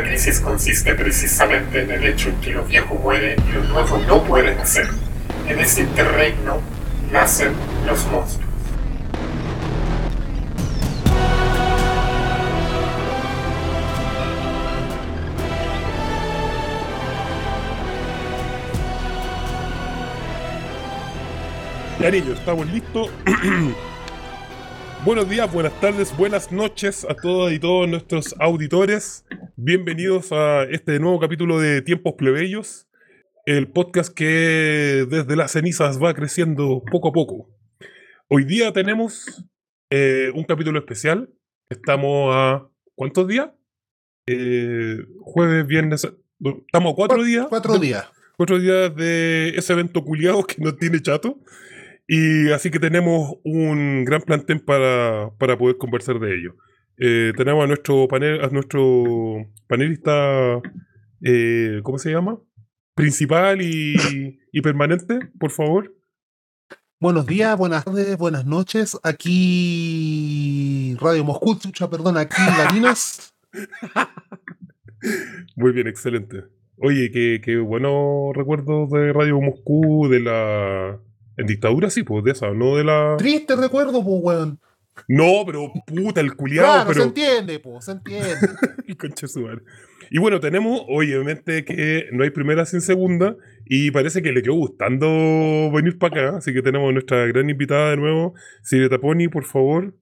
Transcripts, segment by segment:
La crisis consiste precisamente en el hecho que lo viejo muere y lo nuevo no puede nacer. En ese interregno nacen los monstruos. Ya niños, estamos listos. Buenos días, buenas tardes, buenas noches a todas y todos nuestros auditores. Bienvenidos a este nuevo capítulo de Tiempos Plebeyos, el podcast que desde las cenizas va creciendo poco a poco. Hoy día tenemos eh, un capítulo especial. Estamos a... ¿Cuántos días? Eh, jueves, viernes... Estamos a cuatro días. Cuatro días. Cuatro días de ese evento culiado que no tiene chato. Y así que tenemos un gran plantel para, para poder conversar de ello. Eh, tenemos a nuestro panel, a nuestro panelista, eh, ¿cómo se llama? Principal y, y permanente, por favor. Buenos días, buenas tardes, buenas noches. Aquí Radio Moscú, chucha, perdón, aquí Larinas. Muy bien, excelente. Oye, qué, qué buenos recuerdos de Radio Moscú, de la... En dictadura sí, pues de esa, no de la... Triste recuerdo, pues, weón. No, pero puta, el culiado, Claro, pero... se entiende, pues, se entiende. El concha de su madre. Y bueno, tenemos, obviamente, que no hay primera sin segunda, y parece que le quedó gustando venir para acá, así que tenemos nuestra gran invitada de nuevo, Silvia Taponi, por favor.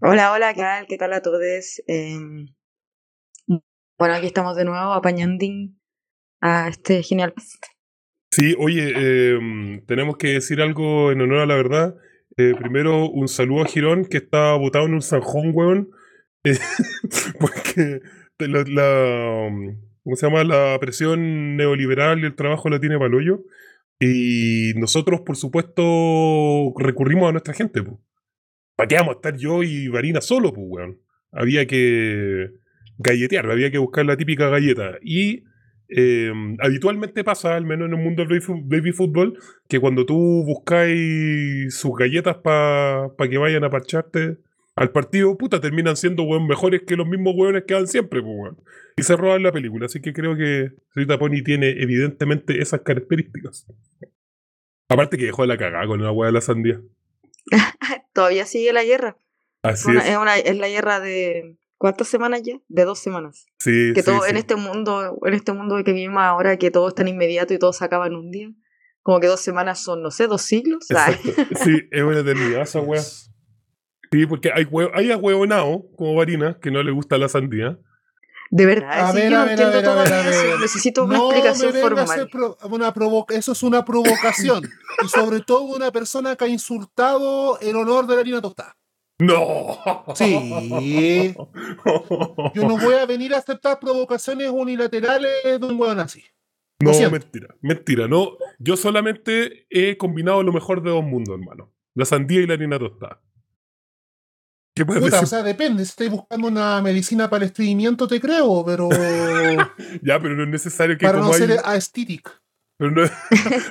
Hola, hola, ¿qué tal? ¿Qué tal a todos? Eh, bueno, aquí estamos de nuevo apañando a este genial. Sí, oye, eh, tenemos que decir algo en honor a la verdad. Eh, primero, un saludo a Girón, que está botado en un zanjón, weón. Eh, porque la, la- ¿cómo se llama? La presión neoliberal y el trabajo la tiene Paloyo. Y nosotros, por supuesto, recurrimos a nuestra gente, pues. ¿Para qué vamos a estar yo y Varina solo, pues, weón? Había que galletear, había que buscar la típica galleta. Y eh, habitualmente pasa, al menos en el mundo del baby fútbol, que cuando tú buscáis sus galletas para que vayan a parcharte al partido, puta, terminan siendo weón mejores que los mismos weones que dan siempre, pues, weón. Y se roban la película. Así que creo que Rita Pony tiene evidentemente esas características. Aparte que dejó la cagada con la weá de la sandía. Todavía sigue la guerra. Así Una- es. es, una- es la guerra de ¿cuántas semanas ya? De dos semanas. Sí, Que sí, todo sí. en este mundo, en este mundo que vivimos ahora, que todo es tan inmediato y todo se acaba en un día. Como que dos semanas son, no sé, dos siglos. Exacto. Sí, es una eternidad esa weá. Sí, porque hay, hue hay ahueonados, como Varina, que no le gusta la sandía. de verdad, A sí, ver, yo a no ver, a entiendo ver, a ver, todavía a ver. eso. Necesito una No explicación a formal. pro- una eso es una provocación. y sobre todo una persona que ha insultado el honor de la harina tostada. ¡No! Sí. Yo no voy a venir a aceptar provocaciones unilaterales de un weón así. No, mentira, mentira. No, yo solamente he combinado lo mejor de dos mundos, hermano. La sandía y la harina tostada. ¿Qué puedes Puta, o decir? sea, depende. Si estáis buscando una medicina para el estreñimiento, te creo, pero Ya, pero no es necesario que para no como ser hay- aesthetic. pero, no,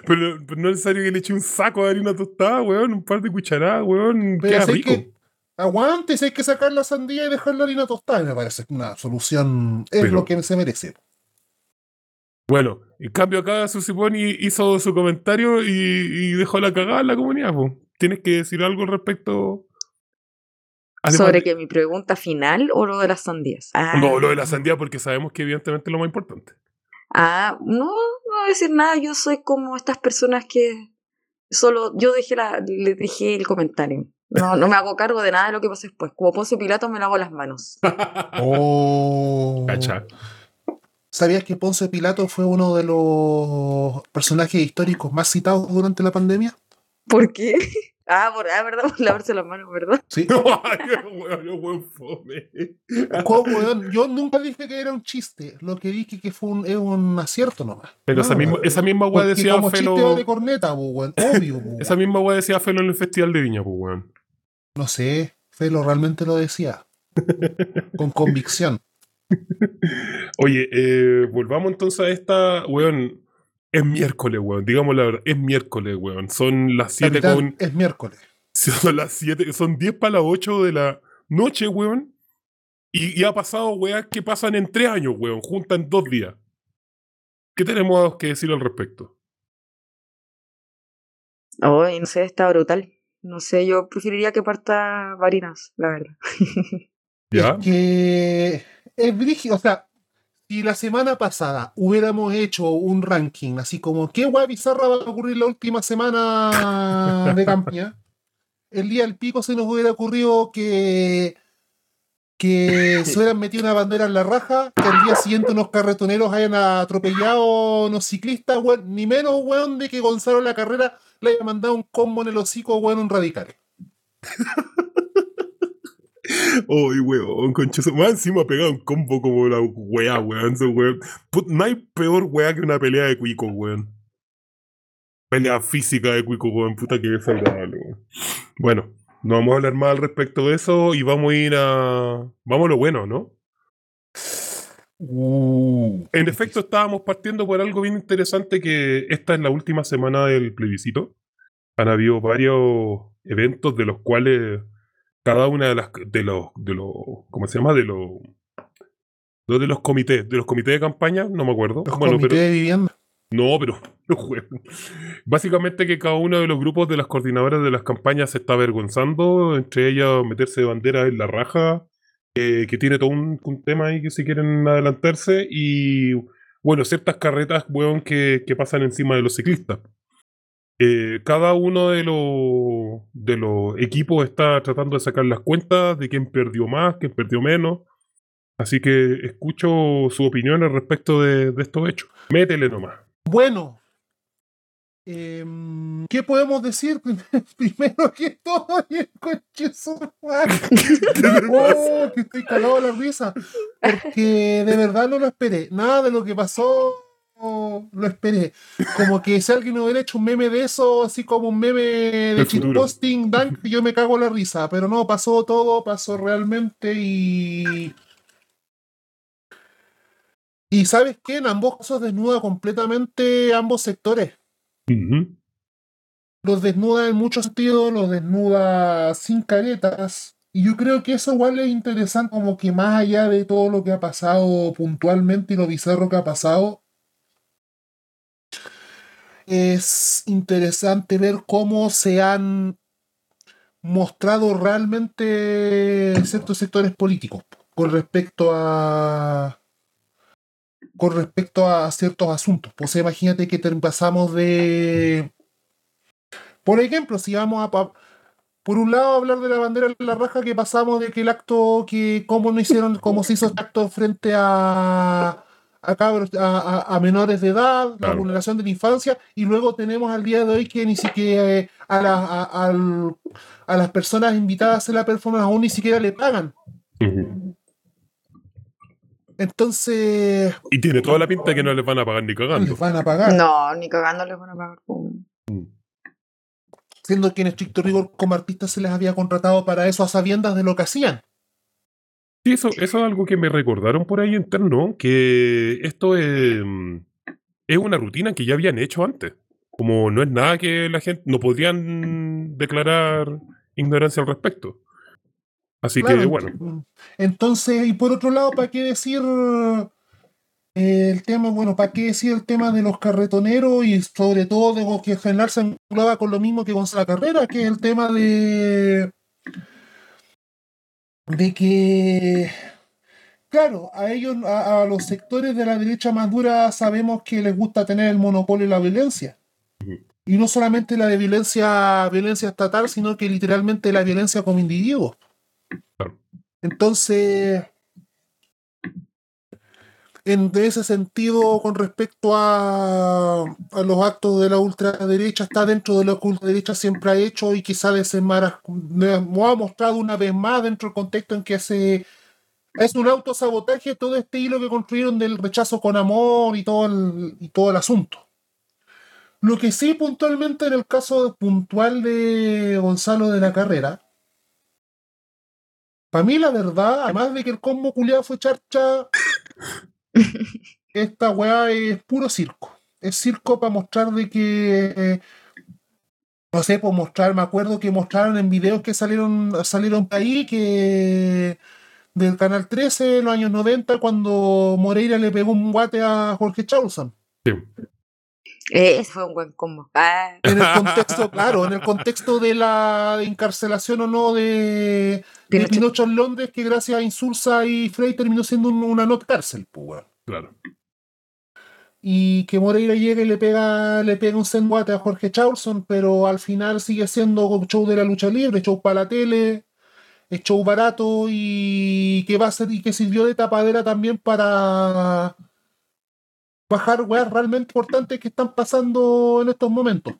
pero, pero no es necesario que le eche un saco de harina tostada, weón, un par de cucharadas, weón. Pero Queda rico. que aguante, si hay que sacar la sandía y dejar la harina tostada, me parece una solución, es Pero- lo que se merece. Bueno, en cambio acá Susiponi hizo su comentario y, y dejó la cagada en la comunidad, po. ¿Tienes que decir algo al respecto? Además ¿Sobre que mi pregunta final o lo de las sandías? Ah, No, lo de la sandía porque sabemos que evidentemente es lo más importante. Ah, no, no voy a decir nada. Yo soy como estas personas que solo yo dejé la, le dejé el comentario. No, no me hago cargo de nada de lo que pase después. Como Ponce Pilato me lavo las manos. Oh. Cacha. ¿Sabías que Ponce Pilato fue uno de los personajes históricos más citados durante la pandemia? ¿Por qué? Ah, por, ah, verdad, por lavarse las manos, ¿verdad? Sí. ¿Cómo, weón? Yo nunca dije que era un chiste. Lo que dije que fue un, es un acierto nomás. Pero esa Ah, misma, esa misma weá decía como chiste Felo. de corneta, weón. Obvio, Esa misma weá decía Felo en el Festival de Viña, pues weón. No sé, Felo realmente lo decía. Con convicción. Oye, eh, volvamos entonces a esta, weón. Es miércoles, weón. Digamos la verdad, es miércoles, weón. Son las 7 Capitán, con. Es miércoles. Son las 7, son 10 para las 8 de la noche, weón. Y, y ha pasado weas que pasan en tres años, weón, juntas en dos días. ¿Qué tenemos que decir al respecto? Ay, no sé, está brutal. No sé, yo preferiría que parta Varinas, la verdad. ¿Ya? Es que es brígido, o sea, si la semana pasada hubiéramos hecho un ranking, así como qué guay bizarra va a ocurrir la última semana de campaña, el día del pico se nos hubiera ocurrido que que se hubieran metido una bandera en la raja, que al día siguiente unos carretoneros hayan atropellado a unos ciclistas, weón, ni menos, weón, de que Gonzalo en la carrera le haya mandado un combo en el hocico, weón, un radical. Uy, weón, conchazo. Más encima ha pegado un combo como la wea, weón. no hay peor wea que una pelea de cuico, weón. Pelea física de cuico, weón. Puta que desagradable, weón. Bueno, no vamos a hablar más al respecto de eso y vamos a ir a. Vamos a lo bueno, ¿no? Uh, En efecto, estábamos partiendo por algo bien interesante que esta es la última semana del plebiscito. Han habido varios eventos de los cuales cada una de las de los de los ¿cómo se llama? de los no de los comités, de los comités de campaña, no me acuerdo. los bueno, comités pero de vivienda. no, pero básicamente que cada uno de los grupos de las coordinadoras de las campañas se está avergonzando, entre ellas meterse de bandera en la raja, que tiene todo un, un tema ahí que si quieren adelantarse, y bueno, ciertas carretas, weón, que, que pasan encima de los ciclistas. Eh, cada uno de los, de los equipos está tratando de sacar las cuentas de quién perdió más, quién perdió menos. Así que escucho su opinión al respecto de, de estos hechos. Métele nomás. Bueno, em, ¿qué podemos decir? Primero que todo, y el coche. Oh, que estoy cagado de la risa. Porque de verdad no lo esperé. Nada de lo que pasó lo esperé. Como que si alguien hubiera hecho un meme de eso, así como un meme de shitposting, dank, yo me cago en la risa. Pero no, pasó todo, pasó realmente y. Y sabes qué, en ambos casos desnuda completamente ambos sectores. Los desnuda en muchos sentidos, los desnuda sin caretas. Y yo creo que eso igual es interesante, como que más allá de todo lo que ha pasado puntualmente y lo bizarro que ha pasado, es interesante ver cómo se han mostrado realmente ciertos sectores políticos con respecto a con respecto a ciertos asuntos. Pues imagínate que te- pasamos de por ejemplo, si vamos a por un lado hablar de la bandera en la raja que pasamos de que el acto que cómo no hicieron cómo se hizo este acto frente a a, cabros- a, menores de edad, la vulneración de la infancia, y luego tenemos al día de hoy que ni siquiera eh, a, la- a- las personas invitadas a hacer la performance aún ni siquiera le pagan. Entonces, Y tiene toda la pinta que no les van a pagar ni cagando. les van a pagar. No, ni cagando les van a pagar. po. Siendo que en estricto rigor como artistas se les había contratado para eso a sabiendas de lo que hacían. Sí, eso, eso es algo que me recordaron por ahí interno, que esto es, mm, es una rutina que ya habían hecho antes. Como no es nada que la gente, no podrían declarar ignorancia al respecto. Así que, bueno, ent- Entonces, y por otro lado, ¿para qué decir eh, el tema, bueno, para qué decir el tema de los carretoneros y sobre todo de que en general se engloba con lo mismo que con la carrera, que es el tema de de que claro, a ellos, a, a los sectores de la derecha más dura sabemos que les gusta tener el monopolio de la violencia. Y no solamente la de violencia, violencia estatal, sino que literalmente la violencia como individuo. Entonces, en ese sentido, con respecto a, a los actos de la ultraderecha, está dentro de lo que ultraderecha siempre ha hecho y quizá desenmara, ha mostrado una vez más dentro del contexto en que se es un autosabotaje todo este hilo que construyeron del rechazo con amor y todo el, y todo el asunto. Lo que sí puntualmente en el caso puntual de Gonzalo de la Carrera, para mí la verdad, además de que el combo culiado fue charcha, esta weá es puro circo. Es circo para mostrar de que, eh, no sé, por mostrar, me acuerdo que mostraron en videos que salieron, salieron ahí que del Canal 13 en los años 90 cuando Moreira le pegó un guate a Jorge Chausson. Sí. Ese fue un buen combo. Ah, En el contexto, claro, en el contexto de la encarcelación o no de. Pinocho en Londres, que gracias a Insulsa y Frey terminó siendo un- una not cárcel, pues. Claro. y que Moreira llega y le pega, le pega un senguate a Jorge Chausson, pero al final sigue siendo show de la lucha libre, show para la tele, es show barato y que va a ser y que sirvió de tapadera también para bajar weas realmente importantes que están pasando en estos momentos.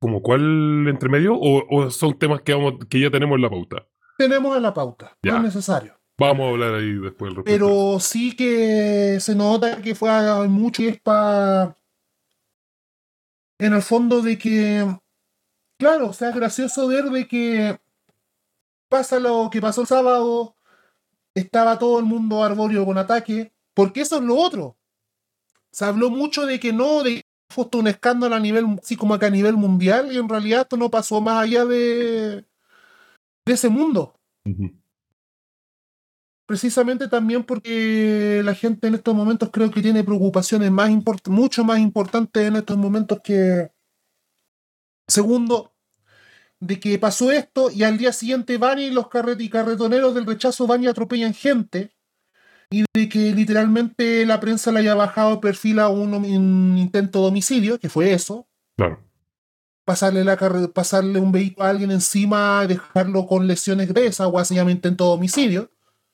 ¿Como cuál entre medio? ¿O, o son temas que, vamos, que ya tenemos en la pauta? Tenemos en la pauta, Ya. no es necesario. Vamos a hablar ahí después respecto. Pero sí que se nota que fue mucho y es para. En el fondo de que. Claro, o sea, es gracioso ver de que pasa lo que pasó el sábado, estaba todo el mundo arbóreo con ataque, porque eso es lo otro. Se habló mucho de que no, de que fue un escándalo a nivel, sí, como que a nivel mundial, y en realidad esto no pasó más allá de, de ese mundo. Precisamente también porque la gente en estos momentos creo que tiene preocupaciones más mucho más importantes en estos momentos que segundo de que pasó esto y al día siguiente van y los carret y carretoneros del rechazo van y atropellan gente y de que literalmente la prensa le haya bajado perfil a un, intento de homicidio, que fue eso, Claro. pasarle, la pasarle un vehículo a alguien encima, dejarlo con lesiones gruesas, o se llama intento de homicidio.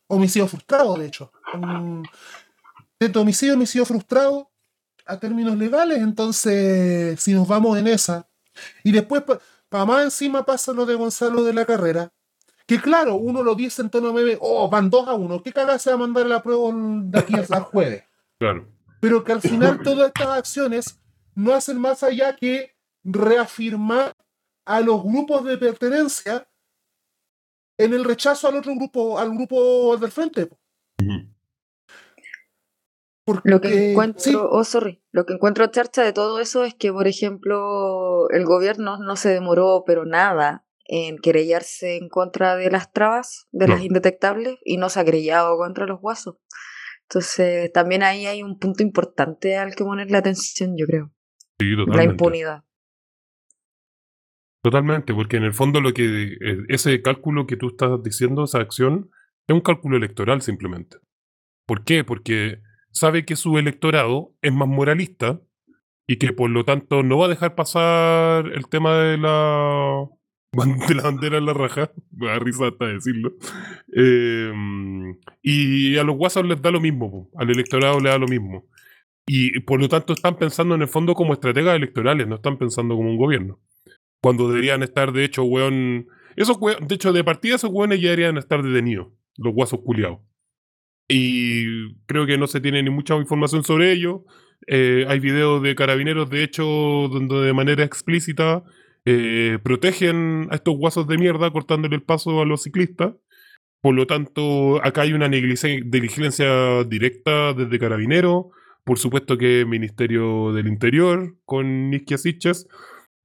Homicidio frustrado, de hecho. Intento de homicidio, homicidio frustrado a términos legales. Entonces, si nos vamos en esa. Y después, para más encima, pasa lo de Gonzalo de la Carrera. Que claro, uno lo dice en tono meme, oh, van 2 a 1. ¿Qué cagada se va a mandar a la prueba de aquí al jueves? Claro. pero que al final todas estas acciones no hacen más allá que reafirmar a los grupos de pertenencia en el rechazo al otro grupo, al grupo del frente. Porque, Lo que encuentro, sí, oh, sorry, lo que encuentro charcha de todo eso es que, por ejemplo, el gobierno no se demoró, pero nada, en querellarse en contra de las trabas, de las indetectables, y no se ha querellado contra los guasos. Entonces, también ahí hay un punto importante al que ponerle atención, yo creo. Sí, La impunidad. Totalmente, porque en el fondo lo que eh, ese cálculo que tú estás diciendo, esa acción, es un cálculo electoral simplemente. ¿Por qué? Porque sabe que su electorado es más moralista y que por lo tanto no va a dejar pasar el tema de la, de la bandera en la raja. Me da risa hasta decirlo. Eh, y a los guasos les da lo mismo, po, al electorado le da lo mismo. Y por lo tanto están pensando en el fondo como estrategas electorales, no están pensando como un gobierno. Cuando deberían estar, de hecho, weón. Esos weón, de hecho, de partida esos weones ya deberían estar detenidos, los guasos culiados. Y creo que no se tiene ni mucha información sobre ello. Eh, hay videos de carabineros, de hecho, donde de manera explícita eh, protegen a estos guasos de mierda cortándole el paso a los ciclistas. Por lo tanto, acá hay una negligencia, directa desde carabineros. Por supuesto que Ministerio del Interior con Niskia Siches.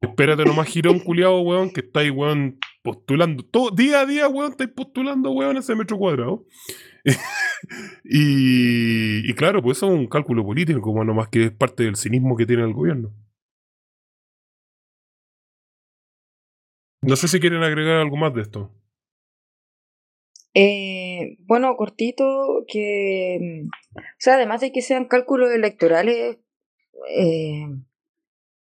Espérate nomás, Girón culiado, weón, que estáis, weón, postulando. Todo, día a día, weón, estáis postulando, weón, ese metro cuadrado. y, y claro, pues eso es un cálculo político, como nomás que es parte del cinismo que tiene el gobierno. No sé si quieren agregar algo más de esto. Eh, bueno, cortito, que, mm, o sea, además de que sean cálculos electorales, eh,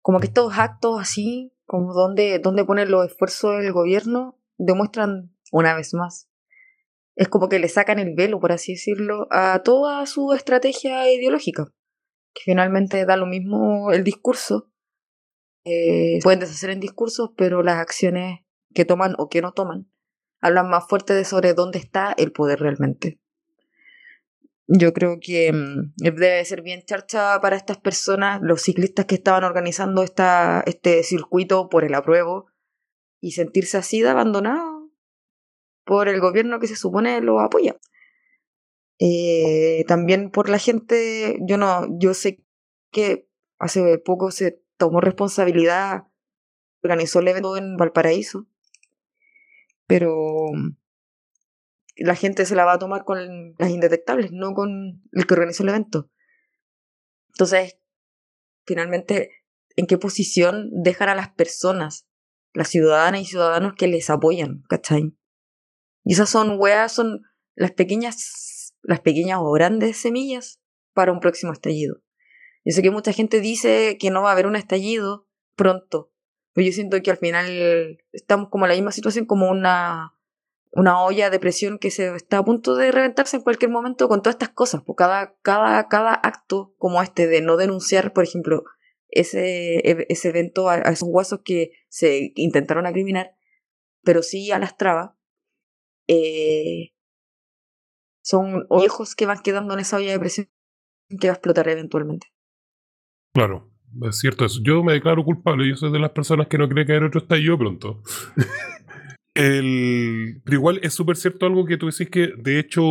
como que estos actos así, como donde, donde ponen los esfuerzos del gobierno, demuestran una vez más. Es como que le sacan el velo, por así decirlo, a toda su estrategia ideológica. Que finalmente da lo mismo el discurso. Eh, pueden deshacer en discursos, pero las acciones que toman o que no toman hablan más fuerte de sobre dónde está el poder realmente. Yo creo que mm, debe ser bien charcha para estas personas, los ciclistas que estaban organizando esta, este circuito por el apruebo y sentirse así de abandonado por el gobierno que se supone lo apoya. Eh, también por la gente, yo no, yo sé que hace poco se tomó responsabilidad, organizó el evento en Valparaíso, pero la gente se la va a tomar con las indetectables, no con el que organizó el evento. Entonces, finalmente, ¿en qué posición dejan a las personas, las ciudadanas y ciudadanos que les apoyan, ¿cachai? Y esas son weas, son las pequeñas, las pequeñas o grandes semillas para un próximo estallido. Yo sé que mucha gente dice que no va a haber un estallido pronto, pero yo siento que al final estamos como en la misma situación como una, una olla de presión que se está a punto de reventarse en cualquier momento con todas estas cosas. Pues cada, cada, cada acto como este de no denunciar, por ejemplo, ese, e, ese evento a, esos guasos que se intentaron acriminar, pero sí a las trabas, eh, son hijos que van quedando en esa olla de presión que va a explotar eventualmente. Claro, es cierto eso. Yo me declaro culpable, yo soy de las personas que no cree que hay otro estallido pronto. El, pero igual es súper cierto algo que tú decís que, de hecho,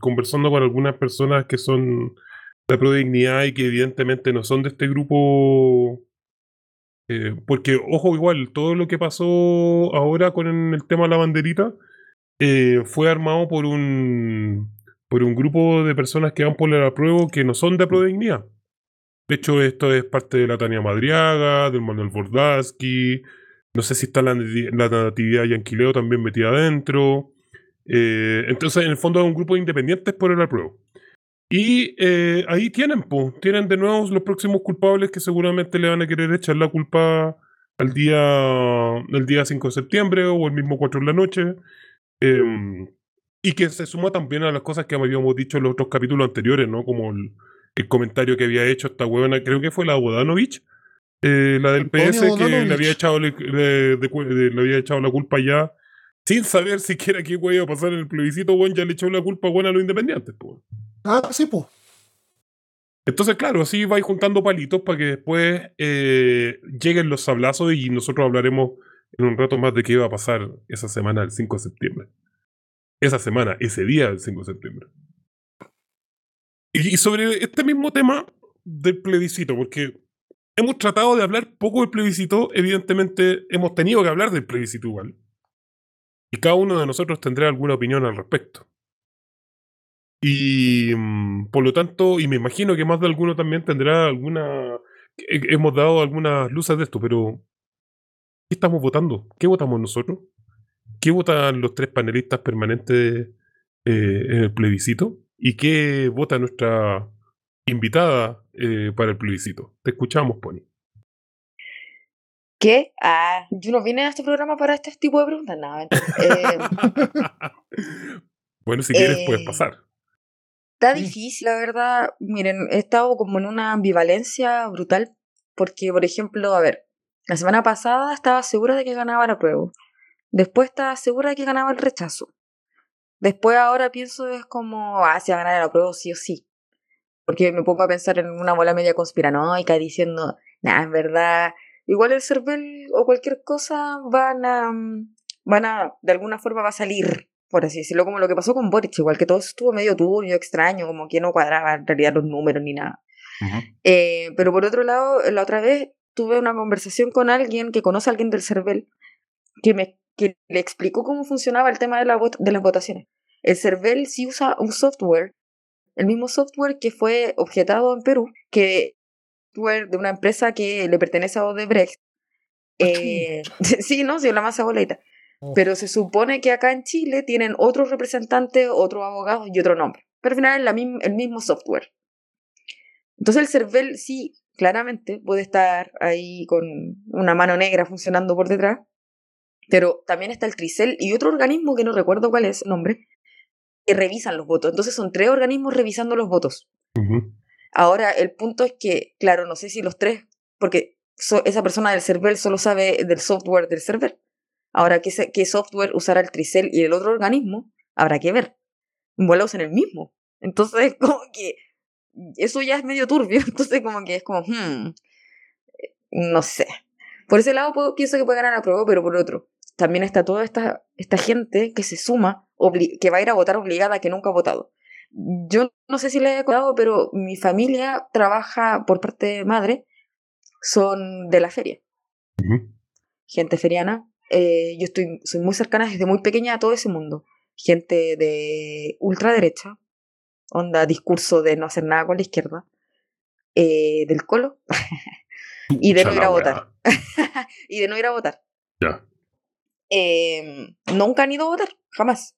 conversando con algunas personas que son de prodignidad y que evidentemente no son de este grupo, eh, porque, ojo, igual, todo lo que pasó ahora con el tema de la banderita eh, fue armado por un, por un grupo de personas que van por el apruebo que no son de prodignidad. De hecho, esto es parte de la Tania Madriaga, del Manuel Bordaski, no sé si está la, la natividad yanquileo también metida adentro. Eh, entonces, en el fondo es un grupo de independientes por el apruebo. Y eh, ahí tienen, pues, tienen de nuevo los próximos culpables que seguramente le van a querer echar la culpa al día, el día 5 de septiembre o el mismo 4 de la noche. Em, y que se suma también a las cosas que habíamos dicho en los otros capítulos anteriores, ¿no? Como el, el comentario que había hecho esta huevona, creo que fue la Bodanovich, eh, la del PS, que le había, echado, le, había echado la culpa ya, sin saber siquiera qué iba a pasar en el plebiscito, bueno, ya le echó la culpa buena a los independientes. Pues. Ah, sí, pues. Entonces, claro, así vais juntando palitos para que después eh, lleguen los sablazos y nosotros hablaremos en un rato más de qué va a pasar esa semana del 5 de septiembre. Esa semana, ese día del 5 de septiembre. Y, sobre este mismo tema del plebiscito, porque hemos tratado de hablar poco del plebiscito, evidentemente hemos tenido que hablar del plebiscito igual. Y cada uno de nosotros tendrá alguna opinión al respecto. Y mm, por lo tanto, y me imagino que más de alguno también tendrá alguna... Hemos dado algunas luces de esto, pero ¿qué estamos votando? ¿Qué votamos nosotros? ¿Qué votan los tres panelistas permanentes eh, en el plebiscito? ¿Y qué vota nuestra invitada eh, para el plebiscito? Te escuchamos, Pony. ¿Qué? Ah, yo no vine a este programa para este tipo de preguntas, nada. Eh, bueno, si quieres puedes pasar. Está difícil, la verdad. Miren, he estado como en una ambivalencia brutal porque, por ejemplo, a ver, la semana pasada estaba segura de que ganaba la prueba. Después estaba segura de que ganaba el rechazo. Después ahora pienso es como, ah, si va a ganar la prueba sí o sí. Porque me pongo a pensar en una bola media conspiranoica diciendo, nada, en verdad, igual el CERVEL o cualquier cosa van a, van a, de alguna forma va a salir, por así decirlo, como lo que pasó con Boric, igual que todo estuvo medio turbio, extraño, como que no cuadraba en realidad los números ni nada. eh, pero por otro lado, la otra vez tuve una conversación con alguien que conoce a alguien del CERVEL que me que le explicó cómo funcionaba el tema de, la de las votaciones. El CERVEL sí usa un software, el mismo software que fue objetado en Perú, que de una empresa que le pertenece a Odebrecht. Eh, sí, no, sí, la masa boleta. Oh. Pero se supone que acá en Chile tienen otro representante, otro abogado y otro nombre. Pero al final es la el mismo software. Entonces el CERVEL sí, claramente, puede estar ahí con una mano negra funcionando por detrás pero también está el Tricel y otro organismo que no recuerdo cuál es el nombre, que revisan los votos. Entonces son tres organismos revisando los votos. Ahora, el punto es que, claro, no sé si los tres, porque esa persona del server solo sabe del software del server. Ahora, ¿qué, qué software usará el Tricel y el otro organismo? Habrá que ver. Igual usan el mismo. Entonces, como que eso ya es medio turbio. Entonces, como que es como, hmm, no sé. Por ese lado pienso que puede ganar la prueba, pero por otro, también está toda esta, esta gente que se suma, que va a ir a votar obligada, que nunca ha votado. Yo no sé si le he contado, pero mi familia trabaja por parte de madre, son de la feria. Gente feriana. Eh, yo estoy, soy muy cercana desde muy pequeña a todo ese mundo. gente de ultraderecha, onda discurso de no hacer nada con la izquierda, eh, del colo, y de no ir a votar. y de no ir a votar. Ya. Eh, nunca han ido a votar, jamás.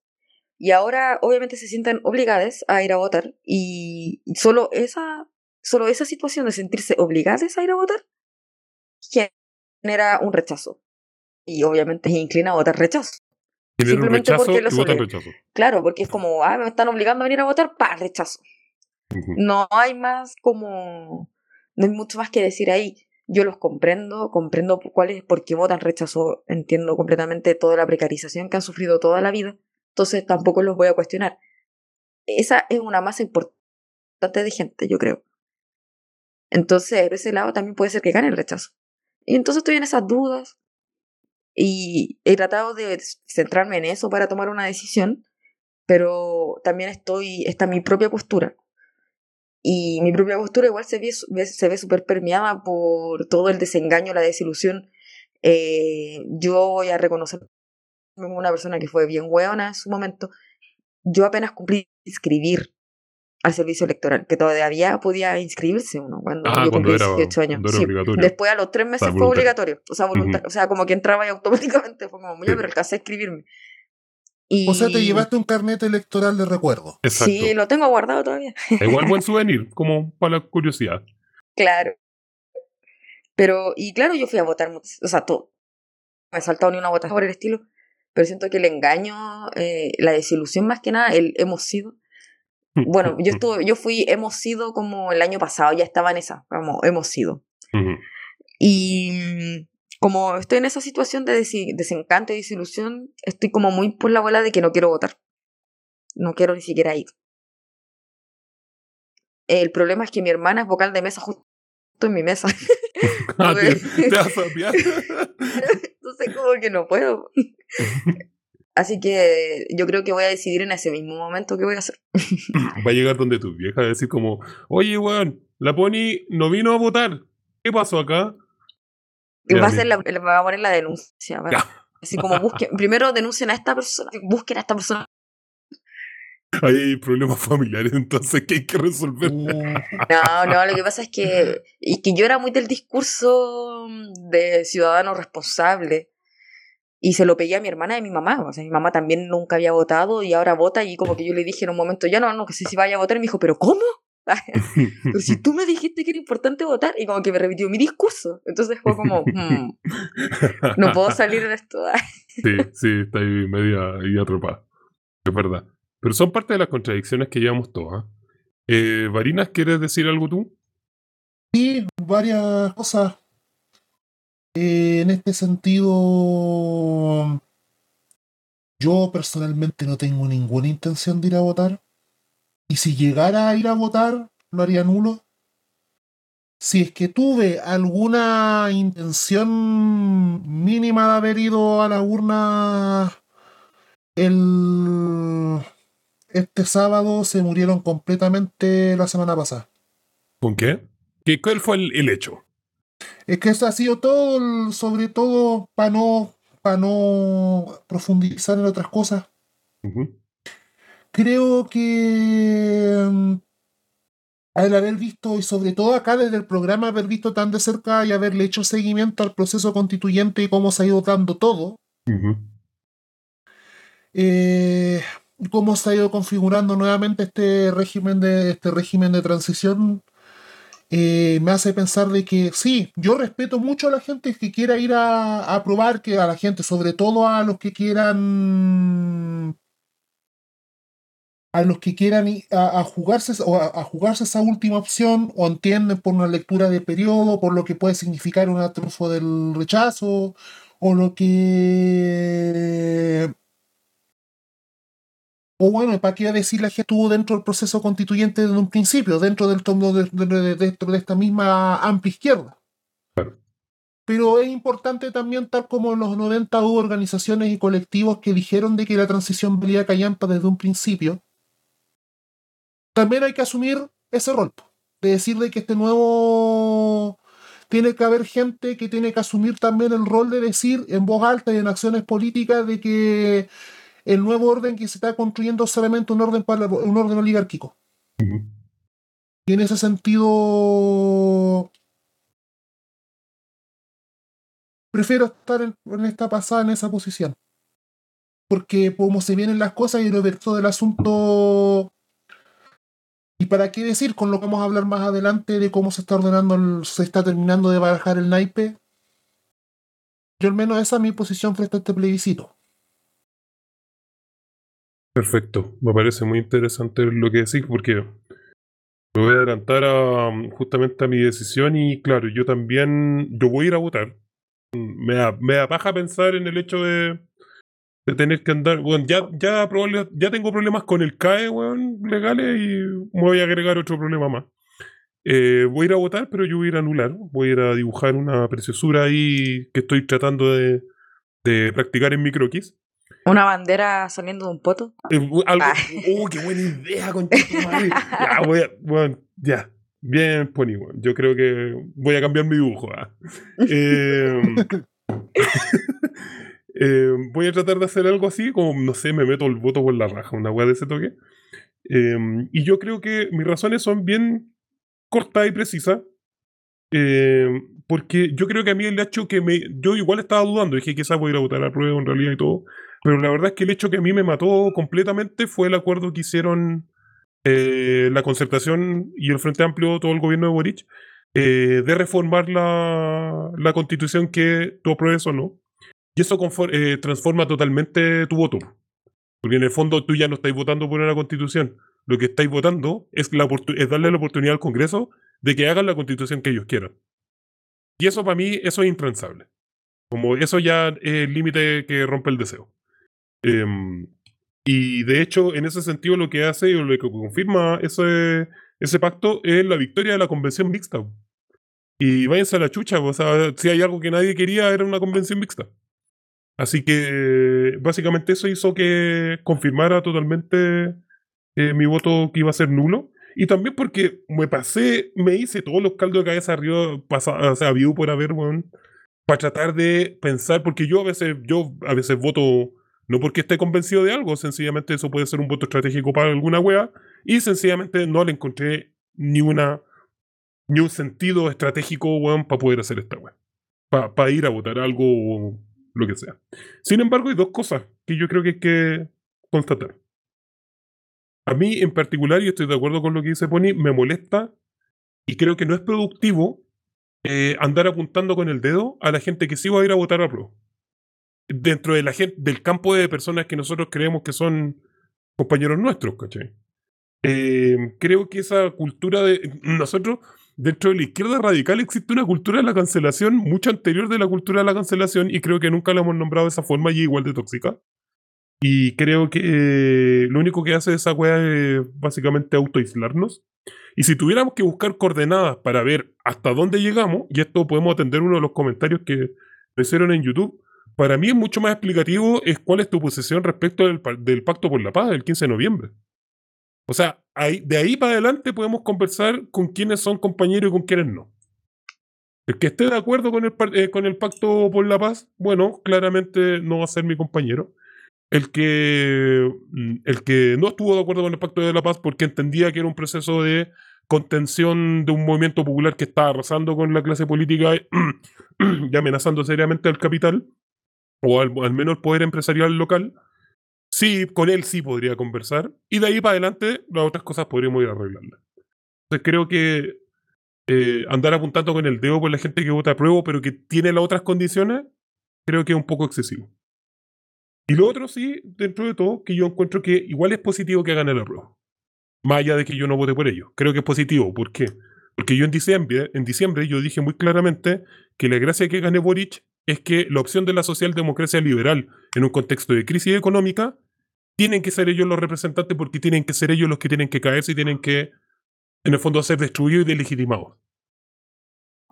Y ahora obviamente se sienten obligadas a ir a votar y solo esa, solo esa situación de sentirse obligadas a ir a votar genera un rechazo. Y obviamente se inclina a votar rechazo. Simplemente rechazo porque y los votan rechazo. Claro, porque es como, ah, me están obligando a venir a votar, pa, rechazo. No hay más como, no hay mucho más que decir ahí. Yo los comprendo, comprendo por cuál es, por qué votan rechazo, entiendo completamente toda la precarización que han sufrido toda la vida, entonces tampoco los voy a cuestionar. Esa es una masa importante de gente, yo creo. Entonces, por ese lado también puede ser que gane el rechazo. Y entonces estoy en esas dudas y he tratado de centrarme en eso para tomar una decisión, pero también estoy, está mi propia postura. Y mi propia postura igual se ve, ve- se ve súper permeada por todo el desengaño, la desilusión. Eh, yo voy a reconocer como una persona que fue bien hueona en su momento. Yo apenas cumplí inscribir al servicio electoral, que todavía podía inscribirse uno cuando Ah, yo cuando cumplí era, 18 años. cuando era Sí. obligatorio. Después a los tres meses sea, fue voluntario. obligatorio. O sea, voluntario. O sea, como que entraba y automáticamente fue como, ya, Sí. pero alcancé a inscribirme. Y... O sea, te llevaste un carnet electoral de recuerdo. Exacto. Sí, lo tengo guardado todavía. Igual buen souvenir, como para la curiosidad. Claro. Pero, y claro, yo fui a votar, o sea, todo. No me he saltado ni una votación por el estilo, pero siento que el engaño, eh, la desilusión más que nada, el hemos sido. Bueno, yo estuve, yo fui, hemos sido como el año pasado, ya estaba en esa, como hemos sido. Ujú. Y mm, como estoy en esa situación de desencanto y desilusión, estoy como muy por la bola de que no quiero votar. No quiero ni siquiera ir. El problema es que mi hermana es vocal de mesa justo en mi mesa. Ah, te, Ok. te vas a apiar. Entonces como que no puedo. Así que yo creo que voy a decidir en ese mismo momento qué voy a hacer. Va a llegar donde tu vieja a decir como, oye, weón, la Pony no vino a votar. ¿Qué pasó acá? Va a, ser la, va a poner la denuncia. ¿vale? Así como busquen, primero denuncien a esta persona, busquen a esta persona. Hay problemas familiares, entonces que hay que resolver. Uh, No, no, lo que pasa es que, y que yo era muy del discurso de ciudadano responsable. Y se lo pedí a mi hermana y a mi mamá. O sea, mi mamá también nunca había votado y ahora vota. Y como que yo le dije en un momento, ya no, no, que sé si vaya a votar. Y me dijo, ¿pero cómo? Pero si tú me dijiste que era importante votar. Y como que me repitió mi discurso. Entonces fue como, "Hmm, no puedo salir de esto. Sí, sí, está ahí media ahí atrapada. Es verdad. Pero son parte de las contradicciones que llevamos todas. Eh, Varinas, ¿quieres decir algo tú? Sí, varias cosas. Eh, en este sentido, yo personalmente no tengo ninguna intención de ir a votar. Y si llegara a ir a votar, lo haría nulo. Si es que tuve alguna intención mínima de haber ido a la urna el este sábado, se murieron completamente la semana pasada. ¿Con qué? ¿Qué ¿Cuál fue el, el hecho? Es que eso ha sido todo, sobre todo para no, para no profundizar en otras cosas. Creo que mm, al haber visto, y sobre todo acá desde el programa, haber visto tan de cerca y haberle hecho seguimiento al proceso constituyente y cómo se ha ido dando todo, eh, cómo se ha ido configurando nuevamente este régimen de, este régimen de transición, eh, me hace pensar de que sí, yo respeto mucho a la gente que quiera ir a, a probar, que a la gente, sobre todo a los que quieran a los que quieran a, a jugarse o a, a jugarse esa última opción o entienden por una lectura de periodo, por lo que puede significar un triunfo del rechazo o lo que o bueno, ¿para qué decir la gente estuvo dentro del proceso constituyente desde un principio, dentro del tomo de, de- de- dentro de esta misma amplia izquierda? Claro. Pero es importante también, tal como en los 90 hubo organizaciones y colectivos que dijeron de que la transición valía callampa desde un principio, también hay que asumir ese rol, de decir de que este nuevo tiene que haber gente que tiene que asumir también el rol de decir en voz alta y en acciones políticas de que el nuevo orden que se está construyendo es solamente un orden, para, un orden oligárquico. Y en ese sentido, prefiero estar en, en esta pasada, en esa posición. Porque como se vienen las cosas y lo verso del asunto... ¿Y para qué decir con lo que vamos a hablar más adelante de cómo se está ordenando, el- se está terminando de barajar el naipe? Yo al menos esa es mi posición frente a este plebiscito. Perfecto, me parece muy interesante lo que decís porque me voy a adelantar um, justamente a mi decisión y claro, yo también, yo voy a ir a votar. Me da, me da paja pensar en el hecho de, de tener que andar, bueno, ya, ya, probable- ya tengo problemas con el CAE, weón, legales y me voy a agregar otro problema más. Eh, voy a ir a votar, pero yo voy a ir a anular, voy a ir a dibujar una preciosura ahí que estoy tratando de, de practicar en mi croquis. Una bandera saliendo de un poto. Eh, algo, Ah. ¡Oh, qué buena idea, madre! Ya, voy a, bueno, ya. Bien, Pony, weón. Yo creo que voy a cambiar mi dibujo. ah. Eh, eh, voy a tratar de hacer algo así, como, no sé, me meto el voto por la raja, una weá de ese toque. Eh, y yo creo que mis razones son bien cortas y precisas. eh, porque yo creo que a mí el hecho que me. Yo igual estaba dudando, dije quizás voy a ir a votar a prueba en realidad y todo. Pero la verdad es que el hecho que a mí me mató completamente fue el acuerdo que hicieron eh, la concertación y el Frente Amplio, todo el gobierno de Boric, eh, de reformar la, la constitución que tú apruebes o no. Y eso eh, transforma totalmente tu voto. Porque en el fondo tú ya no estáis votando por una constitución. Lo que estáis votando es darle la oportunidad al Congreso de que hagan la constitución que ellos quieran. Y eso para mí, eso es intransable. Como eso ya es el límite que rompe el deseo. Em, y de hecho, en ese sentido, lo que hace o lo que confirma ese, ese pacto es la victoria de la convención mixta. Y váyanse a la chucha, o sea, si hay algo que nadie quería, era una convención mixta. Así que básicamente eso hizo que confirmara totalmente eh, mi voto que iba a ser nulo. Y también porque me pasé, me hice todos los caldos de cabeza arriba, pasa, o sea, vivo por haber, weón, para tratar de pensar, porque yo a veces, yo a veces voto no porque esté convencido de algo, sencillamente eso puede ser un voto estratégico para alguna wea, y sencillamente no le encontré ni una ni un sentido estratégico, weón, para poder hacer esta wea. Para ir a votar algo lo que sea. Sin embargo, hay dos cosas que yo creo que hay que constatar. A mí en particular, y estoy de acuerdo con lo que dice Pony, me molesta y creo que no es productivo eh, andar apuntando con el dedo a la gente que sí va a ir a votar a pro. Dentro de la gente, del campo de personas que nosotros creemos que son compañeros nuestros, ¿cachai? Eh, creo que esa cultura de. Nosotros, dentro de la izquierda radical, existe una cultura de la cancelación mucho anterior de la cultura de la cancelación y creo que nunca la hemos nombrado de esa forma y igual de tóxica. Y creo que eh, lo único que hace esa wea es básicamente autoaislarnos. Y si tuviéramos que buscar coordenadas para ver hasta dónde llegamos, y esto podemos atender uno de los comentarios que me hicieron en YouTube, para mí es mucho más explicativo es cuál es tu posición respecto del, del Pacto por la Paz del 15 de noviembre. O sea, de ahí para adelante podemos conversar con quiénes son compañeros y con quiénes no. El que esté de acuerdo con el, par- eh, con el Pacto por la Paz, bueno, claramente no va a ser mi compañero. El que, mm, el que no estuvo de acuerdo con el Pacto de la Paz porque entendía que era un proceso de contención de un movimiento popular que estaba arrasando con la clase política y amenazando seriamente al capital, o al, al menos el poder empresarial local, sí, con él sí podría conversar, y de ahí para adelante las otras cosas podríamos ir a arreglarlas. Entonces creo que eh, andar apuntando con el dedo por la gente que vota a prueba, pero que tiene las otras condiciones, creo que es un poco excesivo. Y lo otro sí, dentro de todo, que yo encuentro que igual es positivo que gane la prueba. Más allá de que yo no vote por ello. Creo que es positivo. ¿Por qué? Porque yo en diciembre, en diciembre yo dije muy claramente que la gracia que gane Boric es que la opción de la socialdemocracia liberal en un contexto de crisis económica tienen que ser ellos los representantes porque tienen que ser ellos los que tienen que caerse y tienen que, en el fondo, ser destruidos y delegitimados.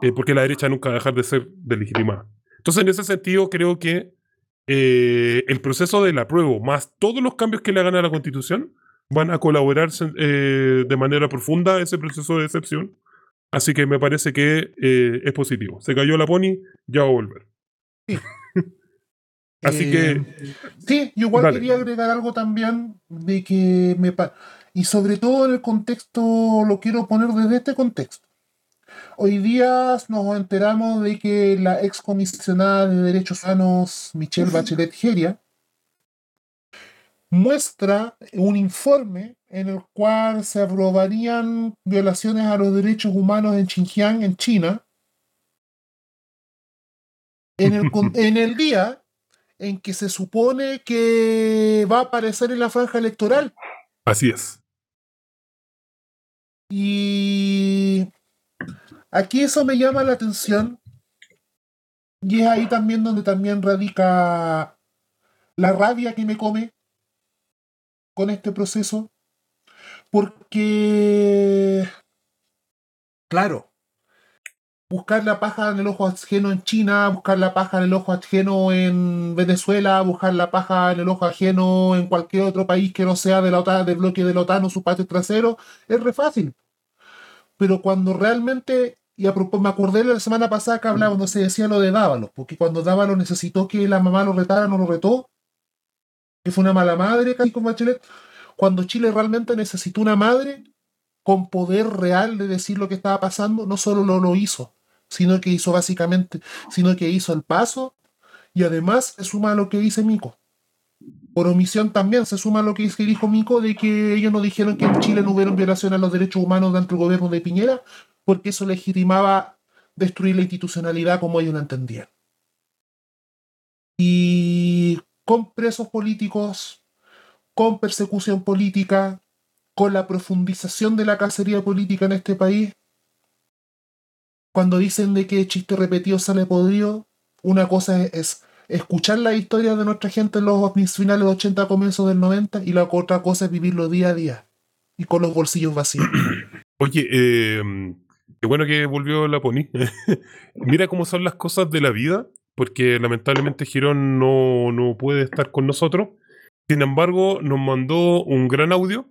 Eh, porque la derecha nunca va a dejar de ser delegitimada. Entonces, en ese sentido, creo que eh, el proceso del apruebo, más todos los cambios que le hagan a la Constitución, van a colaborar eh, de manera profunda a ese proceso de excepción. Así que me parece que eh, es positivo. Se cayó la pony, ya va a volver. Así Eh, que, Sí, yo igual quería agregar algo también de que me... Y sobre todo en el contexto, lo quiero poner desde este contexto. Hoy día nos enteramos de que la ex comisionada de Derechos Humanos, Michelle Bachelet Geria, muestra un informe en el cual se aprobarían violaciones a los derechos humanos en Xinjiang, en China, en el, en el día en que se supone que va a aparecer en la franja electoral. así es. Y aquí eso me llama la atención. Y es ahí también donde también radica la rabia que me come con este proceso. Porque, claro, buscar la paja en el ojo ajeno en China, buscar la paja en el ojo ajeno en Venezuela, buscar la paja en el ojo ajeno en cualquier otro país que no sea de la OTAN, del bloque de la OTAN o su patio trasero, es re fácil. Pero cuando realmente, y a propósito, me acordé la semana pasada que hablaba, cuando se decía lo de Dávalos, porque cuando Dávalos necesitó que la mamá lo retara, no lo retó, que fue una mala madre casi con Bachelet, cuando Chile realmente necesitó una madre con poder real de decir lo que estaba pasando, no solo lo, lo hizo, sino que hizo básicamente, sino que hizo el paso y además se suma a lo que dice Mico. Por omisión también se suma a lo que dijo Mico de que ellos no dijeron que en Chile no hubieron violaciones a los derechos humanos dentro del gobierno de Piñera, porque eso legitimaba destruir la institucionalidad como ellos la entendían. Y con presos políticos, con persecución política, con la profundización de la cacería política en este país, cuando dicen de que chiste repetido sale podrido, una cosa es, es escuchar la historia de nuestra gente en los finales de 80, comienzos del 90, y la otra cosa es vivirlo día a día y con los bolsillos vacíos. Oye, eh, qué bueno que volvió la Pony. Mira cómo son las cosas de la vida, porque lamentablemente Girón no, no puede estar con nosotros. Sin embargo, nos mandó un gran audio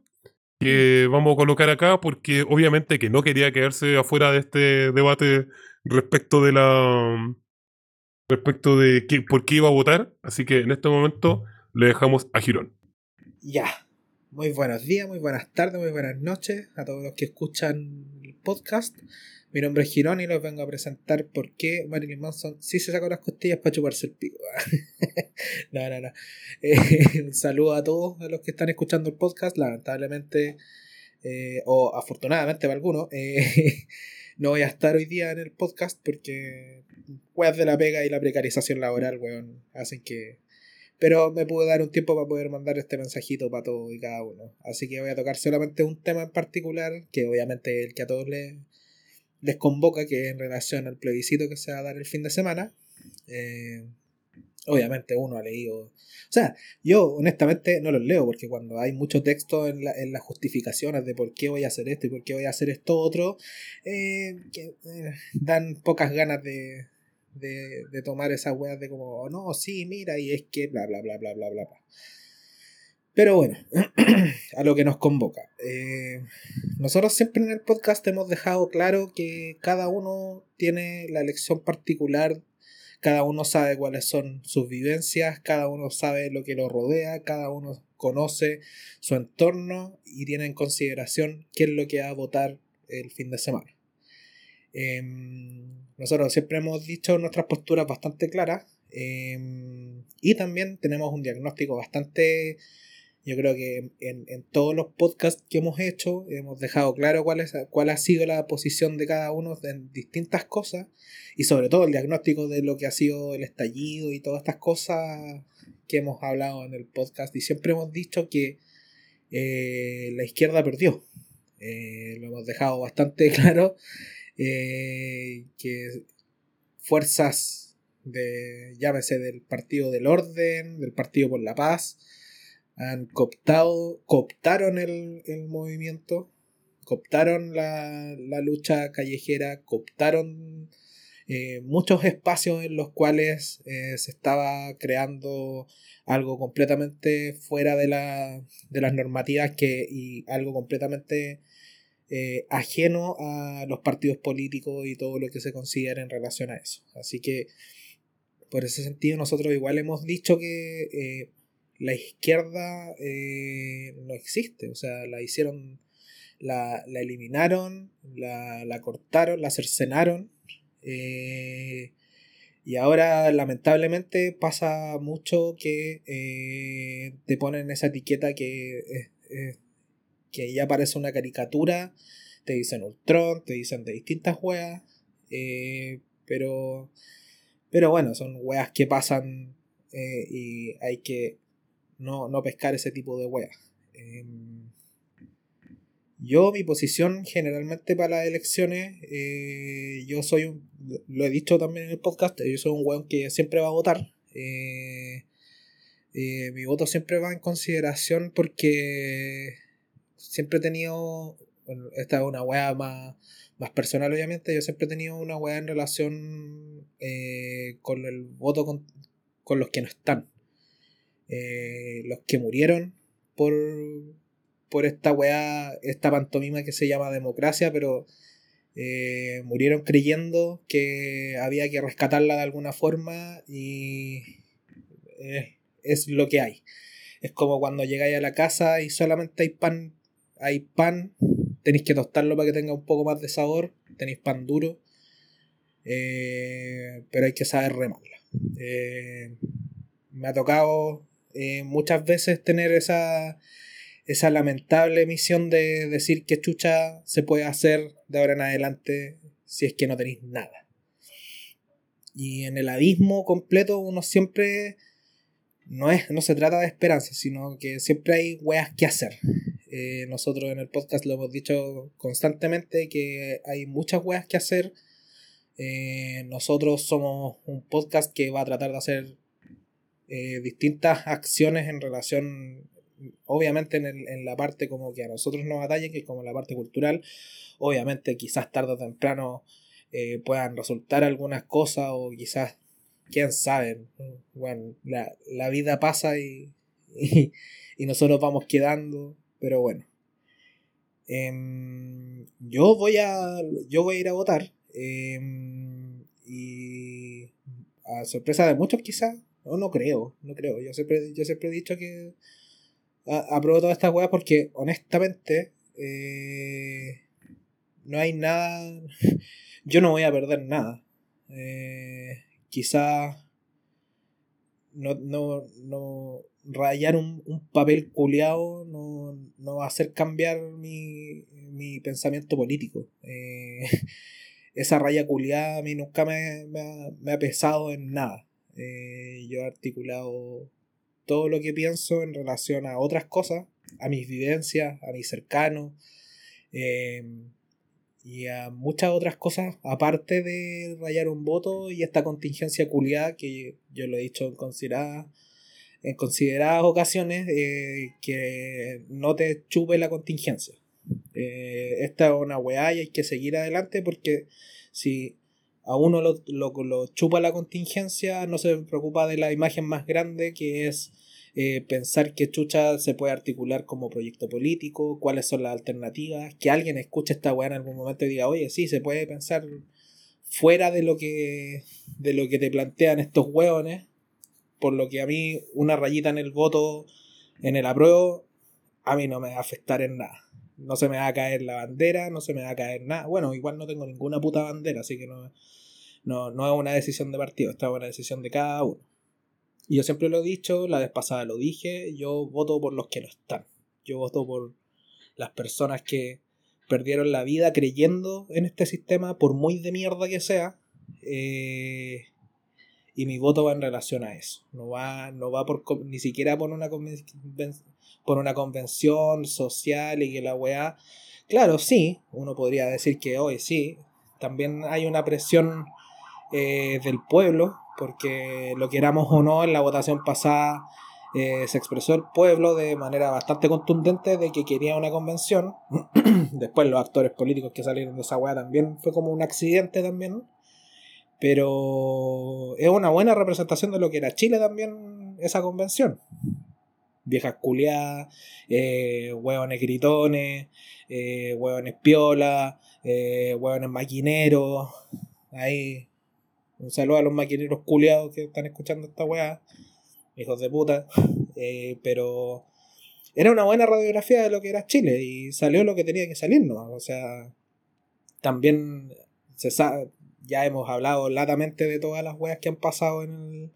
que vamos a colocar acá porque obviamente que no quería quedarse afuera de este debate respecto de la respecto de qué, por qué iba a votar, así que en este momento le dejamos a Girón. Ya. Muy buenos días, muy buenas tardes, muy buenas noches a todos los que escuchan el podcast. Mi nombre es Girón y los vengo a presentar por qué Marilyn Manson sí se sacó las costillas para chuparse el pico. no, no, no. Eh, un saludo a todos los que están escuchando el podcast. Lamentablemente, eh, o afortunadamente para algunos, eh, no voy a estar hoy día en el podcast porque weas de la pega y la precarización laboral, weón, hacen que pero me pude dar un tiempo para poder mandar este mensajito para todos y cada uno. Así que voy a tocar solamente un tema en particular, que obviamente es el que a todos les, les convoca, que en relación al plebiscito que se va a dar el fin de semana. Eh, obviamente uno ha leído... O sea, yo honestamente no los leo, porque cuando hay mucho texto en, la, en las justificaciones de por qué voy a hacer esto y por qué voy a hacer esto otro, eh, que, eh, dan pocas ganas de, de, de, tomar esas weas de como, oh, no, sí, mira, y es que bla, bla, bla, bla, bla, bla. bla. Pero bueno, a lo que nos convoca. Eh, nosotros siempre en el podcast hemos dejado claro que cada uno tiene la elección particular, cada uno sabe cuáles son sus vivencias, cada uno sabe lo que lo rodea, cada uno conoce su entorno y tiene en consideración qué es lo que va a votar el fin de semana. Eh, nosotros siempre hemos dicho nuestras posturas bastante claras eh, y también tenemos un diagnóstico bastante, yo creo que en, en, todos los podcasts que hemos hecho hemos dejado claro cuál, es, cuál ha sido la posición de cada uno en distintas cosas y sobre todo el diagnóstico de lo que ha sido el estallido y todas estas cosas que hemos hablado en el podcast y siempre hemos dicho que eh, la izquierda perdió. Eh, lo hemos dejado bastante claro eh, que fuerzas de, llámese del Partido del Orden, del Partido por la Paz, han cooptado, cooptaron el, el movimiento, cooptaron la, la, lucha callejera, cooptaron eh, muchos espacios en los cuales eh, se estaba creando algo completamente fuera de, la, de las normativas que, y algo completamente eh, ajeno a los partidos políticos y todo lo que se considera en relación a eso. Así que por ese sentido nosotros igual hemos dicho que la izquierda eh, no existe, o sea, la hicieron, la, la eliminaron, la, la, cortaron, la cercenaron. Eh, y ahora lamentablemente pasa mucho que eh, te ponen esa etiqueta que, que ya parece una caricatura, te dicen Ultron, te dicen de distintas weas, pero, pero bueno, son weas que pasan y hay que no, no pescar ese tipo de weas. Em, yo, mi posición generalmente para las elecciones, eh, yo soy un, lo he dicho también en el podcast, yo soy un weón que siempre va a votar. Eh, eh, mi voto siempre va en consideración porque siempre he tenido, esta es una wea más, más personal obviamente, yo siempre he tenido una wea en relación con el voto con, con los que no están. Eh, los que murieron por, por esta weá, esta pantomima que se llama democracia, pero eh, murieron creyendo que había que rescatarla de alguna forma y es lo que hay. Es como cuando llegáis a la casa y solamente hay pan, hay pan, tenéis que tostarlo para que tenga un poco más de sabor, tenéis pan duro, eh, pero hay que saber remarla. me ha tocado eh, muchas veces tener esa, esa lamentable misión de decir que chucha se puede hacer de ahora en adelante si es que no tenéis nada. Y en el abismo completo uno siempre no, es, no se trata de esperanza, sino que siempre hay weas que hacer. Eh, nosotros en el podcast lo hemos dicho constantemente que hay muchas weas que hacer. Eh, nosotros somos un podcast que va a tratar de hacer eh, distintas acciones en relación, obviamente en, el, en, la parte como que a nosotros nos atañe, que es como la parte cultural, obviamente quizás tarde o temprano eh, puedan resultar algunas cosas o quizás, quién sabe, bueno, la, la vida pasa y, y, nosotros vamos quedando, pero bueno. Em, yo voy a yo voy a ir a votar em, y a sorpresa de muchos quizás no, no creo, no creo. Yo siempre, yo siempre he dicho que apruebo todas estas weas porque honestamente eh, no hay nada. Yo no voy a perder nada. Eh, quizás no, no, no rayar un, un papel culeado no, no, va a hacer cambiar mi, mi pensamiento político. Eh, esa raya culeada a mí nunca me, me ha pesado en nada. Eh, yo he articulado todo lo que pienso en relación a otras cosas, a mis vivencias, a mis cercanos eh, y a muchas otras cosas, aparte de rayar un voto y esta contingencia culiada que yo lo he dicho en consideradas, en consideradas ocasiones, eh, que no te chupe la contingencia. esta es una weá y hay que seguir adelante porque si a uno lo, lo, chupa la contingencia, no se preocupa de la imagen más grande que es eh, pensar que Chucha se puede articular como proyecto político, cuáles son las alternativas, que alguien escuche esta weá en algún momento y diga, oye, sí, se puede pensar fuera de lo que, de lo que te plantean estos hueones, por lo que a mí una rayita en el voto, en el apruebo, a mí no me va a afectar en nada. No se me va a caer la bandera, no se me va a caer nada. Bueno, igual no tengo ninguna puta bandera, así que no, no, no es una decisión de partido, esta es una decisión de cada uno. Y yo siempre lo he dicho, la vez pasada lo dije, yo voto por los que no están. Yo voto por las personas que perdieron la vida creyendo en este sistema, por muy de mierda que sea. Eh, y mi voto va en relación a eso. No va, no va por ni siquiera por una, por una convención social y que la weá. Claro, sí, uno podría decir que hoy sí. También hay una presión eh, del pueblo, porque lo queramos o no, en la votación pasada eh, se expresó el pueblo de manera bastante contundente de que quería una convención. Después los actores políticos que salieron de esa weá también fue como un accidente también. Pero es una buena representación de lo que era Chile también esa convención. Viejas culiadas, eh, hueones gritones, hueones piola, hueones maquineros. Ahí Un saludo a los maquineros culiados que están escuchando esta weá. Hijos de puta. Eh, pero era una buena radiografía de lo que era Chile y salió lo que tenía que salir, ¿no? O sea, también se sabe, ya hemos hablado latamente de todas las weas que han pasado en el.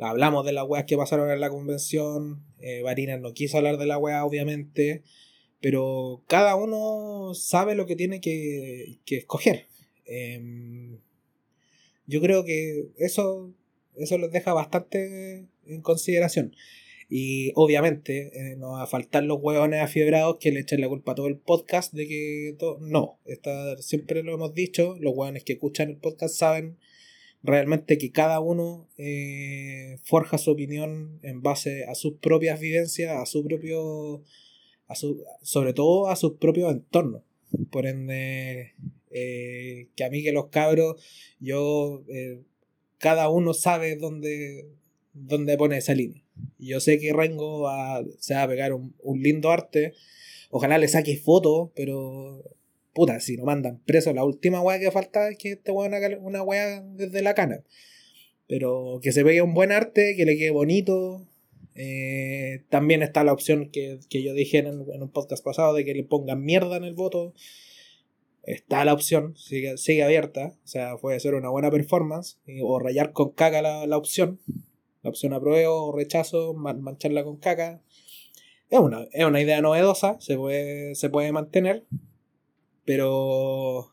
Hablamos de las weas que pasaron en la convención. Eh, Barinas no quiso hablar de la wea, obviamente. Pero cada uno sabe lo que tiene que, que escoger. Em, yo creo que eso, eso les deja bastante en consideración. Y obviamente eh, no va a faltar los huevones afiebrados que le echen la culpa a todo el podcast de que todo... no, está, siempre lo hemos dicho, los huevones que escuchan el podcast saben realmente que cada uno eh, forja su opinión en base a sus propias vivencias, a su propio, a su, sobre todo a sus propios entornos. Por ende, eh, que a mí que los cabros, yo, cada uno sabe dónde, dónde pone esa línea. Yo sé que Rengo va, se va a pegar un, lindo arte. Ojalá le saque fotos, pero puta, si lo mandan preso, la última weá que falta es que este weón una weá desde la cana. Pero que se pegue un buen arte, que le quede bonito. Eh, también está la opción que, yo dije en, un podcast pasado de que le pongan mierda en el voto. Está la opción, sigue, sigue abierta. O sea, puede ser una buena performance. O rayar con caga la, la opción. La opción apruebo o rechazo, mancharla con caca. Es una, es una idea novedosa, se puede, se puede mantener, pero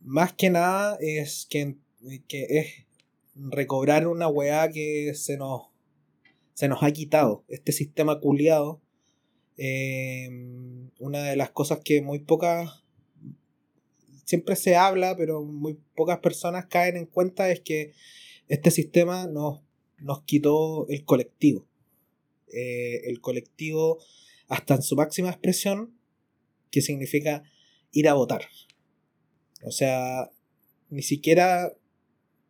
más que nada es que, que es recobrar una weá que se nos, se nos ha quitado, este sistema culiado. Em, una de las cosas que muy pocas, siempre se habla, pero muy pocas personas caen en cuenta es que este sistema nos, nos quitó el colectivo. Eh, el colectivo hasta en su máxima expresión, que significa ir a votar. O sea, ni siquiera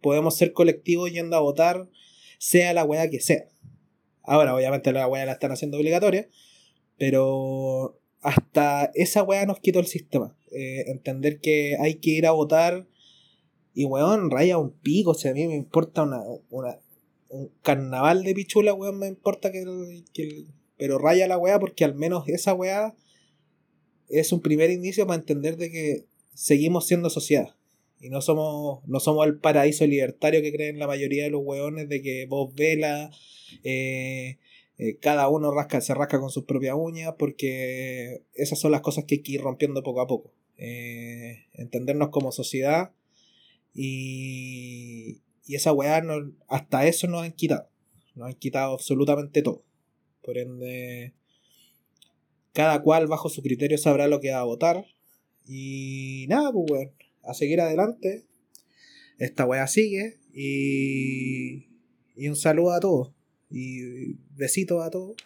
podemos ser colectivos yendo a votar, sea la weá que sea. Ahora, obviamente la weá la están haciendo obligatoria, pero hasta esa weá nos quitó el sistema. Eh, entender que hay que ir a votar y weón, raya un pico, o sea, a mí me importa una, un carnaval de pichula, weón, me importa que, Pero raya la weá porque al menos esa weá es un primer indicio para entender de que seguimos siendo sociedad. Y no somos, no somos el paraíso libertario que creen la mayoría de los weones de que vos vela, eh, eh, cada uno rasca, se rasca con sus propias uñas, porque esas son las cosas que hay que ir rompiendo poco a poco. Eh, entendernos como sociedad y, y esa weá, hasta eso nos han quitado. Nos han quitado absolutamente todo. Por ende, cada cual bajo su criterio sabrá lo que va a votar. Y nada, pues weón, a seguir adelante. Esta weá sigue. Y, y un saludo a todos. Y besitos a todos.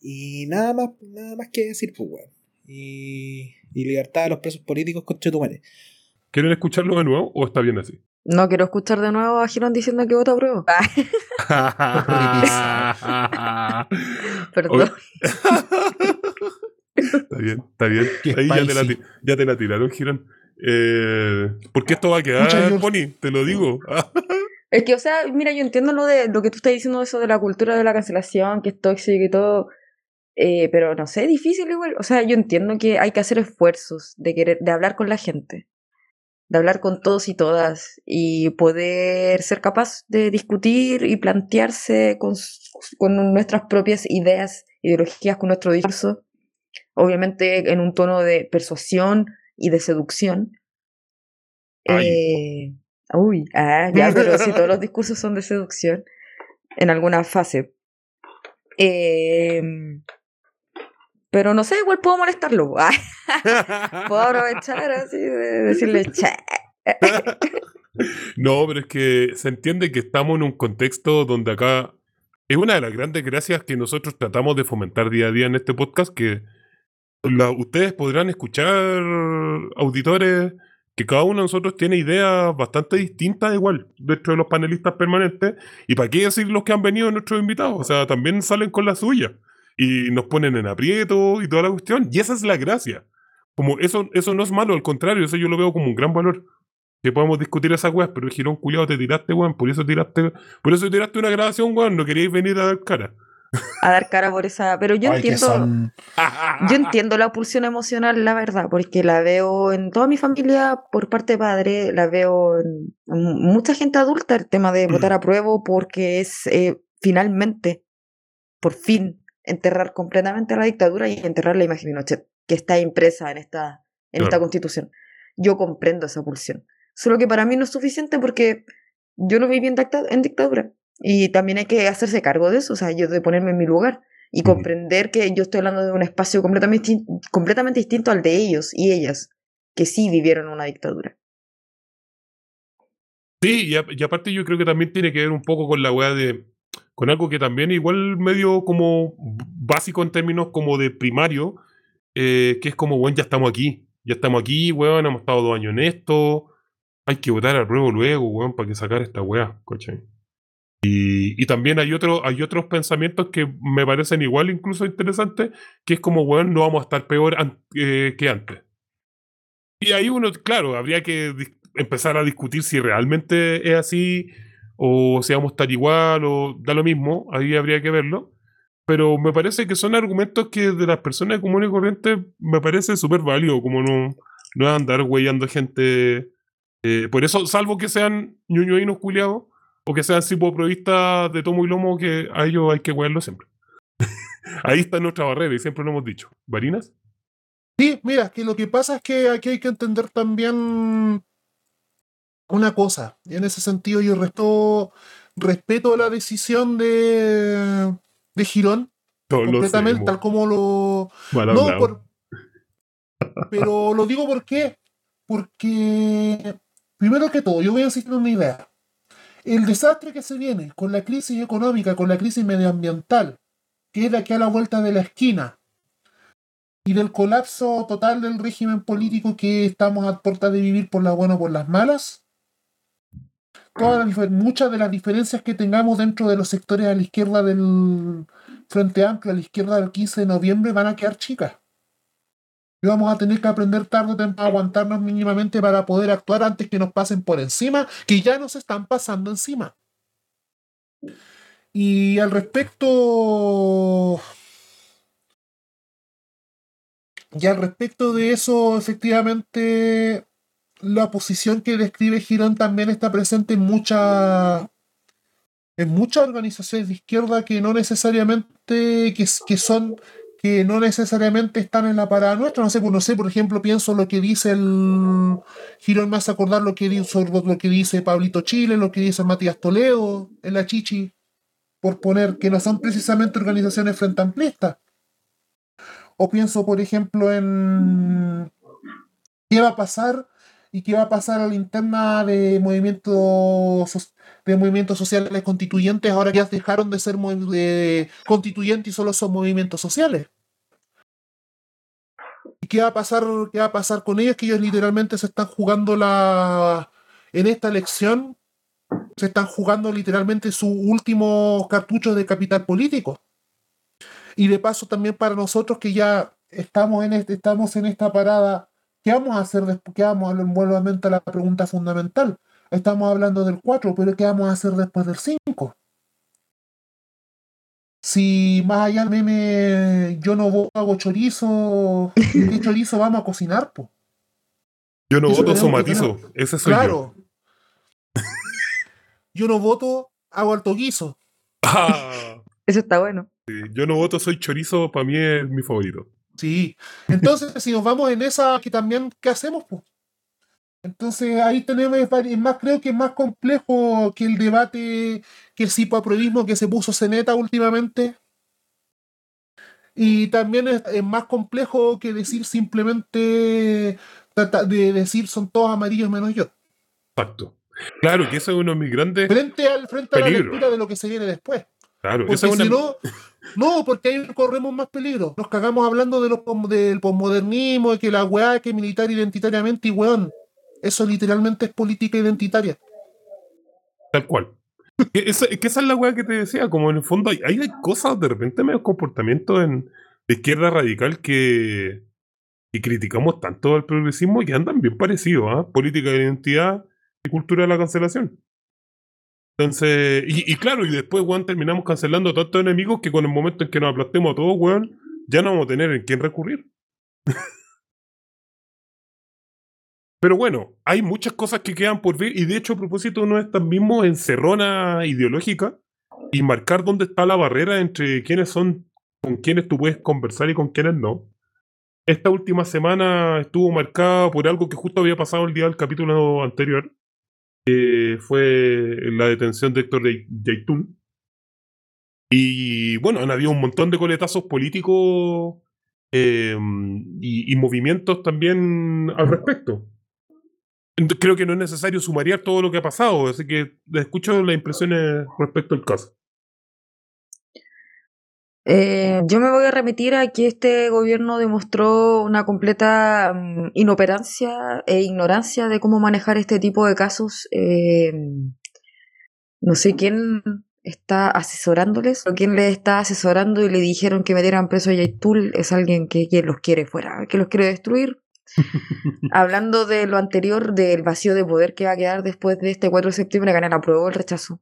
Y nada más, nada más que decir, pues weón. Y, y libertad de los presos políticos con Chetumare. ¿Quieren escucharlo de nuevo o está bien así? No quiero escuchar de nuevo a Girón diciendo que vota a prueba. Perdón. está bien, está bien. Ahí ya te, la, ya te, la, tiraron, Girón. Eh, porque esto va a quedar, Pony, te lo digo. es que, o sea, mira, yo entiendo lo de lo que tú estás diciendo, eso de la cultura de la cancelación, que es tóxico y todo. Eh, pero no sé, difícil igual. O sea, yo entiendo que hay que hacer esfuerzos de querer, de hablar con la gente de hablar con todos y todas y poder ser capaz de discutir y plantearse con, con nuestras propias ideas, ideologías, con nuestro discurso, obviamente en un tono de persuasión y de seducción. Eh, uy, ah, ya, pero si todos los discursos son de seducción en alguna fase. Eh, pero no sé, igual puedo molestarlo. puedo aprovechar así de decirle, che. no, pero es que se entiende que estamos en un contexto donde acá es una de las grandes gracias que nosotros tratamos de fomentar día a día en este podcast, que ustedes podrán escuchar auditores que cada uno de nosotros tiene ideas bastante distintas igual dentro de los panelistas permanentes. Y para qué decir los que han venido nuestros invitados, o sea, también salen con la suya y nos ponen en aprieto y toda la cuestión. Y esa es la gracia. Como eso, eso no es malo, al contrario, eso yo lo veo como un gran valor. que podemos discutir esas weas, pero el girón culiado te tiraste, weón, por eso tiraste, por eso tiraste una grabación, weón, no queríais venir a dar cara. A dar cara por esa. Pero yo Ay, entiendo. Yo entiendo la pulsión emocional, la verdad, porque la veo en toda mi familia por parte de padre, la veo en, mucha gente adulta, el tema de votar a prueba, porque es eh, finalmente, por fin, enterrar completamente la dictadura y enterrar la imagen de Pinochet, que está impresa en esta, en esta Claro. constitución. Yo comprendo esa pulsión. Solo que para mí no es suficiente porque yo no viví en dictadura. Y también hay que hacerse cargo de eso, o sea, yo de ponerme en mi lugar y comprender que yo estoy hablando de un espacio completamente, completamente distinto al de ellos y ellas, que sí vivieron una dictadura. Sí, y, a- y aparte yo creo que también tiene que ver un poco con la weá de. con algo que también igual medio como básico en términos como de primario, eh, que es como, weón, ya estamos aquí. Ya estamos aquí, weón, hemos estado dos años en esto. Hay que votar al prueba luego, weón, para que sacar esta weá, ¿cachai? Y, y también hay, otro, hay otros pensamientos que me parecen igual incluso interesantes, que es como, weón, no vamos a estar peor an- eh, que antes. Y ahí uno, claro, habría que empezar a discutir si realmente es así o si vamos a estar igual o da lo mismo, ahí habría que verlo. Pero me parece que son argumentos que de las personas comunes y corrientes me parece súper válido, como no, no andar huellando gente. eh, por eso, salvo que sean ñuñoínos culiados o que sean cipoprovistas de tomo y lomo, que a ellos hay que huello siempre. ahí está nuestra barrera y siempre lo hemos dicho. ¿Varinas? Sí, mira, que lo que pasa es que aquí hay que entender también una cosa. Y en ese sentido yo resto, respeto la decisión de, de Girón, No completamente, tal como lo... mal No, por- pero lo digo por qué. Porque, primero que todo, yo voy a insistir en una idea. El desastre que se viene con la crisis económica, con la crisis medioambiental, que es de aquí a la vuelta de la esquina, y del colapso total del régimen político que estamos a puerta de vivir por las buenas o por las malas, todas las muchas de las diferencias que tengamos dentro de los sectores a la izquierda del Frente Amplio, a la izquierda del 15 de noviembre, van a quedar chicas. Y vamos a tener que aprender tarde o temprano a aguantarnos mínimamente para poder actuar antes que nos pasen por encima, que ya nos están pasando encima. Y al respecto, y al respecto de eso, efectivamente, la posición que describe Girón también está presente en muchas en muchas organizaciones de izquierda que no necesariamente que, son que no necesariamente están en la parada nuestra. No sé, pues, no sé, por ejemplo, pienso lo que dice el Girón hace acordar lo que dice lo que dice Pablito Chile, lo que dice Matías Toledo, en la Chichi, por poner que no son precisamente organizaciones frente amplistas. O pienso, por ejemplo, en qué va a pasar y qué va a pasar a la interna de movimientos so- de movimientos sociales constituyentes ahora ya dejaron de ser constituyentes y solo son movimientos sociales. ¿Y qué va a pasar, qué va a pasar con ellos? Que ellos literalmente se están jugando la en esta elección se están jugando literalmente su último cartucho de capital político. Y de paso también para nosotros que ya estamos en este, estamos en esta parada, ¿qué vamos a hacer después? ¿Qué vamos a nuevamente a la pregunta fundamental? Estamos hablando del 4, pero ¿qué vamos a hacer después del 5? Si más allá del meme yo no voto, hago chorizo, ¿qué chorizo vamos a cocinar? Po? Yo no Eso voto, somatizo. Ese soy yo. Claro. Yo no voto, hago alto guiso. Ah, Eso está bueno. sí, Yo no voto, soy chorizo, para mí es mi favorito. Sí. Entonces, si nos vamos en esa, que también, ¿qué hacemos? po? Entonces, ahí tenemos, es más, creo que es más complejo que el debate, que el cipoaprovismo que se puso Ceneta últimamente. Y también es, es más complejo que decir simplemente, de decir son todos amarillos menos yo. Exacto. Claro, que eso es uno de mis grandes. Frente, al, frente a la lectura de lo que se viene después. Claro, Porque esa es una. si no, no, porque ahí corremos más peligro. Nos cagamos hablando de los del posmodernismo, de que la weá que militar identitariamente y weón. Eso literalmente es política identitaria. Tal cual. Que esa, que esa es la weá que te decía, como en el fondo hay, hay cosas de repente medio comportamiento en de izquierda radical que, que criticamos tanto al progresismo que andan bien parecidos, ¿ah? Política de identidad y cultura de la cancelación. Entonces, y, y claro, y después, weón, terminamos cancelando a tantos enemigos que con el momento en que nos aplastemos a todos, weón, ya no vamos a tener en quién recurrir. Pero bueno, hay muchas cosas que quedan por ver y de hecho a propósito no es tan mismo encerrona ideológica y marcar dónde está la barrera entre quiénes son, con quienes tú puedes conversar y con quienes no. Esta última semana estuvo marcada por algo que justo había pasado el día del capítulo anterior, que fue la detención de Héctor Yaitul. Y bueno, han habido un montón de coletazos políticos eh, y movimientos también al respecto creo que no es necesario sumariar todo lo que ha pasado, así que escucho las impresiones respecto al caso. Eh, yo me voy a remitir a que este gobierno demostró una completa um, inoperancia e ignorancia de cómo manejar este tipo de casos. Eh, no sé quién está asesorándoles o quién le está asesorando y le dijeron que metieran preso a Yaitul es alguien que, que los quiere fuera, que los quiere destruir. Hablando de lo anterior, del vacío de poder que va a quedar después de este 4 de septiembre, ganar la prueba o el rechazo.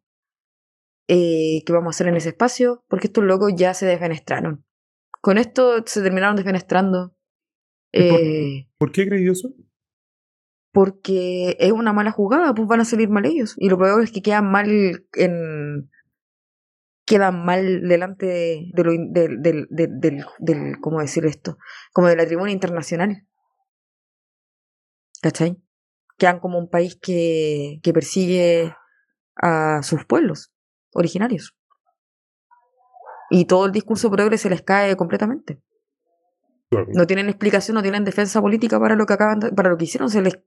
Eh, ¿Qué vamos a hacer en ese espacio? Porque estos locos ya se desfenestraron. Con esto se terminaron desfenestrando. Eh, ¿Por, qué creí eso? Porque es una mala jugada, pues van a salir mal ellos. Y lo peor es que quedan mal en. Quedan mal delante de, lo, del, del, del, del, ¿Cómo decir esto? Como de la tribuna internacional. ¿Cachai? Quedan como un país que, que persigue a sus pueblos originarios. Y todo el discurso progre se les cae completamente. No tienen explicación, no tienen defensa política para lo que acaban para lo que hicieron. Se les,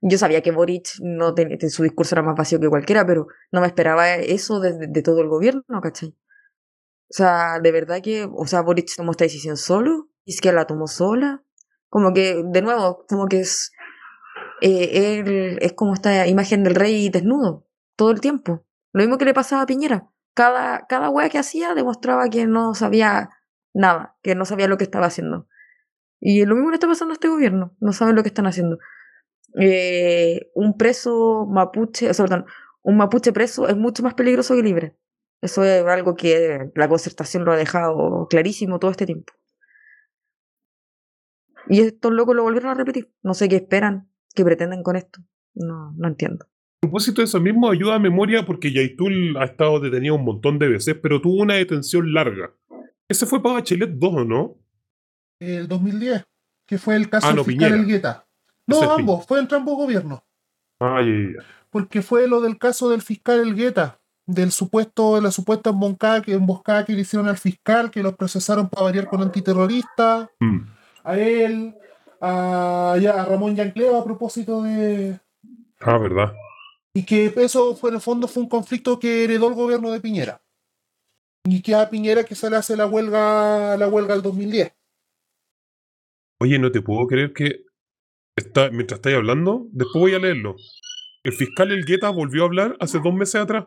yo sabía que Boric no su discurso era más vacío que cualquiera, pero no me esperaba eso de, de, todo el gobierno, ¿cachai? O sea, de verdad que, o sea, Boric tomó esta decisión solo, que la tomó sola. Como que, de nuevo, como que es eh, él es como esta imagen del rey desnudo todo el tiempo. Lo mismo que le pasaba a Piñera. Cada, cada wea que hacía demostraba que no sabía nada, que no sabía lo que estaba haciendo. Y lo mismo le está pasando a este gobierno, no saben lo que están haciendo. Eh, un preso mapuche, o sea, perdón, un mapuche preso es mucho más peligroso que libre. Eso es algo que la concertación lo ha dejado clarísimo todo este tiempo. Y estos locos lo volvieron a repetir. No sé qué esperan que pretenden con esto. No, no entiendo. A propósito de eso mismo, ayuda a memoria porque Yaitul ha estado detenido un montón de veces, pero tuvo una detención larga. Ese fue para Bachelet 2, ¿no? El 2010, que fue el caso ah, del fiscal Elgueta. No, ambos, fue entre ambos gobiernos. Ay, Porque fue lo del caso del fiscal Elgueta, del supuesto, de la supuesta emboscada que, emboscada que le hicieron al fiscal, que los procesaron para variar con antiterrorista. Mm. A él, a, ya, a Ramón Yancleo a propósito de. Ah, verdad. Y que eso fue en el fondo fue un conflicto que heredó el gobierno de Piñera. Y que a Piñera que se le hace la huelga, la huelga del 2010. Oye, no te puedo creer que está, mientras estáis hablando, después voy a leerlo. El fiscal Elgueta volvió a hablar hace dos meses atrás.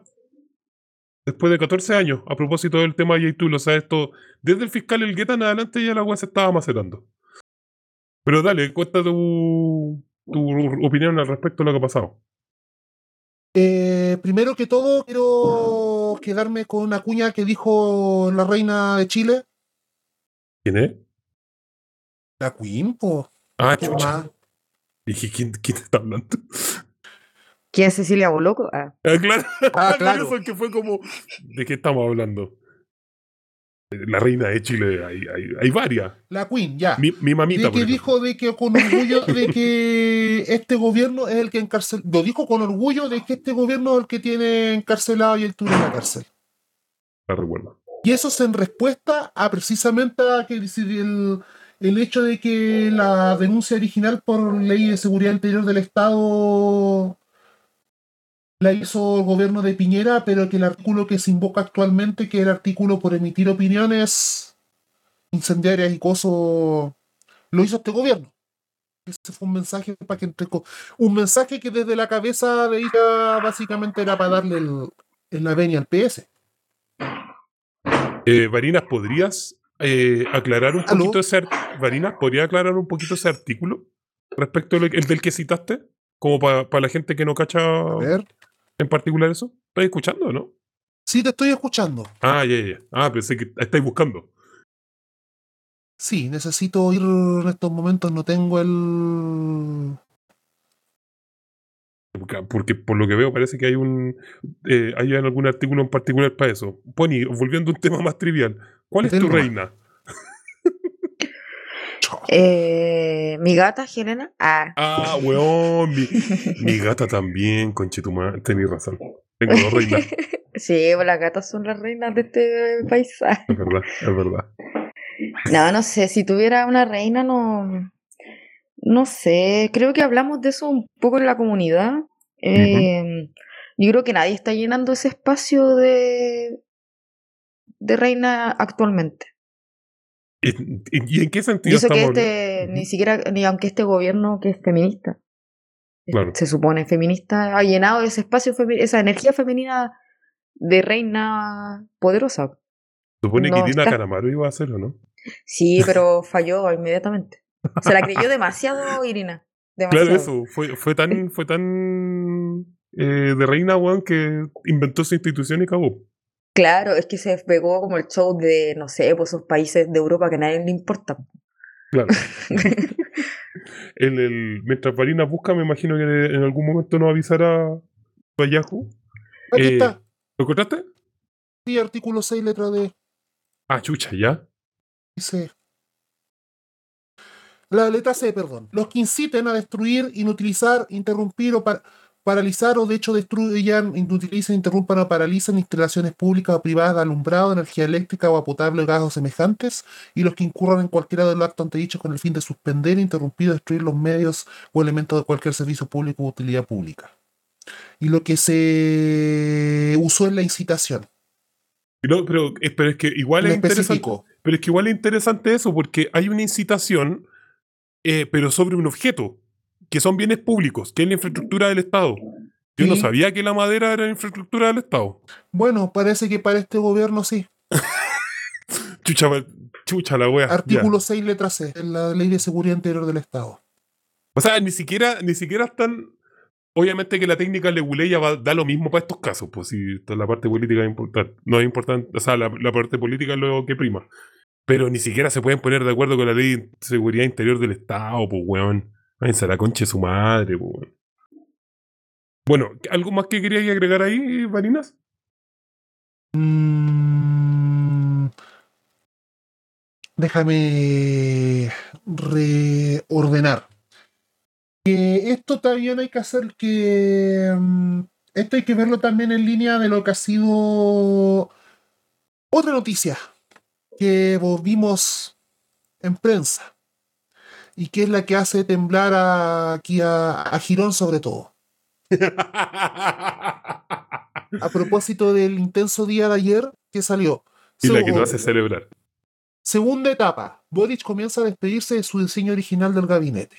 Después de 14 años, a propósito del tema de Yaitul. O sea, esto, desde el fiscal Elgueta en adelante ya la agua se estaba macerando. Pero dale, cuenta tu, tu opinión al respecto de lo que ha pasado. Eh, primero que todo, quiero quedarme con una cuña que dijo la reina de Chile. ¿Quién es? La Queen, po. Ah, chucha. Dije, ¿quién, ¿quién está hablando? ¿Quién es Cecilia Boloco? Ah, ah claro. Ah, claro. Eso que fue como, ¿de qué estamos hablando? La reina de Chile, hay, hay, hay varias. La Queen, ya. Mi, mi mamita. De que dijo de que con orgullo de que este gobierno es el que encarceló. Lo dijo con orgullo de que este gobierno es el que tiene encarcelado y el tuvo en la cárcel. La recuerdo. Y eso es en respuesta a precisamente a que el, el hecho de que la denuncia original por ley de seguridad interior del Estado la hizo el gobierno de Piñera, pero que el artículo que se invoca actualmente, que es el artículo por emitir opiniones incendiarias y cosas, lo hizo este gobierno. Ese fue un mensaje para que un mensaje que desde la cabeza de ella básicamente era para darle el, la venia al PS. Eh, Varinas, ¿podrías eh, aclarar un poquito ese Varinas, ¿podría aclarar un poquito ese artículo respecto al del que citaste? Como para la gente que no cacha A ver. En particular eso. ¿Estás escuchando o no? Sí, te estoy escuchando. Ah, ya, ya. Ah, pensé que estáis buscando. Sí, necesito ir en estos momentos, no tengo el... Porque, por lo que veo parece que hay un eh, hay algún artículo en particular para eso. Pony, volviendo a un tema más trivial, ¿cuál es tu reina? Eh, mi gata, Helena. Ah, Ah, weón, mi, mi gata también, conchetumá, tenés razón. Tengo dos reinas, sí, pues las gatas son las reinas de este país. Ah. es verdad, es verdad. No, no sé, si tuviera una reina, no. No sé, creo que hablamos de eso un poco en la comunidad. Eh, Yo creo que nadie está llenando ese espacio de, de reina actualmente. ¿Y, en qué Y sentido que este, ni siquiera, ni aunque este gobierno que es feminista, Claro. se supone feminista, ha llenado ese espacio, esa energía femenina de reina poderosa. Supone que Irina está- Caramaro iba a hacerlo, ¿no? Sí, pero falló inmediatamente. Se la creyó demasiado, Irina. Demasiado. Claro, eso. Fue, fue tan, fue tan eh, de reina, weón, que inventó esa institución y acabó. Claro, es que se pegó como el show de, no sé, pues esos países de Europa que a nadie le importa. Claro. El, el, mientras Varina busca, me imagino que en algún momento nos avisará a Yahoo. Aquí Eh, está. ¿Lo encontraste? Sí, artículo 6, letra D. Ah, chucha, ya. Dice. La letra C, perdón. Los que inciten a destruir, inutilizar, interrumpir o par- paralizar o de hecho destruyan, inutilizan, interrumpan o paralizan instalaciones públicas o privadas de alumbrado, energía eléctrica, agua potable, gas o semejantes, y los que incurran en cualquiera de los actos antedichos con el fin de suspender, interrumpir o destruir los medios o elementos de cualquier servicio público o utilidad pública. Y lo que se usó en la incitación. No, pero, eh, pero es que igual es interesante. Pero es que igual es interesante eso, porque hay una incitación, eh, pero sobre un objeto, que son bienes públicos, que es la infraestructura del Estado. Yo no sabía que la madera era infraestructura del Estado. Bueno, parece que para este gobierno sí. Chucha, chucha la wea. ya. Artículo 6, letra C, en la Ley de Seguridad Interior del Estado. O sea, ni siquiera, ni siquiera están. Obviamente que la técnica leguleya va, da lo mismo para estos casos, pues si la parte política es importante. No es importante, o sea, la, la parte política es lo que prima. Pero ni siquiera se pueden poner de acuerdo con la ley de seguridad interior del Estado, pues weón. Váyanse a la concha su madre, weón. Bueno, ¿algo más que quería agregar ahí, Varinas? Mm, déjame reordenar. Que esto también hay que hacer que. mm, Esto hay que verlo también en línea de lo que ha sido otra noticia que vimos en prensa y que es la que hace temblar a- aquí a, a Girón sobre todo. A propósito del intenso día de ayer que salió. y la que nos hace celebrar. Segunda etapa. Boric comienza a despedirse de su diseño original del gabinete.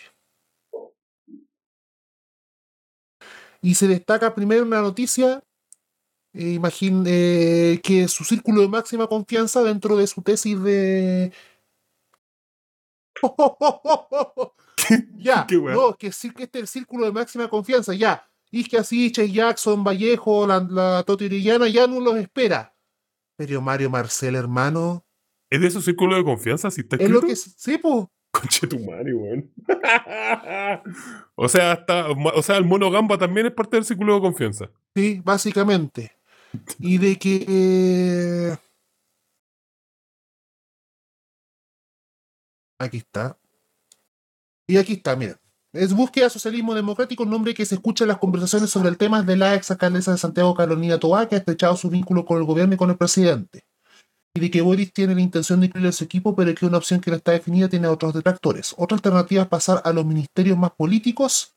Y se destaca primero una noticia eh, eh, que su círculo de máxima confianza dentro de su tesis de... ya, Qué no, que, este es el círculo de máxima confianza, ya. Isque Asiche, Jackson, Vallejo, la, la Toti Orellana ya no los espera. Pero Mario Marcel, hermano, ¿Es de su círculo de confianza? Si está es escrito. lo que... Sí, pues. Conche tu madre, weón. o sea, hasta, o sea, el mono gamba también es parte del círculo de confianza. Sí, básicamente. Y de que. Aquí está. Y aquí está, miren. Es búsqueda socialismo democrático, un nombre que se escucha en las conversaciones sobre el tema de la ex alcaldesa de Santiago, Carolina Toá, que ha estrechado su vínculo con el gobierno y con el presidente. Y de que Boris tiene la intención de incluir a su equipo, pero que una opción que no está definida tiene otros detractores. Otra alternativa es pasar a los ministerios más políticos,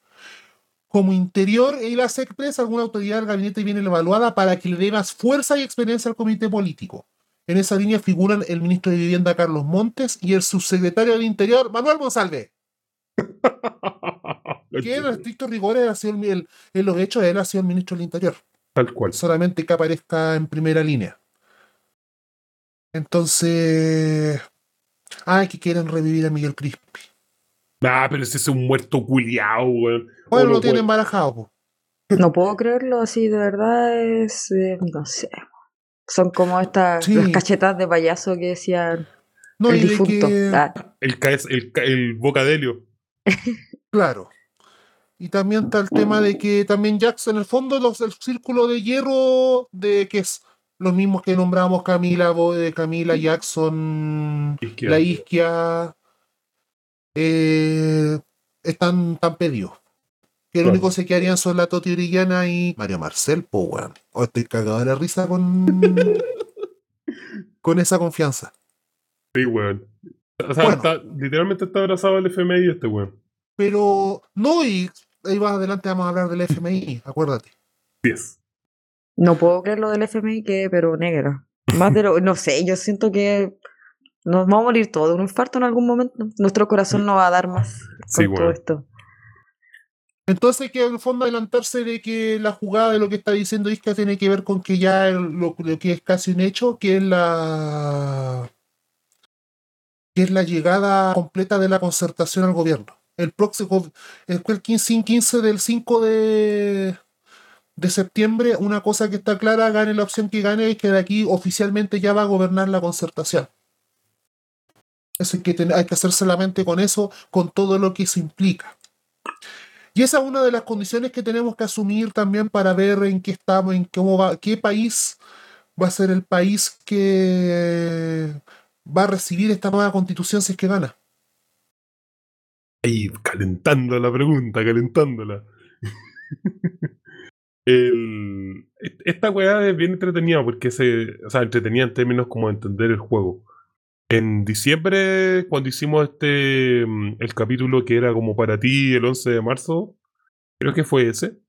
como interior y la SECPRES, alguna autoridad del gabinete viene evaluada para que le dé más fuerza y experiencia al comité político. En esa línea figuran el ministro de Vivienda Carlos Montes y el subsecretario del Interior Manuel Monsalve, que en estrictos rigores ha sido el- el- en los hechos él ha sido el ministro del Interior, Tal cual. solamente que aparezca en primera línea. Entonces, ay, que quieren revivir a Miguel Crispi. Ah, pero ese es un muerto culiao, weón. Bueno, lo tienen barajado, po. No puedo creerlo así, de verdad es. eh, no sé. Son como estas. Sí. Las cachetas de payaso que decían No, el y de difunto. que, Ah, El, ca- el, el bocadelio. claro. Y también está el tema de que también Jackson, en el fondo, los, el círculo de hierro, de que es los mismos que nombramos Camila, Bode, Camila Jackson, la Isquia, eh, están tan pedidos. Que lo Claro. único que se quedarían son la Toti Orellana y Mario Marcel, po, weón. Oh, estoy cagado de la risa con, con esa confianza. Sí, weón. O sea, Bueno. está- literalmente está abrazado al FMI este weón. Pero no, y ahí más adelante vamos a hablar del FMI, acuérdate. 10. no puedo creer lo del FMI que, pero negra. Más de lo. No sé, yo siento que. Nos vamos a morir todos de un infarto en algún momento. Nuestro corazón no va a dar más con Sí, todo esto. Entonces hay que en el fondo adelantarse de que la jugada de lo que está diciendo Isca tiene que ver con que ya lo, que es casi un hecho, que es la que es la llegada completa de la concertación al gobierno. El próximo el, el 15, 15 del 5 de, de septiembre, una cosa que está clara, gane la opción que gane, es que de aquí oficialmente ya va a gobernar la concertación. Eso hay que, hay que hacerse la mente con eso, con todo lo que eso implica. Y esa es una de las condiciones que tenemos que asumir también para ver en qué estamos, en cómo va, qué país va a ser el país que va a recibir esta nueva constitución si es que gana. Ahí, calentando la pregunta, calentándola. Esta weá es bien entretenida porque se. O sea, entretenida en términos como de entender el juego. En diciembre, cuando hicimos este. mm, El capítulo que era como para ti el 11 de marzo, creo que fue ese.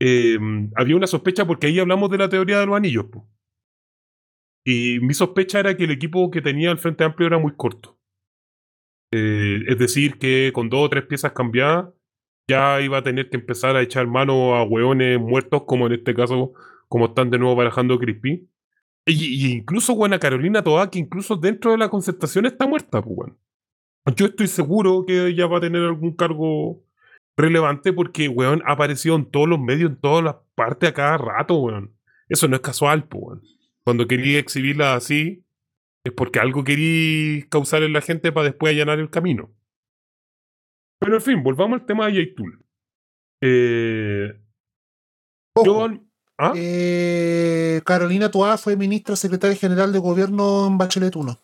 eh, había una sospecha porque ahí hablamos de la teoría de los anillos. po. Y mi sospecha era que el equipo que tenía el Frente Amplio era muy corto. Eh, es decir, que con dos o tres piezas cambiadas ya iba a tener que empezar a echar mano a hueones muertos, como en este caso, como están de nuevo barajando Crispy. Y, y incluso, buena Carolina Toa, que incluso dentro de la concertación está muerta, pues, weón. Yo estoy seguro que ella va a tener algún cargo relevante porque, weón, ha aparecido en todos los medios, en todas las partes a cada rato, weón. Eso no es casual, pues, weón. Cuando quería exhibirla así, es porque algo quería causar en la gente para después allanar el camino. Pero en fin, volvamos al tema de J-Tool. Eh, yo- ¿ah? eh, Carolina Toá fue ministra secretaria general de gobierno en Bachelet 1.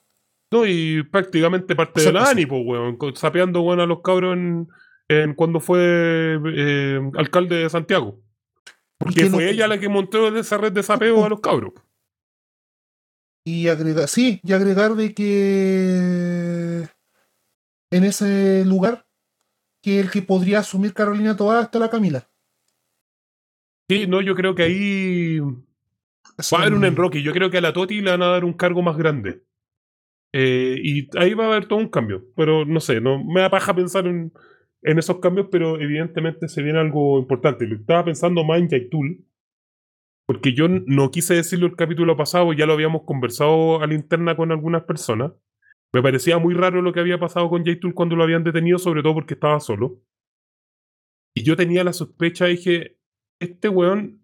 No, y prácticamente parte O sea, de la ANI, pues, weón, sapeando, weón, a los cabros en, en cuando fue eh, alcalde de Santiago. Porque que fue no- ella la que montó esa red de sapeo a los cabros. Y agregar, sí, y agregar de que en ese lugar que el que podría asumir Carolina Toá está la Camila. Sí, no, yo creo que ahí va a haber un enroque. Yo creo que a la Toti le van a dar un cargo más grande. Eh, y ahí va a haber todo un cambio. Pero no sé, no me da paja pensar en, en esos cambios, pero evidentemente se viene algo importante. Lo estaba pensando más en Yaitul, porque yo no quise decirlo el capítulo pasado, ya lo habíamos conversado a la interna con algunas personas. Me parecía muy raro lo que había pasado con Yaitul cuando lo habían detenido, sobre todo porque estaba solo. Y yo tenía la sospecha, dije, este weón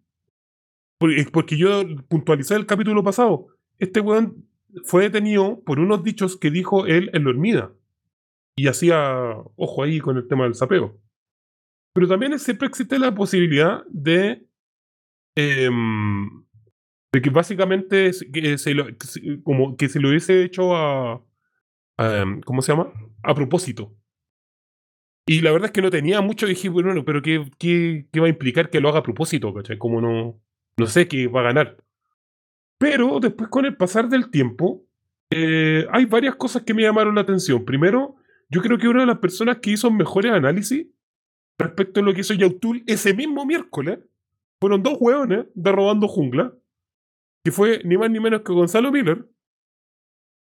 porque yo puntualicé el capítulo pasado. Este weón fue detenido por unos dichos que dijo él en la hormida. Y hacía ojo ahí con el tema del sapeo. Pero también siempre existe la posibilidad de. em, que básicamente se- que se lo, como hubiese hecho a, a, em, ¿Cómo se llama? A propósito. Y la verdad es que no tenía mucho. Dije, bueno, pero ¿qué, qué, qué va a implicar que lo haga a propósito? ¿Cachai? Como no no sé qué va a ganar. Pero después con el pasar del tiempo, eh, hay varias cosas que me llamaron la atención. Primero, yo creo que una de las personas que hizo mejores análisis respecto a lo que hizo Yautul ese mismo miércoles, fueron dos hueones de Robando Jungla, que fue ni más ni menos que Gonzalo Miller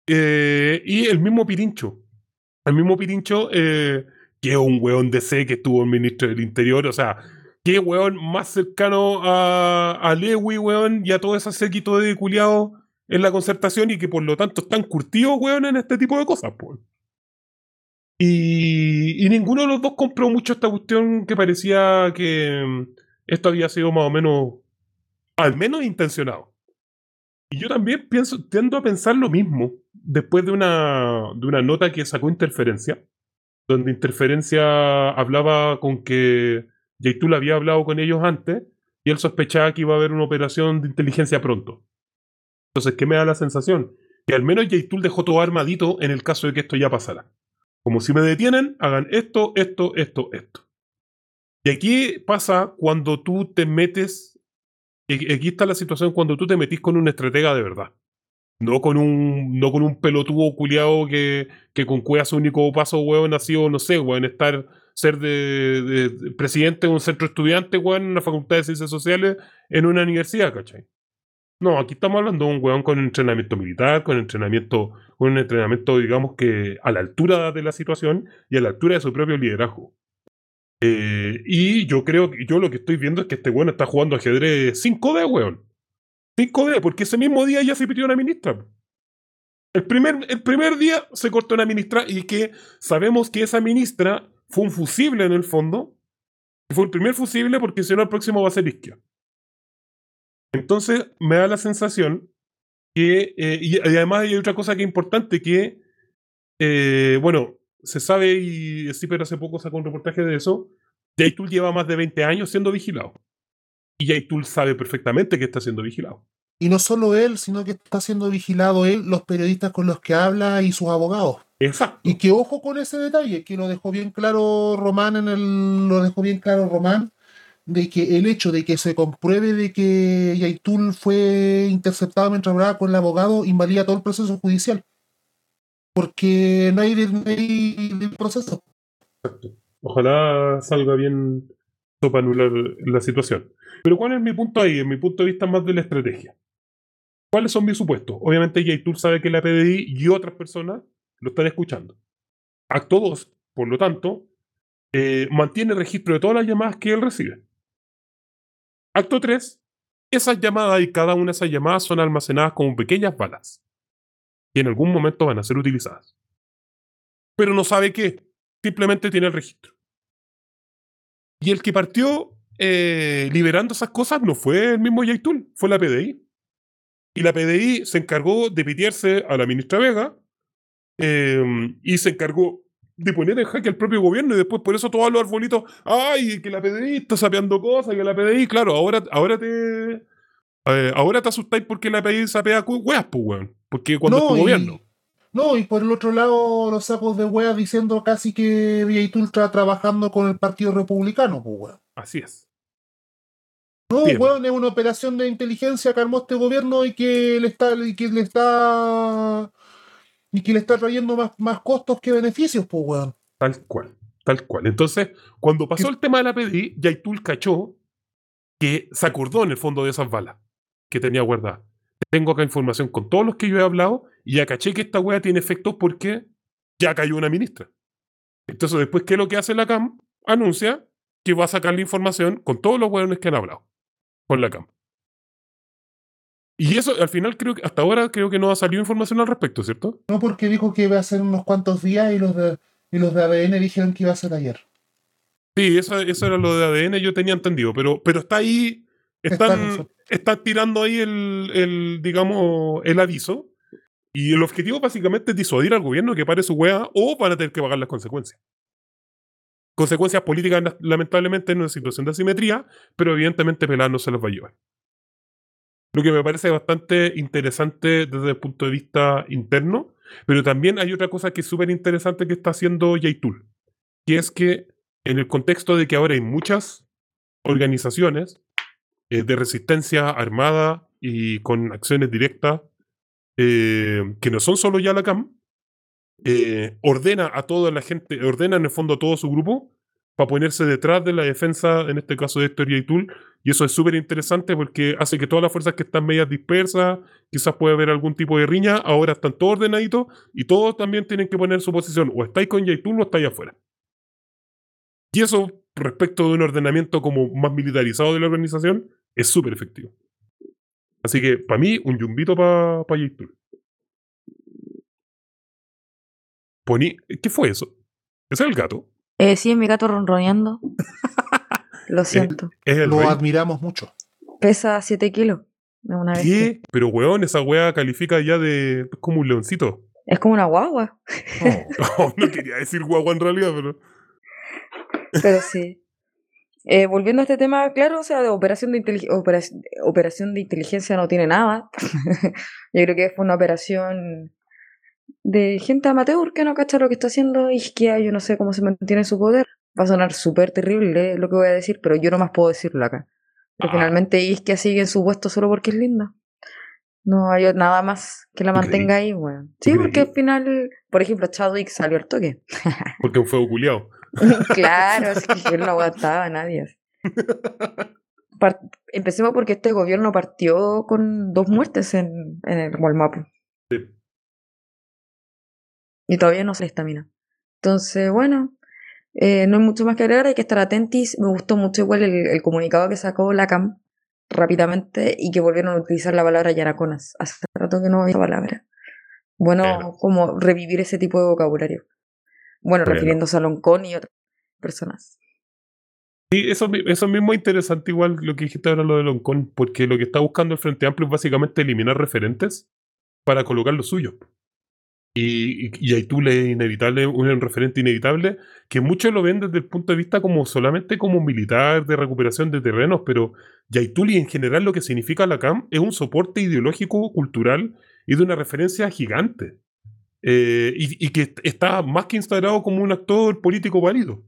eh, y el mismo Pirincho. El mismo Pirincho, eh, que es un hueón de C que estuvo en ministro del Interior, o sea, qué weón más cercano a, a Lewy, weón, y a todo ese séquito de culiados en la concertación y que por lo tanto están curtidos, weón, en este tipo de cosas, pues. Y, y ninguno de los dos compró mucho esta cuestión que parecía que mm, esto había sido más o menos, al menos intencionado. Y yo también pienso, tiendo a pensar lo mismo después de una, de una nota que sacó Interferencia, donde Interferencia hablaba con que Yaitul había hablado con ellos antes y él sospechaba que iba a haber una operación de inteligencia pronto. Entonces, ¿qué me da la sensación? Que al menos Yaitul dejó todo armadito en el caso de que esto ya pasara. Como si me detienen, hagan esto, esto, esto, esto. Y aquí pasa cuando tú te metes. y Aquí está la situación cuando tú te metís con un estratega de verdad. No con un, no con un pelotudo culiado que, que con cueva su único paso, weón, ha sido, no sé, weón, estar, ser de, de- de presidente de un centro estudiante, weón, en una facultad de ciencias sociales, en una universidad, ¿cachai? No, aquí estamos hablando de un weón con entrenamiento militar, con entrenamiento, con un entrenamiento, digamos que a la altura de la situación y a la altura de su propio liderazgo. Eh, y yo creo que yo lo que estoy viendo es que este weón está jugando ajedrez 5D, weón. 5D, porque ese mismo día ya se pidió una ministra. El primer, el primer día se cortó una ministra y que sabemos que esa ministra fue un fusible en el fondo. y Fue el primer fusible porque si no el próximo va a ser Isquia. Entonces me da la sensación que, eh, y, además hay otra cosa que es importante, que, eh, bueno, se sabe, y Zipper hace poco sacó un reportaje de eso, Yaitul lleva más de 20 años siendo vigilado. Y Yaitul sabe perfectamente que está siendo vigilado. Y no solo él, sino que está siendo vigilado él, los periodistas con los que habla y sus abogados. Exacto. Y que ojo con ese detalle, que lo dejó bien claro Román en el. Lo dejó bien claro Román, de que el hecho de que se compruebe de que Yaitul fue interceptado mientras hablaba con el abogado invalida todo el proceso judicial. Porque no hay, no hay proceso. Ojalá salga bien para anular la situación. Pero ¿cuál es mi punto ahí? En mi punto de vista más de la estrategia. ¿Cuáles son mis supuestos? Obviamente Yaitul sabe que la PDI y otras personas lo están escuchando. Acto 2, por lo tanto, eh, mantiene registro de todas las llamadas que él recibe. Acto 3, esas llamadas y cada una de esas llamadas son almacenadas como pequeñas balas. Y en algún momento van a ser utilizadas. Pero no sabe qué. Simplemente tiene el registro. Y el que partió eh, liberando esas cosas no fue el mismo Yaitul, fue la PDI. Y la PDI se encargó de pitearse a la ministra Vega eh, y se encargó de poner en jaque al propio gobierno y después por eso todos los arbolitos, ay, que la PDI está sapeando cosas, que la PDI, claro, ahora, ahora te... eh, ahora te asustáis porque la PDI sapea weas, pues, weón. Porque cuando es tu y- gobierno. No, y por el otro lado, los sacos de weas diciendo casi que Yaitul está trabajando con el Partido Republicano, pues weón. Así es. No, Bien. weón, es una operación de inteligencia que armó este gobierno y que le está, y que le está, y que le está trayendo más, más costos que beneficios, pues, weón. Tal cual, tal cual. Entonces, cuando pasó el tema de la PDI, Yaitul cachó que se acordó en el fondo de esas balas que tenía guardadas. Tengo acá información con todos los que yo he hablado y ya caché que esta wea tiene efectos porque ya cayó una ministra. Entonces, después, ¿qué es lo que hace la CAM? Anuncia que va a sacar la información con todos los weones que han hablado con la CAM. Y eso, al final, creo que hasta ahora creo que no ha salido información al respecto, ¿cierto? No porque dijo que iba a ser unos cuantos días y los de, y los de ABN dijeron que iba a ser ayer. Sí, eso, eso era lo de ADN, yo tenía entendido, pero, pero está ahí, Está están, eso. están tirando ahí el, el, digamos, el aviso. Y el objetivo básicamente es disuadir al gobierno que pare su wea o van a tener que pagar las consecuencias. Consecuencias políticas, la- lamentablemente, en una situación de asimetría, pero evidentemente Pelar no se las va a llevar. Lo que me parece bastante interesante desde el punto de vista interno, pero también hay otra cosa que es súper interesante que está haciendo Yaitul, que es que en el contexto de que ahora hay muchas organizaciones eh, de resistencia armada y con acciones directas eh, que no son solo ya eh, ordena a toda la gente, ordena en el fondo a todo su grupo para ponerse detrás de la defensa, en este caso de Héctor y Aitul, y eso es súper interesante porque hace que todas las fuerzas que están medias dispersas, quizás puede haber algún tipo de riña, ahora están todos ordenaditos y todos también tienen que poner su posición, o estáis con Yaitul o estáis afuera. Y eso, respecto de un ordenamiento como más militarizado de la organización, es súper efectivo. Así que, para mí, un yumbito para pa Yaitul. Poni- ¿Qué fue eso? Ese es el gato. Eh, sí, es mi gato ronroneando. Lo siento. Es Lo rey. admiramos mucho. Pesa 7 kilos. Una bestia. ¿Qué? Pero weón, esa wea califica ya de. Es como un leoncito. Es como una guagua. No, no quería decir guagua en realidad, pero. Pero sí. Eh, volviendo a este tema, claro, o sea, de operación de, intelig- operac- operación de inteligencia no tiene nada. Yo creo que fue una operación de gente amateur que no cacha lo que está haciendo Isquia, yo no sé cómo se mantiene su poder. Va a sonar súper terrible lo que voy a decir, pero yo no más puedo decirlo acá. Pero Ah. finalmente Isquia sigue en su puesto solo porque es linda. No hay nada más que la ¿Tú mantenga ahí, weón. Sí, creí? porque al final, por ejemplo, Chadwick salió al toque. Porque fue culiado. claro, es que él no aguantaba a nadie. Par- Empecemos porque este gobierno partió con dos muertes en, en el Walmapu. Sí. Y todavía no se le estamina. Entonces, bueno, eh, no hay mucho más que agregar, hay que estar atentis. Me gustó mucho igual el, el comunicado que sacó la CAM rápidamente y que volvieron a utilizar la palabra yaraconas. Hace rato que no había esa palabra. Bueno, como revivir ese tipo de vocabulario. Bueno, refiriéndose a Loncón y otras personas. Sí, eso, eso mismo es interesante, igual lo que dijiste ahora, lo de Loncón, porque lo que está buscando el Frente Amplio es básicamente eliminar referentes para colocar los suyos. Y, y, es inevitable, un referente inevitable, que muchos lo ven desde el punto de vista como solamente como militar de recuperación de terrenos, pero Yaitul y en general lo que significa la CAM es un soporte ideológico, cultural y de una referencia gigante. Eh, y, que está más que instaurado como un actor político válido.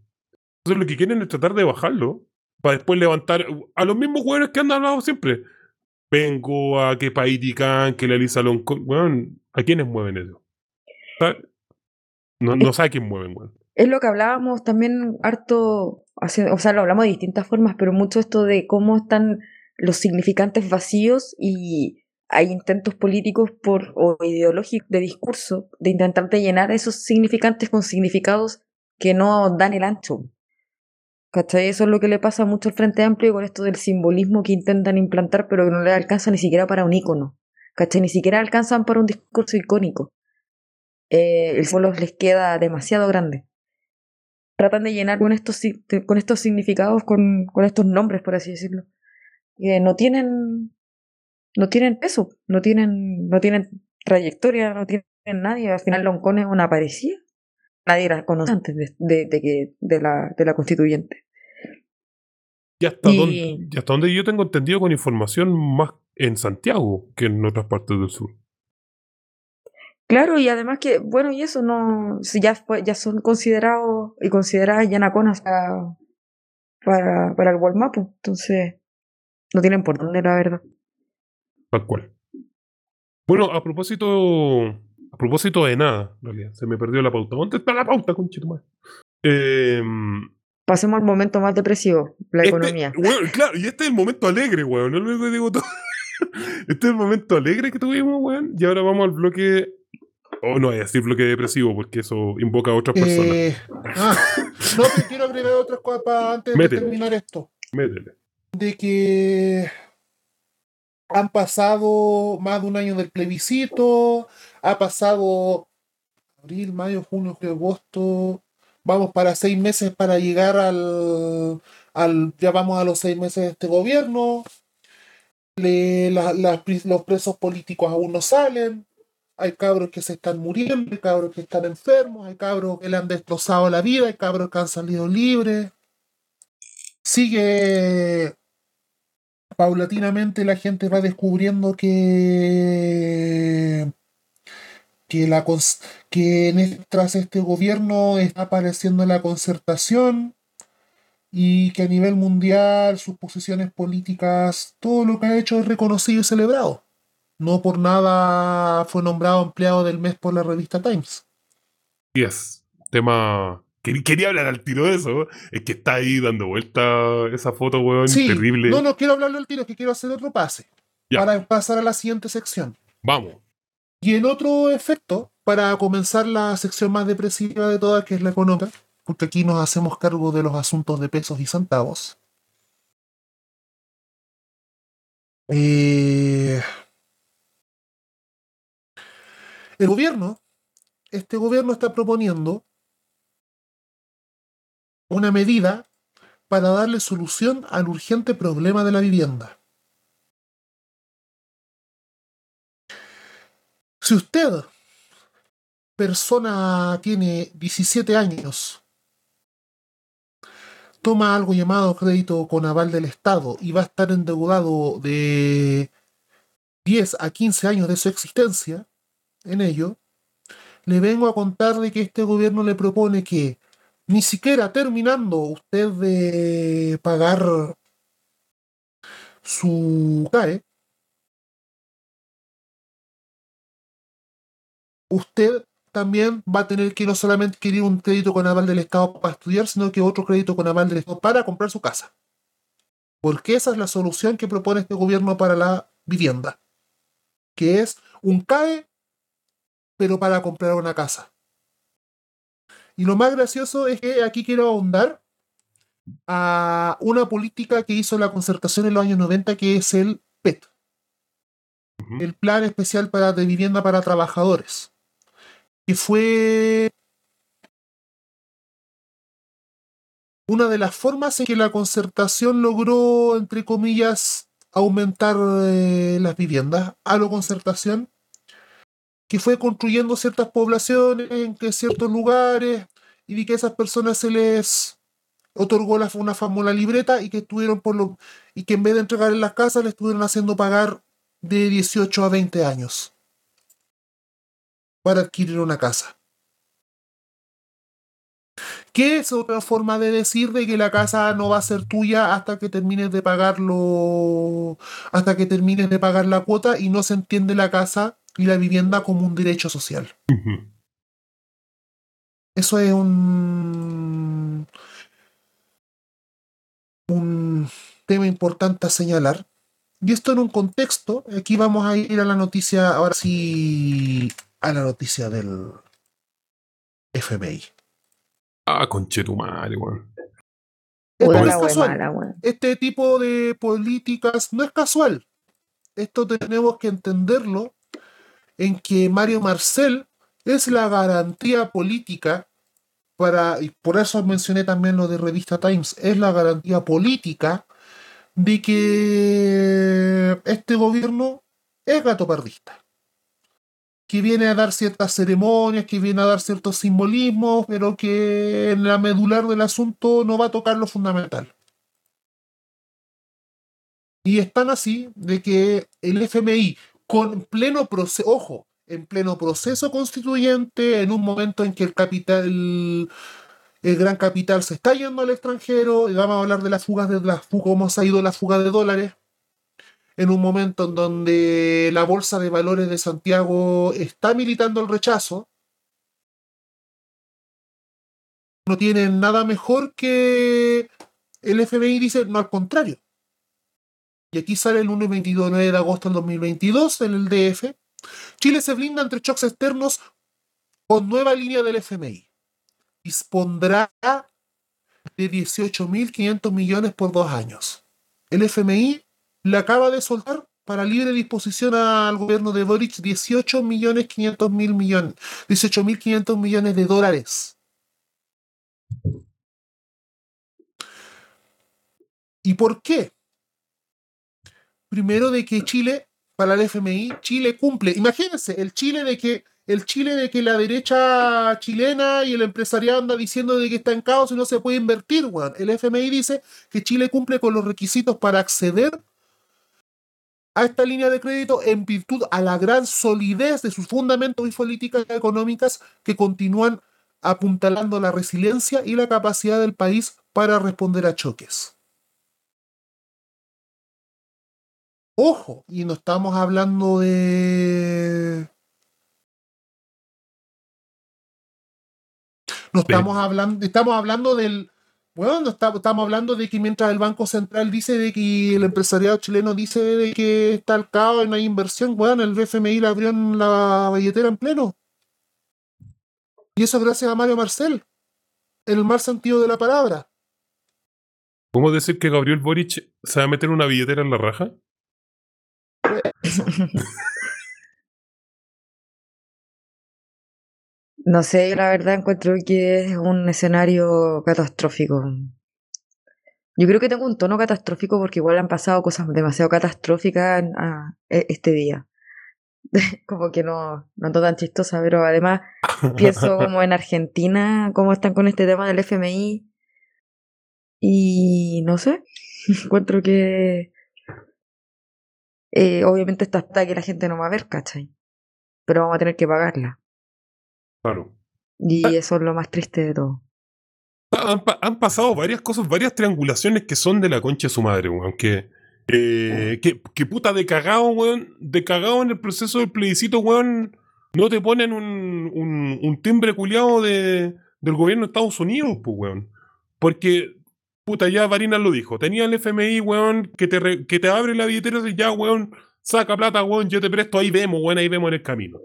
Entonces lo que quieren es tratar de bajarlo para después levantar a los mismos jugadores que han hablado siempre. Vengo a que Paitican, que la Elisa Loncón. Weón, ¿a quiénes mueven eso? ¿Sabe? No, a quién mueven, weón. Es lo que hablábamos también harto, hace- o sea, lo hablamos de distintas formas, pero mucho esto de cómo están los significantes vacíos y hay intentos políticos por, o ideológicos de discurso de intentar llenar esos significantes con significados que no dan el ancho. ¿Cachai? Eso es lo que le pasa mucho al Frente Amplio con esto del simbolismo que intentan implantar, pero que no le alcanza ni siquiera para un icono. ¿Cachai? Ni siquiera alcanzan para un discurso icónico. Eh, el símbolo les queda demasiado grande tratan de llenar con estos, con estos significados, con, con estos nombres, por así decirlo, que no tienen, no tienen peso, no tienen, no tienen trayectoria, no tienen nadie. Al final Loncón es una parecida. Nadie la conoce antes de, de, de que, de, la, de la constituyente. Y hasta, Y- donde, y hasta donde yo tengo entendido con información más en Santiago que en otras partes del sur. Claro, y además que, bueno, y eso no, si ya, ya son considerados y consideradas yanaconas para, para, para el Walmapu, entonces no tienen por dónde, la verdad. Tal cual. Bueno, a propósito. A propósito de nada, en realidad. Se me perdió la pauta. ¿Dónde está la pauta, conchetumare? Eh, Pasemos al momento más depresivo, la este- economía. claro, y este es el momento alegre, weón. No lo digo todo. Este es el momento alegre que tuvimos, weón. Y ahora vamos al bloque. Oh, no voy a decir bloque depresivo porque eso invoca a otras personas. Eh, ah, no, pero quiero agregar otras cosas para antes Métele. de terminar esto. Métele. De que han pasado más de un año del plebiscito, ha pasado abril, mayo, junio, julio, agosto. Vamos para seis meses para llegar al, al ya vamos a los seis meses de este gobierno. Le- la- los presos políticos aún no salen. Hay cabros que se están muriendo, hay cabros que están enfermos, hay cabros que le han destrozado la vida, hay cabros que han salido libres. Sigue paulatinamente la gente va descubriendo que que la que tras este gobierno está apareciendo la concertación y que a nivel mundial sus posiciones políticas, todo lo que ha hecho es reconocido y celebrado. No por nada fue nombrado empleado del mes por la revista Times. Yes. Tema. quer- Quería hablar al tiro de eso. Es que está ahí dando vuelta esa foto, weón. Sí, terrible. no, no quiero hablarle al tiro, que quiero hacer otro pase Ya. para pasar a la siguiente sección. Vamos. Y en otro efecto, para comenzar la sección más depresiva de todas, que es la económica, porque aquí nos hacemos cargo de los asuntos de pesos y centavos. Eh, el gobierno, este gobierno está proponiendo una medida para darle solución al urgente problema de la vivienda. Si usted, persona, tiene 17 años, toma algo llamado crédito con aval del Estado y va a estar endeudado de 10 a 15 años de su existencia en ello, le vengo a contar de que este gobierno le propone que ni siquiera terminando usted de pagar su CAE, usted también va a tener que no solamente adquirir un crédito con aval del Estado para estudiar, sino que otro crédito con aval del Estado para comprar su casa. Porque esa es la solución que propone este gobierno para la vivienda. Que es un CAE, pero para comprar una casa. Y lo más gracioso es que aquí quiero ahondar a una política que hizo la concertación en los años 90, que es el PET, el Plan Especial para, de Vivienda para Trabajadores, que fue una de las formas en que la concertación logró, entre comillas, aumentar eh, las viviendas. A la concertación, que fue construyendo ciertas poblaciones en ciertos lugares y de que a esas personas se les otorgó una famosa libreta y que estuvieron por lo y que en vez de entregar en las casas le estuvieron haciendo pagar de 18 a 20 años para adquirir una casa. Que es otra forma de decir de que la casa no va a ser tuya hasta que termines de pagarlo, hasta que termines de pagar la cuota y no se entiende la casa y la vivienda como un derecho social. Eso es un, un tema importante a señalar. Y esto en un contexto, aquí vamos a ir a la noticia, ahora sí, a la noticia del FMI. Ah, conchetumare, weón. Esto Puta no la es wea casual. mala, weón. Este tipo de políticas no es casual. Esto tenemos que entenderlo en que Mario Marcel es la garantía política para, y por eso mencioné también lo de Revista Times, es la garantía política de que este gobierno es gato pardista. Que viene a dar ciertas ceremonias, que viene a dar ciertos simbolismos, pero que en la medular del asunto no va a tocar lo fundamental. Y es tan así de que el FMI, con pleno proceso, ojo, en pleno proceso constituyente, en un momento en que el capital, el gran capital se está yendo al extranjero, y vamos a hablar de las fugas de las cómo se ha ido la fuga de dólares, en un momento en donde la bolsa de valores de Santiago está militando el rechazo, no tienen nada mejor que el FMI dice, no al contrario. Y aquí sale el 1 y 22 de agosto del 2022 en el DF. Chile se blinda entre shocks externos con nueva línea del FMI. Dispondrá de 18.500 millones por dos años. El FMI le acaba de soltar para libre disposición al gobierno de Boric 18 millones 500 mil millones, 18.500 millones de dólares. ¿Y por qué? Primero de que Chile, para el FMI, Chile cumple. Imagínense, el Chile de que el Chile de que la derecha chilena y el empresariado anda diciendo de que está en caos y no se puede invertir. El FMI dice que Chile cumple con los requisitos para acceder a esta línea de crédito en virtud a la gran solidez de sus fundamentos y políticas económicas que continúan apuntalando la resiliencia y la capacidad del país para responder a choques. Ojo, y no estamos hablando de... No estamos hablando, estamos hablando del... Bueno, no está- estamos hablando de que mientras el Banco Central dice de que el empresariado chileno dice de que está al caos y no hay inversión, bueno, el FMI le abrió en la billetera en pleno. Y eso gracias a Mario Marcel, en el mal sentido de la palabra. ¿Cómo decir que Gabriel Boric se va a meter una billetera en la raja? No sé, la verdad encuentro que es un escenario catastrófico. Yo creo que tengo un tono catastrófico porque igual han pasado cosas demasiado catastróficas e- este día. Como que no, no tan chistosa, pero además pienso como en Argentina, cómo están con este tema del FMI. Y no sé, encuentro que eh, obviamente esta está que la gente no va a ver, ¿cachai? Pero vamos a tener que pagarla. Claro. Y eso es lo más triste de todo. Han, pa- han pasado varias cosas, varias triangulaciones que son de la concha de su madre, weón. Que, eh, que, que puta de cagado, weón. De cagado en el proceso del plebiscito, weón. No te ponen un, un, un timbre culiado de, del gobierno de Estados Unidos, pues, weón. Porque, puta, ya Varinas lo dijo. Tenía el FMI, weón, que te, que te abre la billetera y ya, weón, saca plata, weón, yo te presto, ahí vemos, weón, ahí vemos en el camino.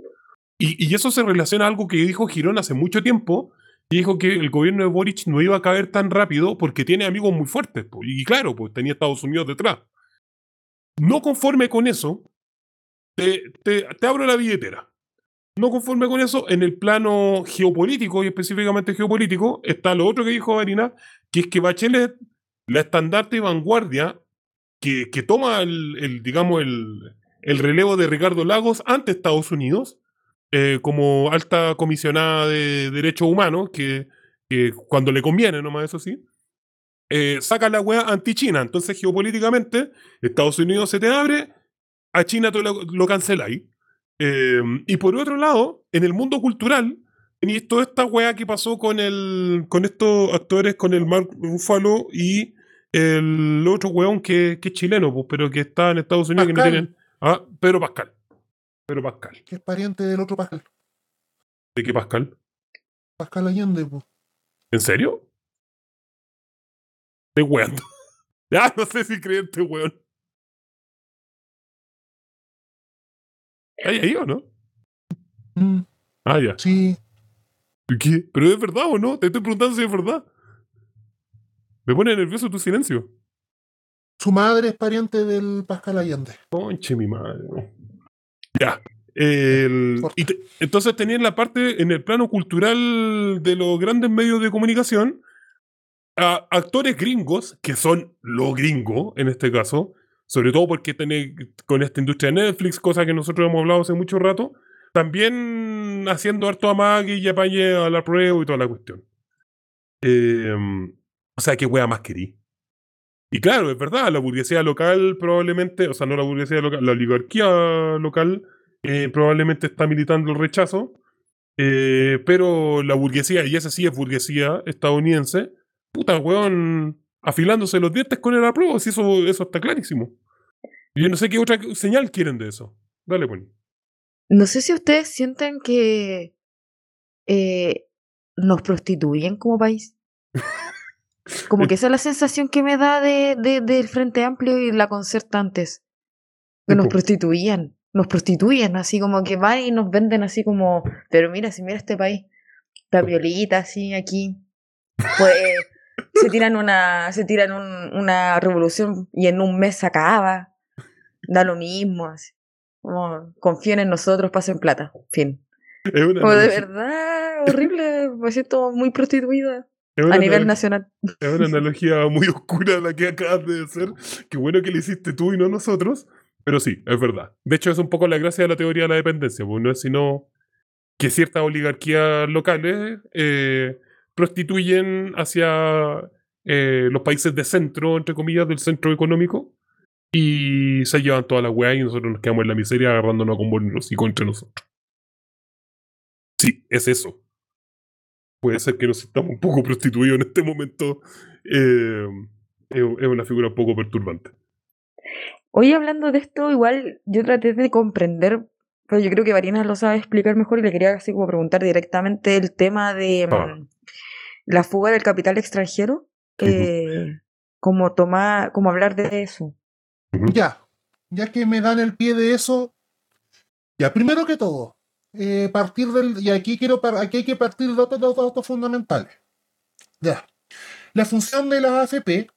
Y, y eso se relaciona a algo que dijo Girón hace mucho tiempo, y dijo que el gobierno de Boric no iba a caer tan rápido porque tiene amigos muy fuertes. Y claro, pues tenía Estados Unidos detrás. No conforme con eso, te, te- te abro la billetera. No conforme con eso, en el plano geopolítico y específicamente geopolítico, está lo otro que dijo Marina, que es que Bachelet, la estandarte y vanguardia que, que toma el, digamos, el, el relevo de Ricardo Lagos ante Estados Unidos, eh, como alta comisionada de derechos humanos, que, que cuando le conviene, nomás eso sí, eh, saca la weá anti-China. Entonces, geopolíticamente, Estados Unidos se te abre, a China lo, lo canceláis. Eh, y por otro lado, en el mundo cultural, tenéis toda esta weá que pasó con el con estos actores, con el Mark Ruffalo y el otro weón que, que es chileno, pues, pero que está en Estados Unidos que no tienen. Ah, Pedro Pascal. Pedro Pascal. Que es pariente del otro Pascal. ¿De qué Pascal? Pascal Allende, po. ¿En serio? De weón. Ya no sé si creerte, weón. ¿Hay ahí o no? Mm, Ah, ya. sí, ¿Y ¿Qué? ¿Pero es verdad o no? Te estoy preguntando si es verdad. Me pone nervioso tu silencio. su madre es pariente del Pascal Allende. Conche mi madre. Ya. El- y te- entonces tenían la parte en el plano cultural de los grandes medios de comunicación a actores gringos, que son lo gringo en este caso, sobre todo porque tiene con esta industria de Netflix, cosa que nosotros hemos hablado hace mucho rato, también haciendo harto amague y apañe a la prueba y toda la cuestión. Eh, o sea, qué wea más querí. Y claro, es verdad, la burguesía local probablemente, o sea, no la burguesía local, la oligarquía local eh, probablemente está militando el rechazo, eh, pero la burguesía, y esa sí es burguesía estadounidense, puta, weón, afilándose los dientes con el apruebo, si eso, eso está clarísimo. Yo no sé qué otra señal quieren de eso. Dale, pues. No sé si ustedes sienten que eh, nos prostituyen como país. Como que esa es la sensación que me da de, de- del Frente Amplio y la concertantes. Que nos prostituían. Nos prostituyen, así como que van y nos venden así como, pero mira, si mira este país, la violita así aquí. Pues se tiran una, se tiran un- una revolución y en un mes se acaba. Da lo mismo, así. Como confíen en nosotros, pasen plata. Fin. Es una, Como de verdad, horrible. Me siento muy prostituida a nivel nacional. Es una analogía muy oscura la que acabas de hacer. Qué bueno que la hiciste tú y no nosotros. Pero sí, es verdad. De hecho, es un poco la gracia de la teoría de la dependencia, pues no es sino que ciertas oligarquías locales eh, prostituyen hacia eh, los países de centro, entre comillas, del centro económico, y se llevan toda la weá y nosotros nos quedamos en la miseria agarrándonos con bonos y contra nosotros. Sí, es eso. Puede ser que nos estamos un poco prostituidos en este momento. eh, es una figura un poco perturbante. Hoy hablando de esto, igual yo traté de comprender, pero yo creo que Varinas lo sabe explicar mejor y le quería así como preguntar directamente el tema de Ah. mm, la fuga del capital extranjero. Eh, como tomar, como hablar de eso. Ya, ya que me dan el pie de eso, ya, primero que todo, eh, partir del, y aquí quiero, aquí hay que partir de otros datos fundamentales. Ya, la función de la AFP,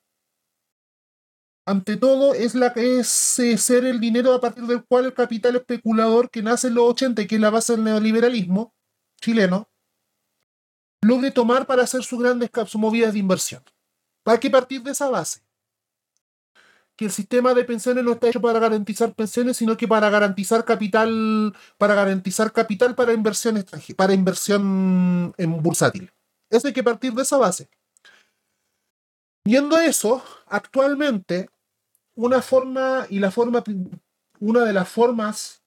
ante todo, es la es eh, ser el dinero a partir del cual el capital especulador que nace en los 80 y que es la base del neoliberalismo chileno, logre tomar para hacer sus grandes sus movidas de inversión. Hay que partir de esa base. Que el sistema de pensiones no está hecho para garantizar pensiones, sino que para garantizar capital, para garantizar capital para inversión extranjera, para inversión en bursátil. Eso hay que partir de esa base. Viendo eso, actualmente, una forma y la forma, una de las formas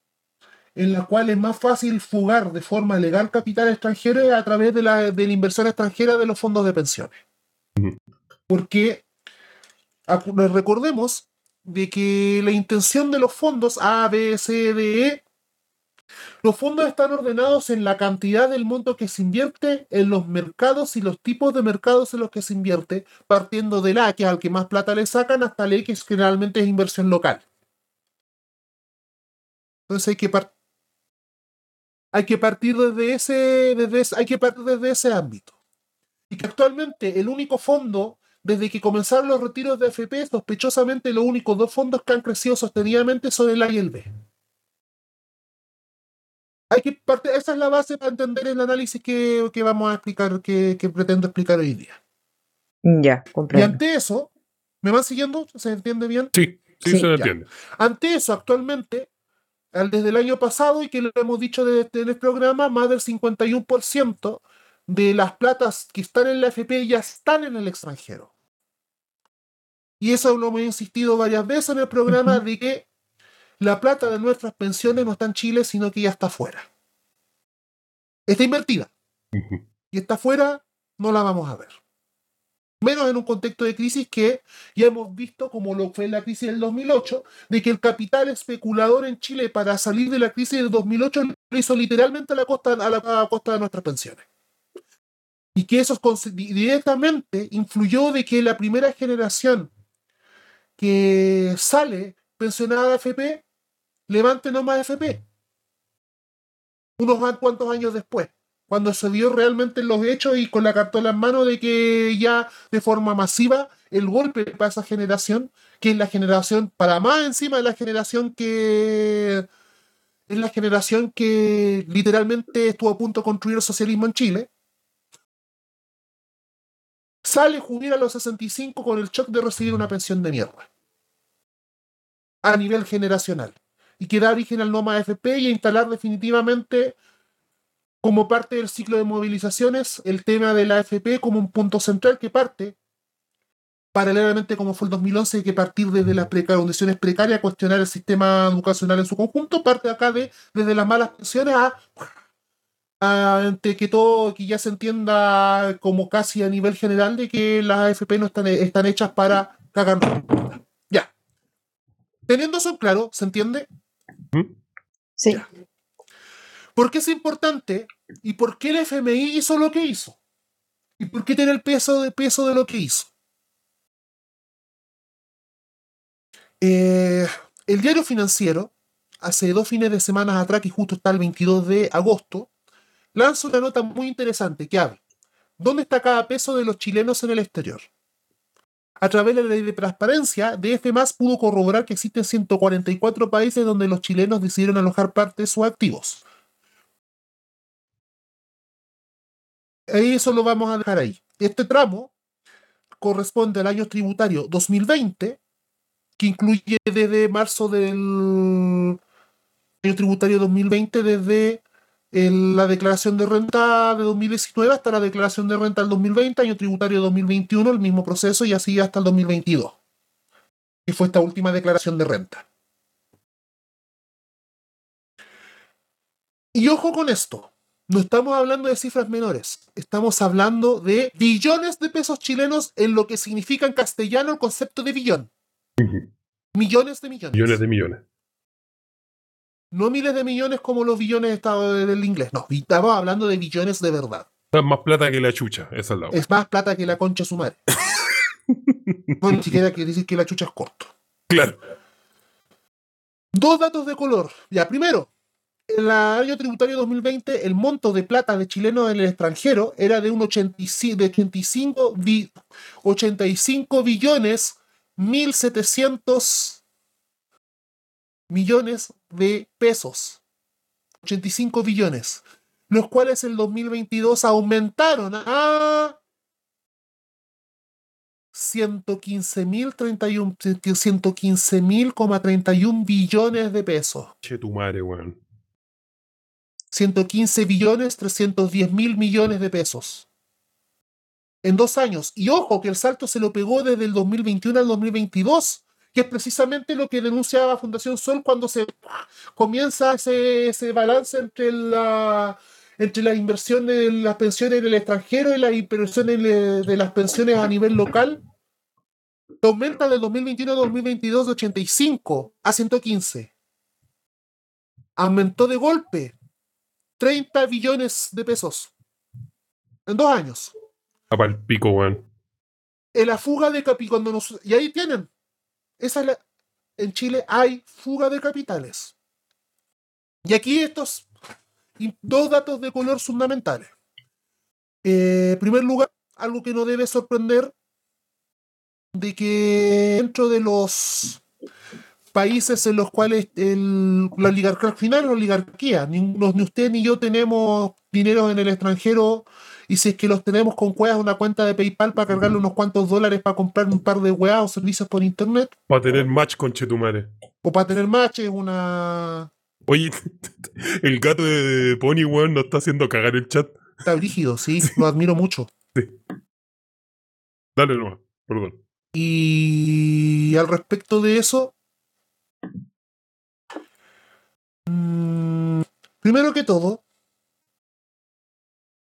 en la cual es más fácil fugar de forma legal capital extranjero es a través de la, de la inversión extranjera de los fondos de pensiones. Porque recordemos de que la intención de los fondos A, B, C, D, E, los fondos están ordenados en la cantidad del monto que se invierte en los mercados y los tipos de mercados en los que se invierte, partiendo del A, que es al que más plata le sacan, hasta el E, que generalmente es inversión local. Entonces hay que, hay que partir desde ese, desde ese- hay que partir desde ese ámbito. Y que actualmente el único fondo, desde que comenzaron los retiros de FP, sospechosamente los únicos dos fondos que han crecido sostenidamente son el A y el B. Hay que partir, esa es la base para entender el análisis que, que vamos a explicar, que, que pretendo explicar hoy día. Ya, Y comprendo. ante eso, ¿me van siguiendo? ¿Se entiende bien? Sí, sí, Sí, se entiende. Ante eso, actualmente, al- desde el año pasado, y que lo hemos dicho desde el programa, más del 51% de las platas que están en la FP ya están en el extranjero. Y eso lo hemos insistido varias veces en el programa de que la plata de nuestras pensiones no está en Chile, sino que ya está afuera. Está invertida. Y está afuera, no la vamos a ver. Menos en un contexto de crisis que ya hemos visto, como lo fue la crisis del 2008, de que el capital especulador en Chile para salir de la crisis del 2008 lo hizo literalmente a la costa, a la, a costa de nuestras pensiones. Y que eso directamente influyó de que la primera generación que sale pensionada de AFP levante no más AFP. Unos cuantos años después cuando se vio realmente en los hechos y con la cartola en mano de que ya de forma masiva el golpe para esa generación, que es la generación, para más encima de la generación que es la generación que literalmente estuvo a punto de construir el socialismo en Chile, sale jubil a los 65 con el shock de recibir una pensión de mierda a nivel generacional y que da origen al NOMA AFP y a instalar definitivamente como parte del ciclo de movilizaciones el tema de la AFP como un punto central que parte paralelamente como fue el 2011 que partir desde las preca- condiciones precarias cuestionar el sistema educacional en su conjunto parte acá de desde las malas pensiones a, a que todo que ya se entienda como casi a nivel general de que las AFP no están, están hechas para cagar teniendo eso en claro se entiende Sí. Ya. ¿Por qué es importante? ¿Y por qué el FMI hizo lo que hizo? ¿Y por qué tiene el peso de, peso de lo que hizo? Eh, el diario financiero, hace dos fines de semana atrás, que justo está el 22 de agosto, lanza una nota muy interesante que habla. ¿Dónde está cada peso de los chilenos en el exterior? A través de la ley de transparencia, DF pudo corroborar que existen 144 países donde los chilenos decidieron alojar parte de sus activos. Eso lo vamos a dejar ahí. Este tramo corresponde al año tributario 2020, que incluye desde marzo del año tributario 2020, desde el- la declaración de renta de 2019 hasta la declaración de renta del 2020, año tributario 2021, el mismo proceso, y así hasta el 2022, que fue esta última declaración de renta. Y ojo con esto, no estamos hablando de cifras menores, estamos hablando de billones de pesos chilenos en lo que significa en castellano el concepto de billón. Millones de millones. Millones de millones. No miles de millones como los billones estado del inglés, no, estamos hablando de billones de verdad. Es más plata que la chucha, esa es la Es más plata que la concha su madre. no, ni siquiera quiere decir que la chucha es corto. Claro. Dos datos de color. Ya, primero, en el año tributario 2020, el monto de plata de chilenos en el extranjero era de un 85, de 85, bi- 85 billones 1700 millones de pesos. 85 billones. los cuales el 2022 aumentaron a 115.031 115.31 billones de pesos. Che tu madre, weón. 115 billones 310 mil millones de pesos. En dos años. Y ojo que el salto se lo pegó desde el 2021 al 2022, que es precisamente lo que denunciaba Fundación Sol cuando se comienza ese, ese balance entre la entre las inversiones de las pensiones en el extranjero y las inversiones de de las pensiones a nivel local, que aumenta del 2021 al 2022 de 85 a 115. Aumentó de golpe 30 billones de pesos en dos años. A pa'l pico, weón. En la fuga de capital, cuando nos, y ahí tienen. Esa es la, en Chile hay fuga de capitales. Y aquí estos dos datos de color fundamentales. Eh, en primer lugar, algo que no debe sorprender de que dentro de los países en los cuales el- la oligarquía, al final la oligarquía, ni, ni usted ni yo tenemos dinero en el extranjero y si es que los tenemos con cuevas una cuenta de PayPal para cargarle unos cuantos dólares para comprar un par de weas o servicios por internet Para tener match con Chetumare. o para tener matches, una... Oye, el gato de Pony, weón, nos está haciendo cagar el chat. Está brígido, sí, lo admiro mucho. Dale nomás, perdón. Y al respecto de eso, mm, primero que todo,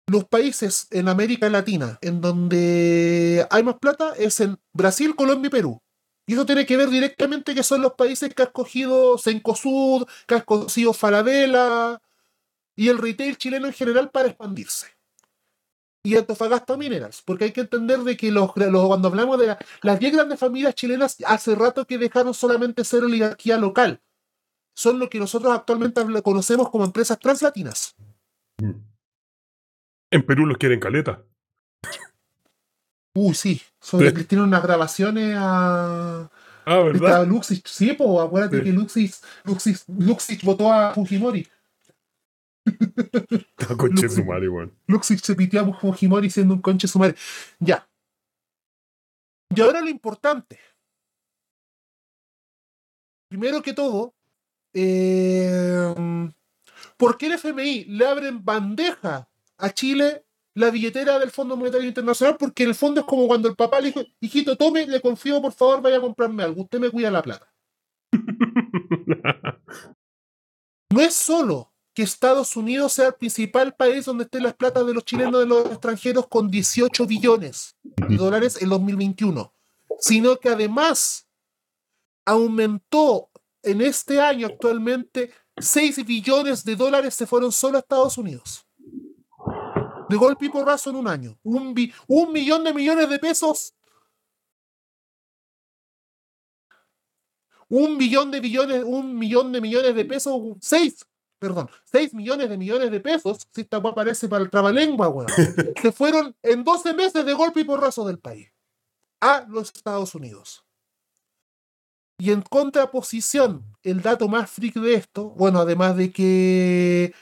los países en América Latina en donde hay más plata es en Brasil, Colombia y Perú. Y eso tiene que ver directamente que son los países que ha escogido Cencosud, que ha escogido Falabella y el retail chileno en general para expandirse. Y Antofagasta Minerals, porque hay que entender de que los, cuando hablamos de la- las 10 grandes familias chilenas, hace rato que dejaron solamente ser oligarquía local. Son lo que nosotros actualmente conocemos como empresas translatinas. En Perú los quieren caleta. Uy, sí. Sobre que tienen unas grabaciones a. Ah, ¿verdad? Luxich. Sí, pues acuérdate Sí. que Luxich, Luxich, Luxich votó a Fujimori. Ah, Conche su madre, weón. Luxich se pitió a Fujimori siendo un conche su madre. Ya. Y ahora lo importante. Primero que todo, eh, ¿por qué el FMI le abren bandeja a Chile la billetera del Fondo Monetario Internacional? Porque en el fondo es como cuando el papá le dijo, hijito, tome, le confío, por favor, vaya a comprarme algo. Usted me cuida la plata. No es solo que Estados Unidos sea el principal país donde estén las platas de los chilenos de los extranjeros con 18 billones de dólares en 2021, sino que además aumentó en este año actualmente 6 billones de dólares se fueron solo a Estados Unidos. De golpe y porrazo en un año. Un, bi- un millón de millones de pesos. Un billón de billones, un millón de millones de pesos, seis, perdón, seis millones de millones de pesos, si esta weá aparece para el trabalengua, weón, se fueron en 12 meses de golpe y porrazo del país a los Estados Unidos. Y en contraposición, el dato más freak de esto, bueno, además de que.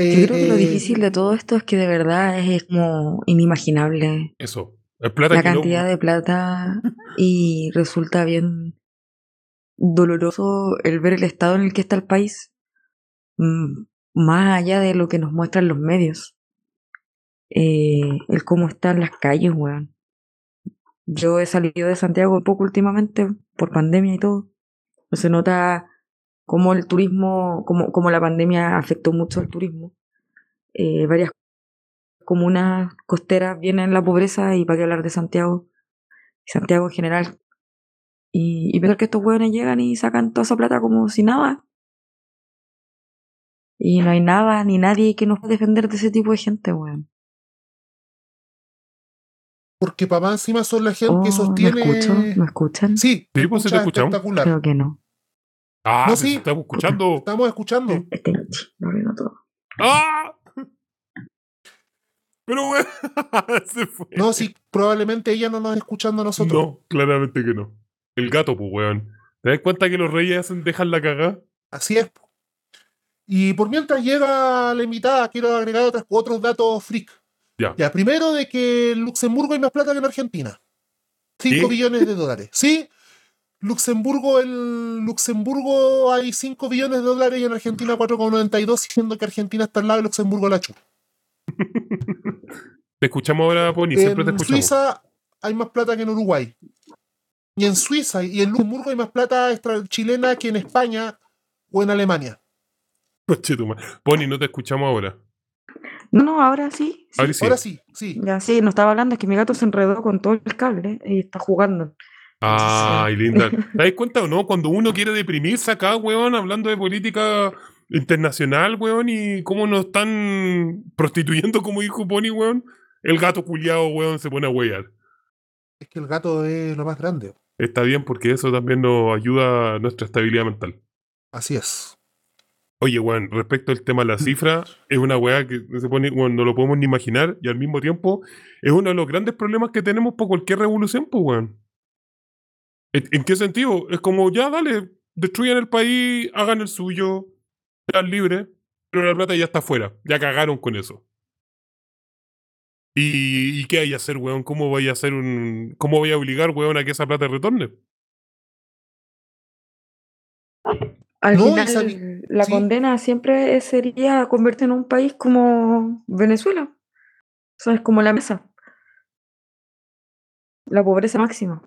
Yo eh, creo que lo eh, difícil de todo esto es que de verdad es como inimaginable Eso. Plata la no- cantidad de plata y resulta bien doloroso el ver el estado en el que está el país, mm, más allá de lo que nos muestran los medios. Eh, el cómo están las calles, weón. Yo he salido de Santiago poco últimamente por pandemia y todo. Se nota cómo el turismo, cómo, cómo la pandemia afectó mucho al turismo. Eh, varias comunas costeras vienen en la pobreza y para qué hablar de Santiago. Santiago en general. Y, y ver que estos hueones llegan y sacan toda esa plata como si nada. Y no hay nada ni nadie que nos pueda defender de ese tipo de gente, weón. Porque papá encima son la gente Oh, que ¿Me sostiene. escucho? ¿Me escuchan? Sí, Sí, pues, sí te escucha escuchamos. espectacular. Creo que no. Ah, No, sí, estamos escuchando. Estamos escuchando. Este lo arruinó todo. ¡Ah! Pero se fue. No, sí, probablemente ella no nos está escuchando a nosotros. No, claramente que no. El gato, pues, weón. ¿Te das cuenta que los reyes hacen dejar la cagada? Así es. po. Y por mientras llega la invitada, quiero agregar otros, otros datos freak. Ya. primero de que en Luxemburgo hay más plata que en Argentina. 5 ¿Sí? billones de dólares. Sí, Luxemburgo, el Luxemburgo hay 5 billones de dólares y en Argentina 4,92, siendo que Argentina está al lado y Luxemburgo la chupa. Te escuchamos ahora, Pony, siempre te En escuchamos. Suiza hay más plata que en Uruguay. Y en Suiza y en Luxemburgo hay más plata extra chilena que en España o en Alemania. Pony, no te escuchamos ahora. No, no, ahora sí. sí. Ahora sí. Ahora sí, sí. Ya sí, no estaba hablando, es que mi gato se enredó con todo el cable y está jugando. Ay, linda. ¿Te das cuenta o no? Cuando uno quiere deprimirse acá, weón, hablando de política internacional, weón, y cómo nos están prostituyendo, como dijo Pony, weón, el gato culiado, weón, se pone a huear. Es que el gato es lo más grande. Está bien porque eso también nos ayuda a nuestra estabilidad mental. Así es. Oye, weón, respecto al tema de la cifra, es una weá que se pone, weón, no lo podemos ni imaginar y al mismo tiempo es uno de los grandes problemas que tenemos por cualquier revolución, pues, weón. ¿En, en qué sentido? Es como, ya, dale, destruyan el país, hagan el suyo, sean libres, pero la plata ya está afuera, ya cagaron con eso. ¿Y, y qué hay a hacer, weón? ¿Cómo voy a hacer un... ¿Cómo voy a obligar, weón, a que esa plata retorne? Al No, final, la sí. condena siempre sería convertir en un país como Venezuela. O sea, es como la mesa. La pobreza máxima.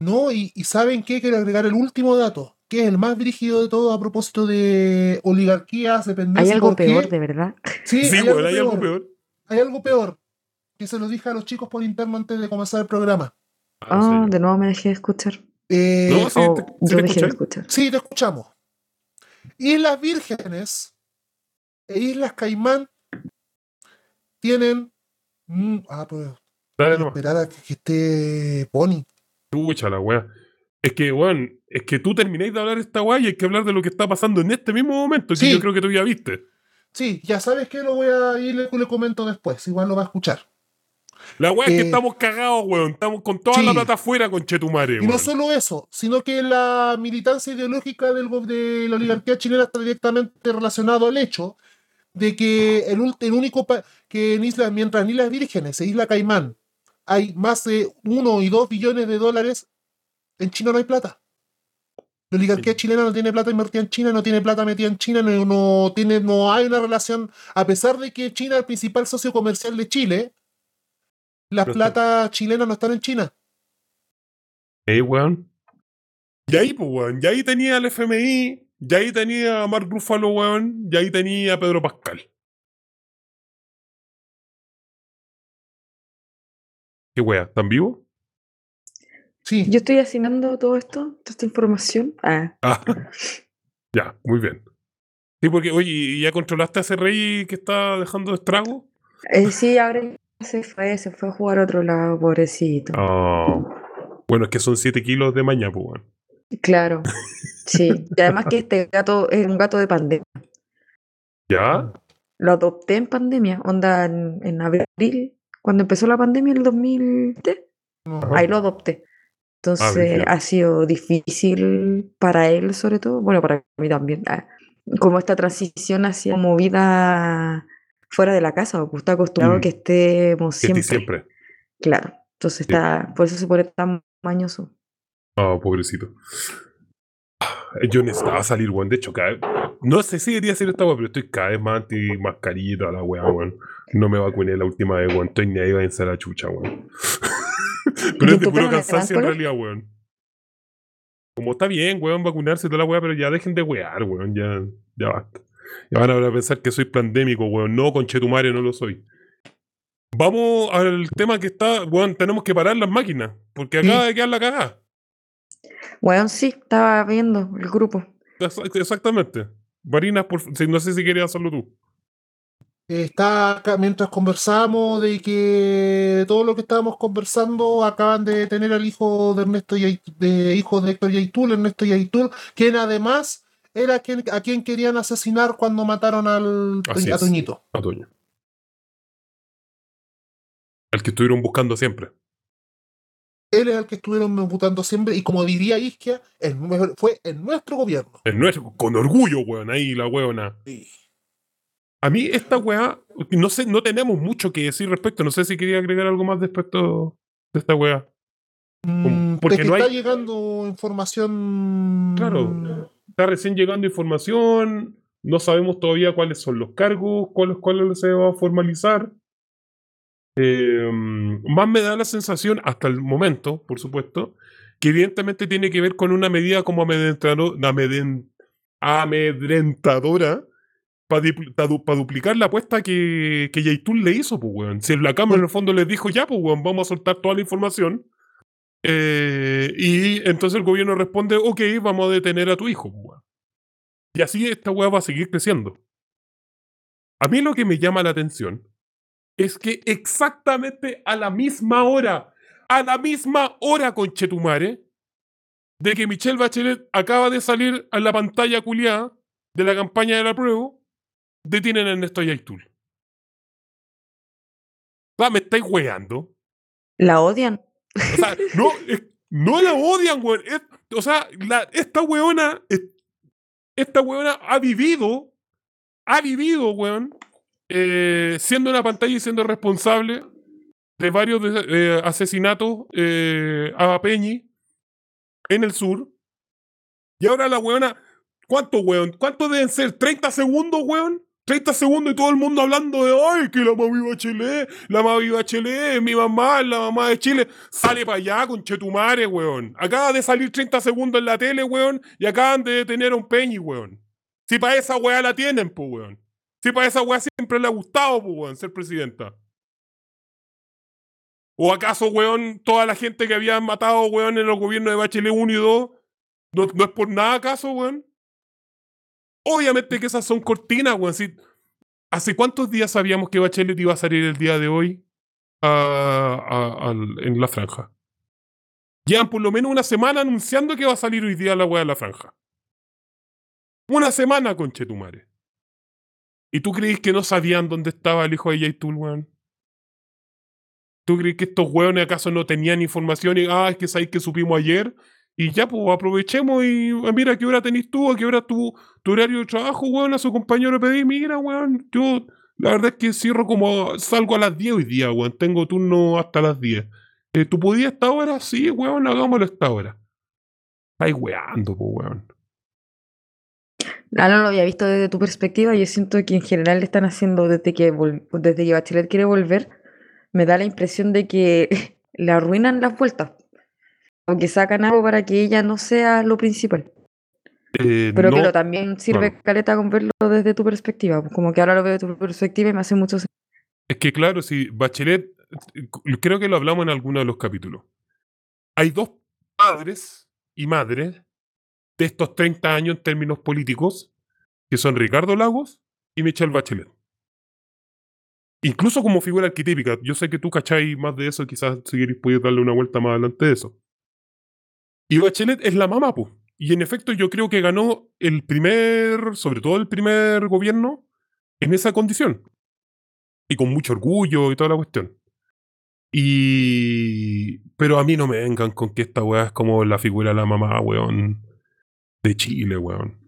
No, y, y ¿saben qué? Quiero agregar el último dato, que es el más brígido de todo a propósito de oligarquías, dependencia. Hay algo peor, de verdad. Sí, Sí, hay, weón, algo hay algo peor. Hay algo peor. Que se lo dije a los chicos por interno antes de comenzar el programa. Ah, ¿en Ah, serio? de nuevo me dejé de escuchar. Eh, No, sí, o te- yo te dejé de escuchar. Sí, te escuchamos. Islas Vírgenes e Islas Caimán tienen. mm, ah, pues. Dale nomás. Esperar a que, que esté Pony. Chucha la weá. Es que, weón, es que tú termináis de hablar esta weá y hay que hablar de lo que está pasando en este mismo momento, que Sí. yo creo que tú ya viste. Sí, ya sabes que lo voy a ir, le, le comento después. Igual lo va a escuchar. La weá es que Eh, estamos cagados, weón. Estamos con toda sí. la plata afuera con Chetumare, Y weón. no solo eso, sino que la militancia ideológica del, de la oligarquía chilena está directamente relacionado al hecho de que el, el único que en islas, mientras en Islas Vírgenes e Isla Caimán hay más de uno y dos billones de dólares, en China no hay plata. La oligarquía Sí. chilena no tiene plata invertida en China, no tiene plata metida en China, no, no tiene, no hay una relación, a pesar de que China es el principal socio comercial de Chile, las No está. plata chilenas no están en China. Eh, weón. Y ahí, pues, weón. Y ahí tenía el FMI, y ahí tenía a Mark Ruffalo, weón, y ahí tenía a Pedro Pascal. ¿Qué weá? ¿Están vivos? Sí. Yo estoy asignando todo esto, toda esta información. Ah, Ah, ya, muy bien. Sí, porque, oye, ¿y ¿ya controlaste a ese rey que está dejando estrago? eh, sí, ahora se fue, se fue a jugar a otro lado, pobrecito. Ah. Bueno, es que son 7 kilos de maña, pues, weón. Claro, sí. Y además que este gato es un gato de pandemia. ¿Ya? Lo adopté en pandemia, onda en, en abril, cuando empezó la pandemia en el 2020, No. Ajá. ahí lo adopté. Entonces brígido. ha sido difícil para él sobre todo, bueno, para mí también, ah, como esta transición hacia como vida fuera de la casa, está acostumbrado Mm. que estemos Que siempre. estoy siempre. Claro, entonces está, por eso se pone tan mañoso. Ah, pobrecito. Yo necesitaba salir, weón. De hecho, cada No sé si debería hacer esta weá, pero estoy cada vez más anti mascarita, la weá, weón. No me vacuné la última vez, weón. Estoy ni ahí, váyanse a la chucha, weón. pero ¿Y es de puro cansancio en realidad, weón. Como está bien, weón, vacunarse y toda la weá, pero ya dejen de wear, weón. Ya, ya basta. Ya van a pensar que soy pandémico, weón. No, conchetumare, no lo soy. Vamos al tema que está, weón, tenemos que parar las máquinas, porque acaba Sí. de quedar la cagada. Bueno, sí, estaba viendo el grupo. Ex- Exactamente. Varinas, por, si- no sé si querías hacerlo tú. Está acá, mientras conversamos de que todo lo que estábamos conversando acaban de tener al hijo de Ernesto Yait- de hijo de Héctor Yaitul, Ernesto Yaitul, quien además era quien, a quien querían asesinar cuando mataron al Así a es. Toñito. A Toño. El que estuvieron buscando siempre. Él es el que estuvieron votando siempre y como diría Isquia, el fue en nuestro gobierno. Es nuestro, con orgullo, weón, ahí la weona. Sí. A mí esta weá, no sé, no tenemos mucho que decir respecto. No sé si quería agregar algo más respecto de esta weá. Mm, porque de que no está hay- llegando información. Claro. Está recién llegando información, no sabemos todavía cuáles son los cargos, cuáles, cuáles se va a formalizar. Eh, más me da la sensación, hasta el momento, por supuesto, que evidentemente tiene que ver con una medida como amedrentado- amedren- amedrentadora para duplicar la apuesta que, que le hizo, pues, weón. Si la Cámara en el fondo les dijo, ya, pues, weón, vamos a soltar toda la información. Eh, y entonces el gobierno responde, ok, vamos a detener a tu hijo. pues, weón. Y así esta weá va a seguir creciendo. A mí lo que me llama la atención es que exactamente a la misma hora, a la misma hora, conchetumare, de que Michelle Bachelet acaba de salir a la pantalla culiada de la campaña de la prueba, detienen a Ernesto Yaitul. Ah, me estáis weando. La odian. O sea, no, es- no la odian, weón. Es- o sea, la- esta weona, es- esta weona ha vivido, ha vivido, weón, eh, siendo una pantalla y siendo responsable de varios eh, asesinatos eh, a Peñi en el sur. Y ahora la weona, ¿cuánto, weón? ¿Cuánto deben ser? ¿30 segundos, weón? 30 segundos y todo el mundo hablando de ay, que la mami Bachelet, la mami Bachelet, mi mamá, la mamá de Chile. Sale para allá con Chetumare, weón. Acaba de salir 30 segundos en la tele, weón, y acaban de detener a un Peñi, weón. Si para esa weá la tienen, pues, weón. Si para esa weá siempre le ha gustado, pues, weón, ser presidenta. ¿O acaso, weón, toda la gente que habían matado, weón, en los gobiernos de Bachelet 1 y 2, no, no es por nada acaso, weón? Obviamente que esas son cortinas, weón. Si- ¿Hace cuántos días sabíamos que Bachelet iba a salir el día de hoy a- en la franja? Llevan por lo menos una semana anunciando que va a salir hoy día la weá de la franja. Una semana, conchetumare. ¿Y tú crees que no sabían dónde estaba el hijo de Yaitul, weón? ¿Tú crees que estos weones acaso no tenían información y, ah, es que sabéis que supimos ayer? Y ya, pues aprovechemos y ah, mira, ¿qué hora tenés tú? ¿A qué hora tu, horario de trabajo, weón? A su compañero le pedí, mira, weón, yo la verdad es que cierro como, salgo a las 10 hoy día, weón, tengo turno hasta las 10. Eh, ¿Tú podías esta hora? Sí, weón, hagámoslo esta hora. Estáis weando, pues, weón. Ah, no lo había visto desde tu perspectiva. Yo siento que en general le están haciendo desde que, desde que Bachelet quiere volver, me da la impresión de que le arruinan las vueltas. O que sacan algo para que ella no sea lo principal. Eh, Pero no- claro, también sirve claro. caleta con verlo desde tu perspectiva. Como que ahora lo veo desde tu perspectiva y me hace mucho sentido. Es que claro, si Bachelet, eh, creo que lo hablamos en alguno de los capítulos. Hay dos padres y madres de estos 30 años en términos políticos, que son Ricardo Lagos y Michelle Bachelet. Incluso como figura arquetípica. Yo sé que tú cacháis más de eso, quizás si queréis podéis darle una vuelta más adelante de eso. Y Bachelet es la mamá, pues. Y en efecto yo creo que ganó el primer, sobre todo el primer gobierno, en esa condición y con mucho orgullo y toda la cuestión. Y. Pero a mí no me vengan con que esta weá es como la figura de la mamá, weón, de Chile, weón.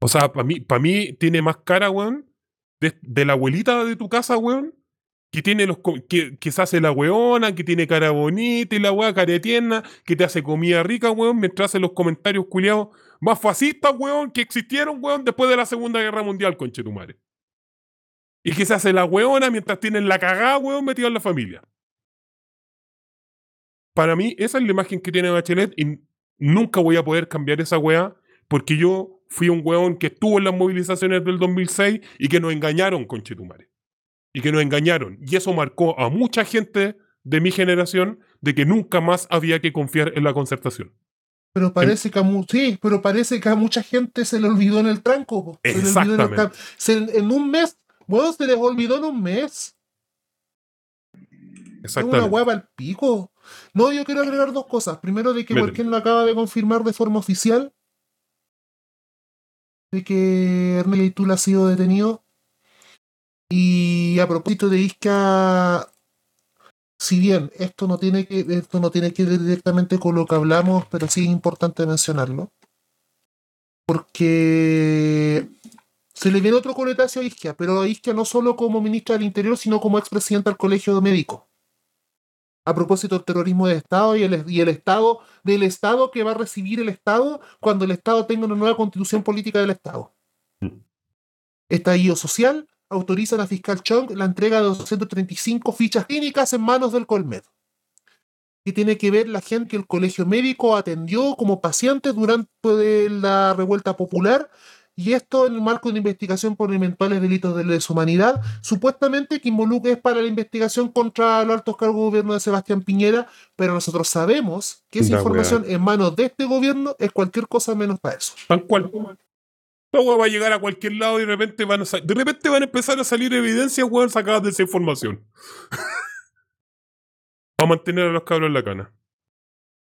O sea, para mí, mí tiene más cara, weón, de, la abuelita de tu casa, weón, que tiene los que, que se hace la weona, que tiene cara bonita y la weá cara tierna, que te hace comida rica, weón, mientras hace los comentarios culiados más fascistas, weón, que existieron, weón, después de la Segunda Guerra Mundial, conchetumare. Y que se hace la weona mientras tienen la cagada, weón, metida en la familia. Para mí, esa es la imagen que tiene Bachelet y nunca voy a poder cambiar esa weá porque yo fui un weón que estuvo en las movilizaciones del 2006 y que nos engañaron con Chetumare. Y que nos engañaron. Y eso marcó a mucha gente de mi generación de que nunca más había que confiar en la concertación. Pero parece que a sí, pero parece que a mucha gente se le olvidó en el tranco. Se olvidó en, el Exactamente. se- en un mes, bueno, se les olvidó en un mes. Es una Exactamente. hueva al pico. No, yo quiero agregar dos cosas. Primero, de que. Borquén lo acaba de confirmar de forma oficial de que Ernesto Yaitul ha sido detenido. Y a propósito de Isca, si bien esto no tiene que, esto no tiene que ver directamente con lo que hablamos, pero sí es importante mencionarlo. Porque se le viene otro coletazo a Isquia, pero a Isquia no solo como ministra del Interior, sino como expresidente del Colegio Médico. A propósito del terrorismo de Estado y el, y el Estado, del Estado que va a recibir el Estado cuando el Estado tenga una nueva constitución política del Estado. Estallido social, autoriza a la fiscal Chong la entrega de 235 fichas clínicas en manos del Colmed. Y tiene que ver la gente que el colegio médico atendió como paciente durante la revuelta popular. Y esto en el marco de una investigación por eventuales delitos de deshumanidad, supuestamente que involucra es para la investigación contra los altos cargos de gobierno de Sebastián Piñera, pero nosotros sabemos que esa La información en manos de este gobierno es cualquier cosa menos para eso. Tal cual. La va a llegar a cualquier lado y de repente van a de repente van a empezar a salir evidencias, weón, sacadas de esa información. Para mantener a los cabros en la cana.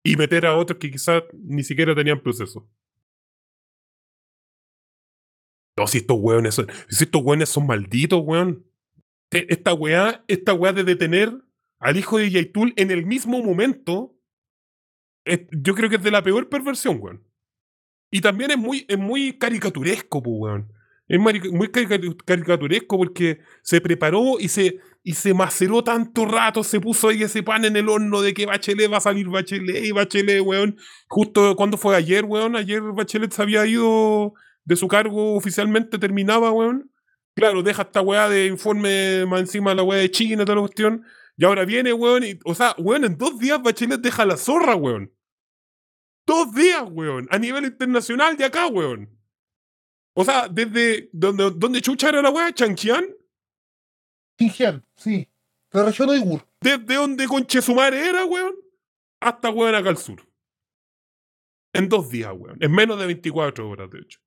Y meter a otros que quizás ni siquiera tenían proceso. No, si estos weones son, si estos weones son malditos, weón. E- Esta weá, esta weá de detener al hijo de Yaitul en el mismo momento, yo creo que es de la peor perversión, weón. Y también es muy, es muy caricaturesco, pues, weón. Es muy carica- caricaturesco porque se preparó y se, y se maceró tanto rato, se puso ahí ese pan en el horno de que Bachelet va a salir Bachelet y Bachelet, weón. Justo cuando fue ayer, weón, ayer Bachelet se había ido de su cargo oficialmente, terminaba, weón. Claro, deja esta weá de informe más encima de la weá de China toda la cuestión. Y ahora viene, weón, y, o sea, weón, en dos días Bachelet deja la zorra, weón. Dos días, weón. A nivel internacional de acá, weón. O sea, desde donde, donde chucha era la weá, Chanquián, Xinjiang, sí. La región Uigur. desde donde conche su madre era, weón, hasta weón acá al sur. En dos días, weón. En menos de 24 horas, de hecho.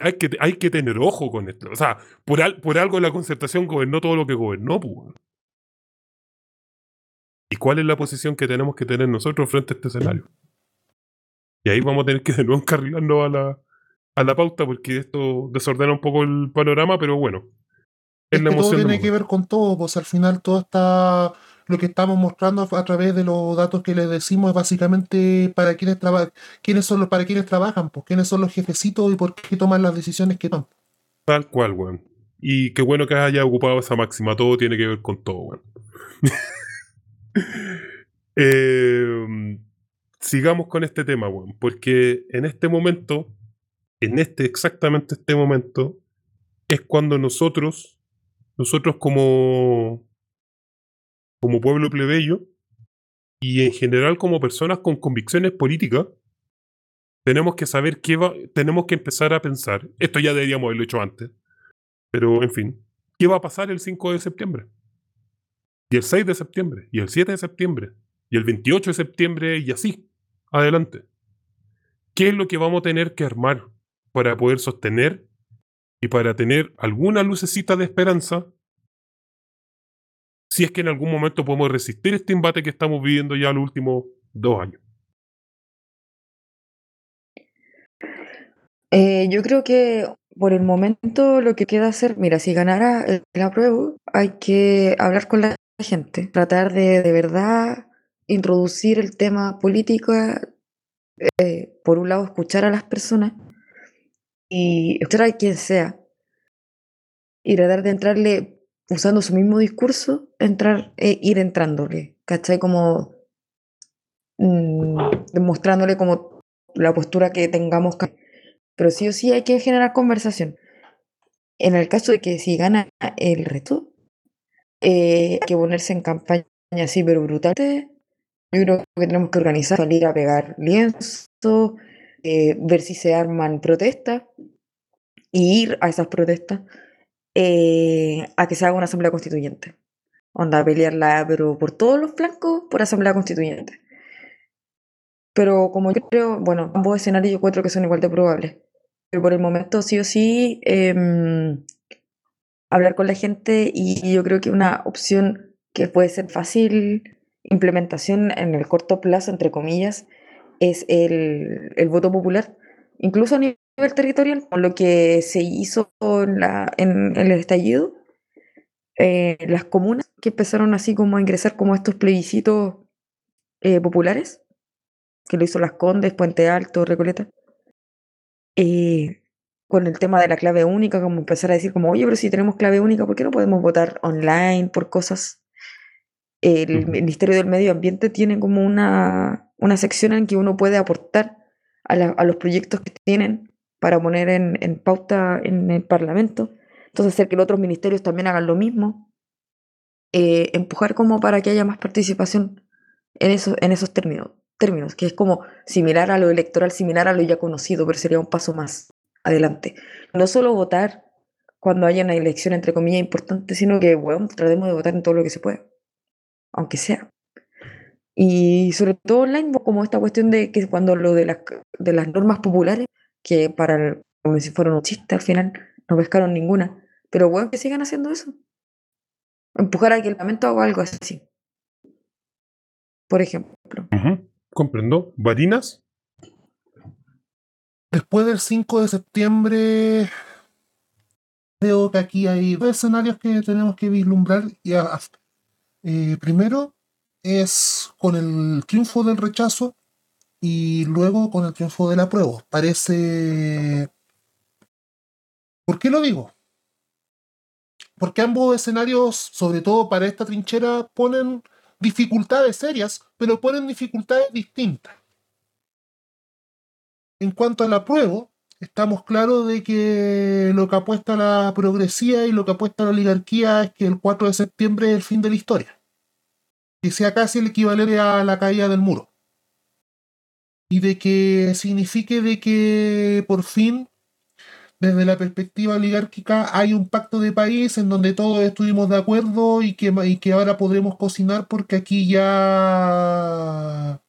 Hay que, hay que tener ojo con esto. O sea, por, al- por algo la concertación gobernó todo lo que gobernó, pues. ¿Y cuál es la posición que tenemos que tener nosotros frente a este escenario? Y ahí vamos a tener que de nuevo encarrilarnos a la, a la pauta porque esto desordena un poco el panorama, pero bueno. Es Es la que todo tiene que ver con todo, pues al final todo está, lo que estamos mostrando a través de los datos que les decimos es básicamente para quienes trabajan, quiénes son los, para quienes trabajan, pues quiénes son los jefecitos y por qué toman las decisiones que toman. Tal cual, weón. Y qué bueno que haya ocupado esa máxima. Todo tiene que ver con todo, weón. Eh, sigamos con este tema, weón. Porque en este momento, en este, exactamente este momento, es cuando nosotros, nosotros como, como pueblo plebeyo, y en general como personas con convicciones políticas, tenemos que saber qué va, tenemos que empezar a pensar. Esto ya deberíamos haberlo hecho antes. Pero, en fin, ¿qué va a pasar el 5 de septiembre? Y el 6 de septiembre, y el 7 de septiembre, y el 28 de septiembre, y así, adelante. ¿Qué es lo que vamos a tener que armar para poder sostener y para tener alguna lucecita de esperanza si es que en algún momento podemos resistir este embate que estamos viviendo ya los últimos dos años? Eh, yo creo que por el momento lo que queda hacer, mira, si ganara el, el apruebo, hay que hablar con la gente, tratar de de verdad introducir el tema político, eh, por un lado escuchar a las personas y escuchar a quien sea y tratar de entrarle usando su mismo discurso, entrar, eh, ir entrándole, ¿cachai? Como mm, demostrándole como la postura que tengamos pero sí o sí hay que generar conversación. En el caso de que si gana el reto, eh, hay que ponerse en campaña así, pero brutal. Yo creo que tenemos que organizar, salir a pegar lienzo, eh, ver si se arman protestas y ir a esas protestas eh, a que se haga una asamblea constituyente. Onda, pelearla, pero por todos los flancos, por asamblea constituyente. Pero como yo creo, bueno, ambos escenarios yo encuentro que son igual de probables. Pero por el momento, sí o sí, em, hablar con la gente y yo creo que una opción que puede ser fácil implementación en el corto plazo, entre comillas, es el, el voto popular, incluso a territorial, con lo que se hizo en, la, en el estallido, eh, las comunas que empezaron así como a ingresar como a estos plebiscitos eh, populares, que lo hizo Las Condes, Puente Alto, Recoleta, eh, con el tema de la clave única, como empezar a decir como, oye, pero si tenemos clave única, ¿por qué no podemos votar online por cosas? El. Ministerio del Medio Ambiente tiene como una, una sección en que uno puede aportar a, la- a los proyectos que tienen para poner en, en pauta en el Parlamento. Entonces, hacer que los otros ministerios también hagan lo mismo. Eh, empujar como para que haya más participación en, eso, en esos términos, términos, que es como similar a lo electoral, similar a lo ya conocido, pero sería un paso más adelante. No solo votar cuando haya una elección, entre comillas, importante, sino que, bueno, tratemos de votar en todo lo que se pueda, aunque sea. Y sobre todo online, como esta cuestión de que cuando lo de las, de las normas populares, que para el- como si fueran un chiste al final, no pescaron ninguna, pero bueno, que sigan haciendo eso. Empujar a que el Parlamento haga algo así. Por ejemplo. Comprendo. ¿Varinas? Después del 5 de septiembre, creo que aquí hay dos escenarios que tenemos que vislumbrar. Y eh, primero es con el triunfo del rechazo y luego con el triunfo del apruebo. Parece... ¿Por qué lo digo? Porque ambos escenarios, sobre todo para esta trinchera, ponen dificultades serias, pero ponen dificultades distintas. En cuanto al apruebo, estamos claros de que lo que apuesta la progresía y lo que apuesta la oligarquía es que el 4 de septiembre es el fin de la historia. Que sea casi el equivalente a la caída del muro. Y de que signifique de que por fin, desde la perspectiva oligárquica, hay un pacto de país en donde todos estuvimos de acuerdo y que, y que ahora podremos cocinar porque aquí ya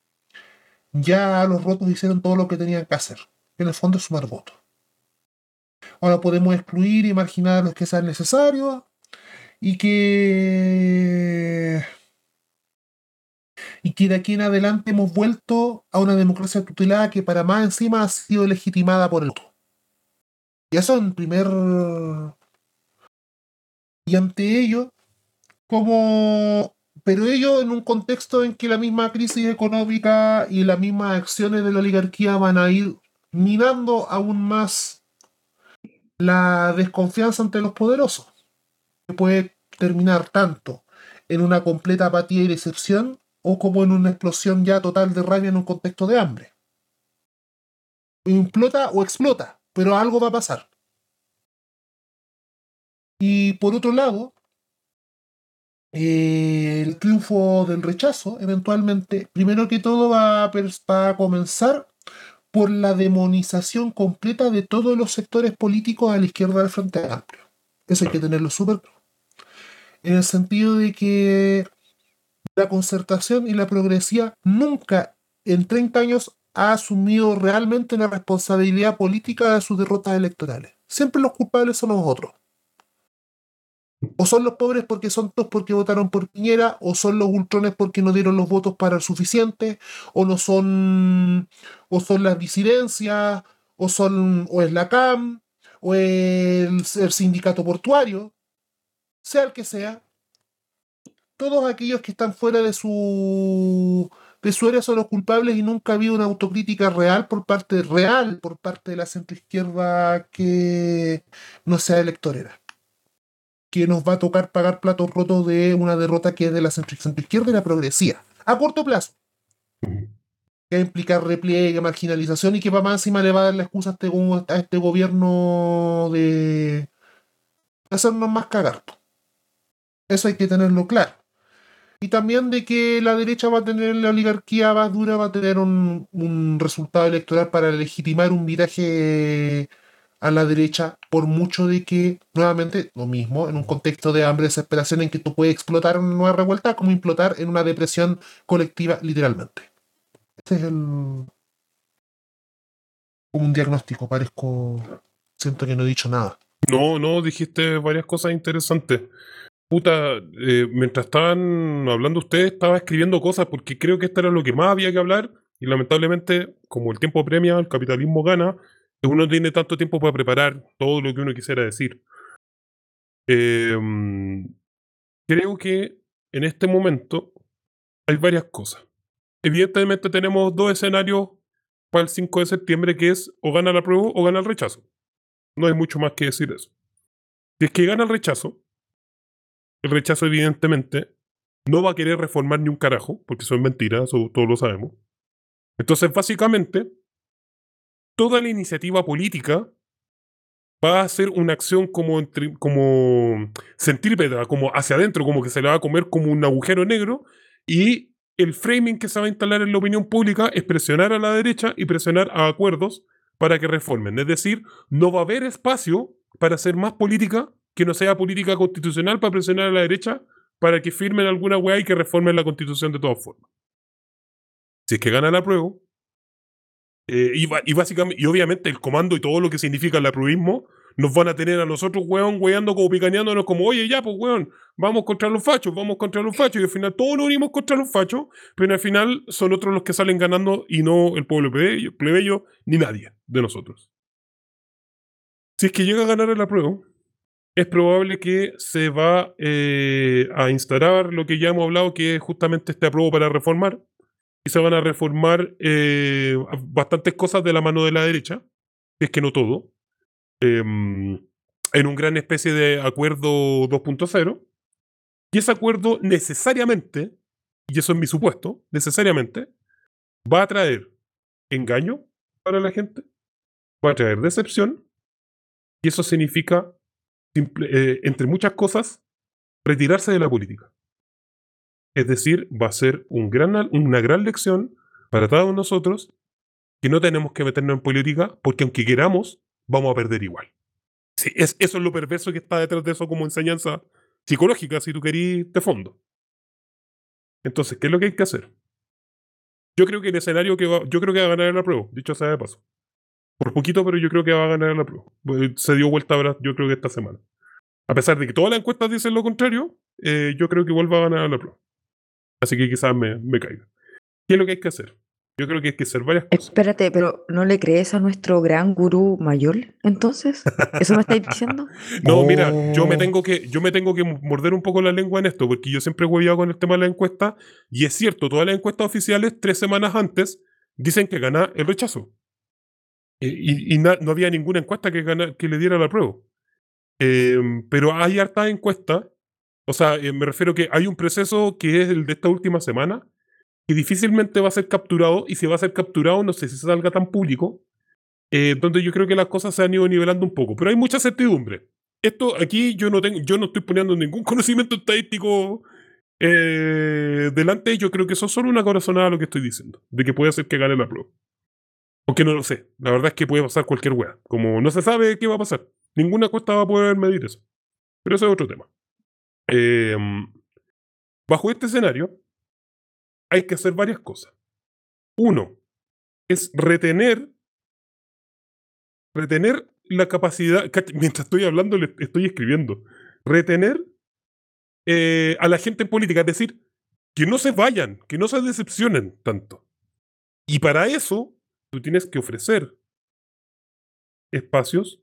ya los rotos hicieron todo lo que tenían que hacer. En el fondo es sumar votos. Ahora podemos excluir y marginar a los que sean necesarios y que y que de aquí en adelante hemos vuelto a una democracia tutelada que para más encima ha sido legitimada por el voto. Y eso en primer y ante ello como pero ello en un contexto en que la misma crisis económica y las mismas acciones de la oligarquía van a ir minando aún más la desconfianza ante los poderosos, que puede terminar tanto en una completa apatía y decepción o como en una explosión ya total de rabia en un contexto de hambre. Implota o explota, pero algo va a pasar. Y por otro lado, eh, el triunfo del rechazo, eventualmente, primero que todo va a, va a comenzar por la demonización completa de todos los sectores políticos a la izquierda del Frente Amplio. Eso hay que tenerlo súper claro. En el sentido de que la concertación y la progresía nunca en 30 años ha asumido realmente la responsabilidad política de sus derrotas electorales. Siempre los culpables son los otros. O son los pobres porque son todos porque votaron por Piñera, o son los ultrones porque no dieron los votos para el suficiente, o no son, o son las disidencias, o son, o es la CAM, o el, el sindicato portuario, sea el que sea. Todos aquellos que están fuera de su de su área son los culpables y nunca ha habido una autocrítica real por parte real por parte de la centroizquierda que no sea electorera que nos va a tocar pagar platos rotos de una derrota que es de la centro, izquierda y la progresía. A corto plazo. Que va a implicar repliegue, marginalización y que para más encima le va a dar la excusa a este, a este gobierno de hacernos más cagar. Eso hay que tenerlo claro. Y también de que la derecha va a tener, la oligarquía más dura va a tener un, un resultado electoral para legitimar un viraje a la derecha, por mucho de que, nuevamente, lo mismo, en un contexto de hambre, desesperación, en que tú puedes explotar una nueva revuelta, como implotar en una depresión colectiva, literalmente. Este es el. como un diagnóstico, parezco. Siento que no he dicho nada. No, no, dijiste varias cosas interesantes. Puta, eh, mientras estaban hablando ustedes, estaba escribiendo cosas porque creo que esto era lo que más había que hablar y lamentablemente, como el tiempo premia, el capitalismo gana, uno no tiene tanto tiempo para preparar todo lo que uno quisiera decir. Eh, creo que en este momento hay varias cosas. Evidentemente tenemos dos escenarios para el 5 de septiembre, que es o gana la prueba o gana el rechazo. No hay mucho más que decir eso. Si es que gana el rechazo, el rechazo evidentemente no va a querer reformar ni un carajo, porque eso es mentira, eso todos lo sabemos. Entonces, básicamente, toda la iniciativa política va a ser una acción como, entre, como como hacia adentro, como que se le va a comer como un agujero negro, y el framing que se va a instalar en la opinión pública es presionar a la derecha y presionar a acuerdos para que reformen. Es decir, no va a haber espacio para hacer más política que no sea política constitucional para presionar a la derecha para que firmen alguna weá y que reformen la constitución de todas formas. Si es que gana la prueba, eh, y, básicamente, y obviamente el comando y todo lo que significa el apruebismo nos van a tener a nosotros, weón, weando como picaneándonos como, oye, ya, pues, weón, vamos contra los fachos, vamos contra los fachos, y al final todos nos unimos contra los fachos, pero al final son otros los que salen ganando y no el pueblo plebeyo, plebeyo ni nadie de nosotros. Si es que llega a ganar el apruebo, es probable que se va eh, a instalar lo que ya hemos hablado, que es justamente este apruebo para reformar, y se van a reformar eh, bastantes cosas de la mano de la derecha, es que no todo, em, en un gran especie de acuerdo 2.0. Y ese acuerdo necesariamente, y eso es mi supuesto, necesariamente, va a traer engaño para la gente, va a traer decepción, y eso significa, eh, entre muchas cosas, retirarse de la política. Es decir, va a ser un gran, una gran lección para todos nosotros que no tenemos que meternos en política porque aunque queramos, vamos a perder igual. Es, eso es lo perverso que está detrás de eso como enseñanza psicológica, si tú querís, de fondo. Entonces, ¿qué es lo que hay que hacer? Yo creo que el escenario que va, yo creo que va a ganar la prueba, dicho sea de paso. Por poquito, pero yo creo que va a ganar la prueba. Se dio vuelta ahora, yo creo que esta semana. A pesar de que todas las encuestas dicen lo contrario, eh, yo creo que igual va a ganar la prueba. Así que quizás me, me caiga. ¿Qué es lo que hay que hacer? Yo creo que hay que hacer varias cosas. Espérate, pero ¿no le crees a nuestro gran gurú mayor entonces? ¿Eso me estáis diciendo? no, mira, yo me, oh. tengo que, yo me tengo que morder un poco la lengua en esto, porque yo siempre he hueviado con el tema de la encuesta, y es cierto, todas las encuestas oficiales, tres semanas antes, dicen que gana el rechazo. Y, y, no había ninguna encuesta que, gana, que le diera la prueba. Em, pero hay hartas encuestas o sea, eh, me refiero que hay un proceso que es el de esta última semana, que difícilmente va a ser capturado, y si va a ser capturado, no sé si salga tan público, eh, donde yo creo que las cosas se han ido nivelando un poco. Pero hay mucha certidumbre. Esto aquí yo no tengo, yo no estoy poniendo ningún conocimiento estadístico eh, delante, yo creo que eso es solo una corazonada lo que estoy diciendo, de que puede ser que gane la prueba. Aunque no lo sé. La verdad es que puede pasar cualquier wea. Como no se sabe qué va a pasar. Ninguna encuesta va a poder medir eso. Pero eso es otro tema. Em, bajo este escenario, hay que hacer varias cosas. Uno, es retener, retener la capacidad, mientras estoy hablando, le estoy escribiendo, retener eh, a la gente en política, es decir, que no se vayan, que no se decepcionen tanto. Y para eso, tú tienes que ofrecer espacios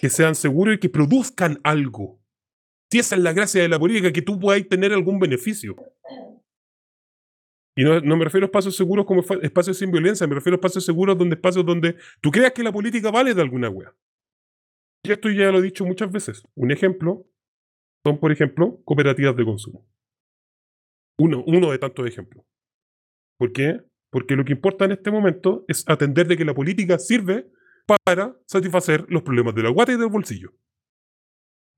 que sean seguros y que produzcan algo. Si esa es la gracia de la política, que tú puedas tener algún beneficio. Y no, me refiero a espacios seguros como espacios sin violencia, me refiero a espacios seguros donde espacios donde tú creas que la política vale de alguna wea. Y esto ya lo he dicho muchas veces. Un ejemplo son, por ejemplo, cooperativas de consumo. Uno, uno de tantos ejemplos. ¿Por qué? Porque lo que importa en este momento es atender de que la política sirve para satisfacer los problemas de la guata y del bolsillo.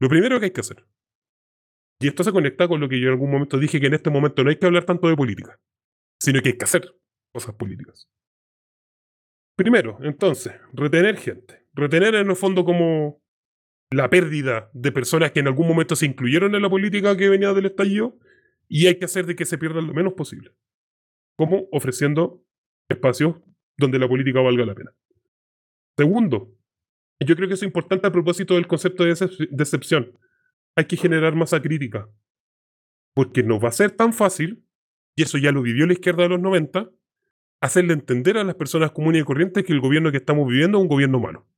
Lo primero que hay que hacer. Y esto se conecta con lo que yo en algún momento dije que en este momento no hay que hablar tanto de política, sino que hay que hacer cosas políticas. Primero, entonces, retener gente. Retener en el fondo como la pérdida de personas que en algún momento se incluyeron en la política que venía del estallido y hay que hacer de que se pierdan lo menos posible. Como ofreciendo espacios donde la política valga la pena. Segundo, yo creo que es importante a propósito del concepto de decepción. Hay que generar masa crítica. Porque no va a ser tan fácil, y eso ya lo vivió la izquierda de los 90, hacerle entender a las personas comunes y corrientes que el gobierno que estamos viviendo es un gobierno malo.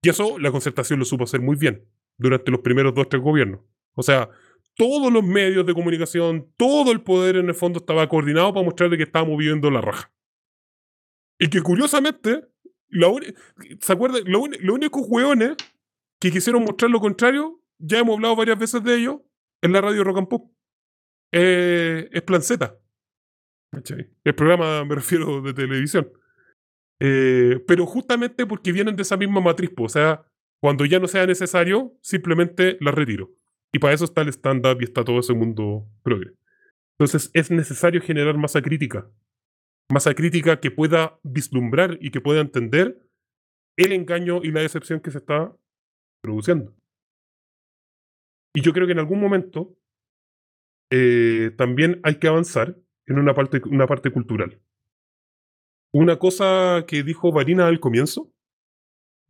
Y eso la concertación lo supo hacer muy bien. durante los primeros dos, tres gobiernos. O sea, todos los medios de comunicación, todo el poder en el fondo estaba coordinado para mostrarle que estábamos viviendo la raja. Y que curiosamente, ¿se acuerdan? Lo Los únicos hueones que quisieron mostrar lo contrario, ya hemos hablado varias veces de ellos, en la radio Rock and Pop. Eh, es Plan Z. ¿Cachai? El programa, me refiero, de televisión. Eh, pero justamente porque vienen de esa misma matriz, o sea, cuando ya no sea necesario, simplemente la retiro. Y para eso está el stand-up y está todo ese mundo progre. Entonces es necesario generar masa crítica. Masa crítica que pueda vislumbrar y que pueda entender el engaño y la decepción que se está produciendo. Y yo creo que en algún momento eh, también hay que avanzar en una parte, una parte cultural. Una cosa que dijo Varina al comienzo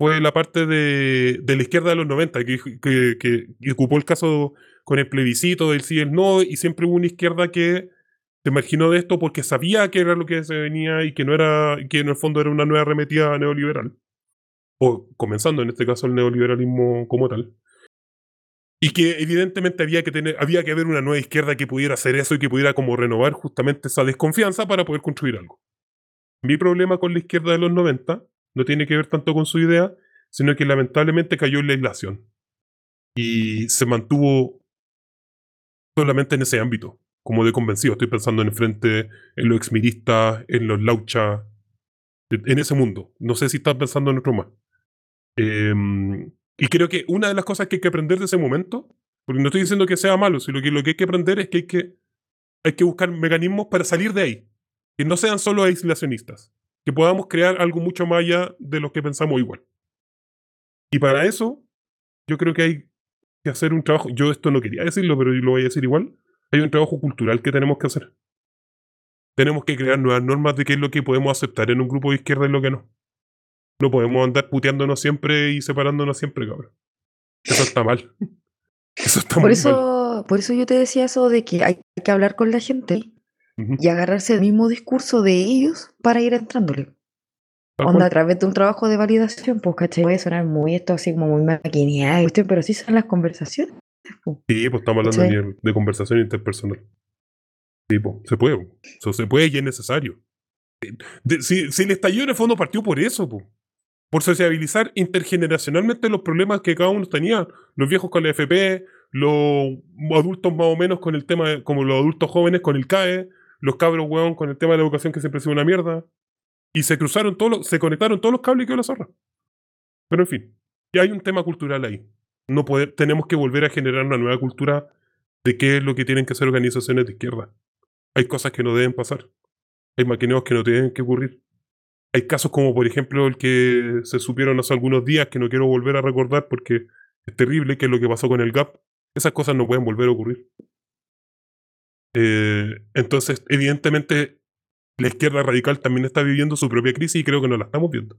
fue la parte de, de la izquierda de los 90, que, que, que- ocupó el caso con el plebiscito del sí y el no, y siempre hubo una izquierda que se marginó de esto porque sabía que era lo que se venía y que no era, que en el fondo era una nueva arremetida neoliberal. O comenzando en este caso el neoliberalismo como tal. Y que evidentemente había que tener, había que haber una nueva izquierda que pudiera hacer eso y que pudiera como renovar justamente esa desconfianza para poder construir algo. Mi problema con la izquierda de los 90 no tiene que ver tanto con su idea, sino que lamentablemente cayó en la aislación. Y se mantuvo solamente en ese ámbito, como de convencido. Estoy pensando en el frente, en los exmiristas, en los lauchas, en ese mundo. No sé si estás pensando en otro más. Em, y creo que una de las cosas que hay que aprender de ese momento, porque no estoy diciendo que sea malo, sino que lo que hay que aprender es que hay que, hay que buscar mecanismos para salir de ahí. Que no sean solo aislacionistas. Que podamos crear algo mucho más allá de lo que pensamos igual. Y para eso, yo creo que hay que hacer un trabajo. Yo esto no quería decirlo, pero lo voy a decir igual. Hay un trabajo cultural que tenemos que hacer. Tenemos que crear nuevas normas de qué es lo que podemos aceptar en un grupo de izquierda y lo que no. No podemos andar puteándonos siempre y separándonos siempre, cabrón. Eso está mal. Eso está Por muy mal. eso, por eso yo te decía eso de que hay que hablar con la gente Y agarrarse el mismo discurso de ellos para ir entrándole. Onda, a través de un trabajo de validación, pues, ¿cachai? Puede sonar muy esto así como muy maquineado, ¿viste? pero sí son las conversaciones. po. Sí, pues estamos hablando de, de conversación interpersonal. Sí, pues, se puede. Eso se puede y es necesario. De- si, si el estallido en el fondo partió por eso, po. por sociabilizar intergeneracionalmente los problemas que cada uno tenía. Los viejos con la FP, los adultos más o menos con el tema, de- como los adultos jóvenes con el CAE, los cabros hueón con el tema de la educación que siempre ha sido una mierda. Y se cruzaron todos los, se conectaron todos los cables y quedó la zorra. Pero en fin, ya hay un tema cultural ahí. No poder, tenemos que volver a generar una nueva cultura de qué es lo que tienen que hacer organizaciones de izquierda. Hay cosas que no deben pasar. Hay maquineos que no tienen que ocurrir. Hay casos como, por ejemplo, el que se supieron hace algunos días, que no quiero volver a recordar porque es terrible, que es lo que pasó con el GAP. Esas cosas no pueden volver a ocurrir. Eh, entonces, evidentemente, la izquierda radical también está viviendo su propia crisis y creo que no la estamos viendo.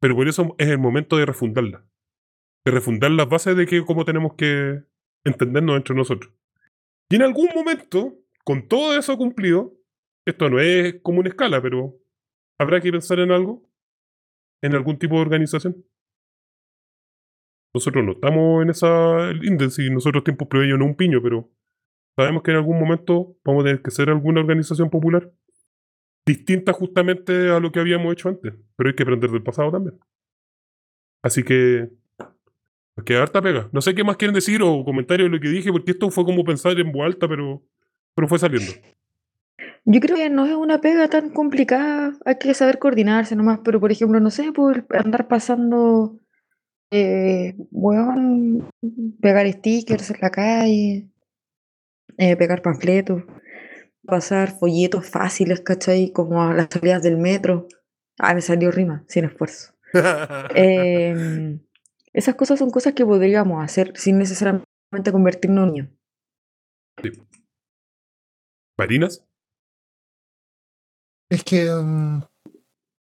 Pero por eso es el momento de refundarla. De refundar las bases de que cómo tenemos que entendernos entre nosotros. Y en algún momento, con todo eso cumplido, esto no es como una escala, pero habrá que pensar en algo, en algún tipo de organización. Nosotros no estamos en esa índice nosotros tiempos plebeyos no un piño, pero sabemos que en algún momento vamos a tener que ser alguna organización popular distinta justamente a lo que habíamos hecho antes, pero hay que aprender del pasado también. Así que queda harta pega. No sé qué más quieren decir o comentarios de lo que dije, porque esto fue como pensar en voz alta, pero, pero fue saliendo. Yo creo que no es una pega tan complicada, hay que saber coordinarse nomás, pero por ejemplo, no sé, por andar pasando, eh, weón, pegar stickers en la calle, eh, pegar panfletos, pasar folletos fáciles, ¿cachai? Como a las salidas del metro. Ah, me salió rima, sin esfuerzo. Em, esas cosas son cosas que podríamos hacer sin necesariamente convertirnos en niños. ¿Marinas? Es que. mm,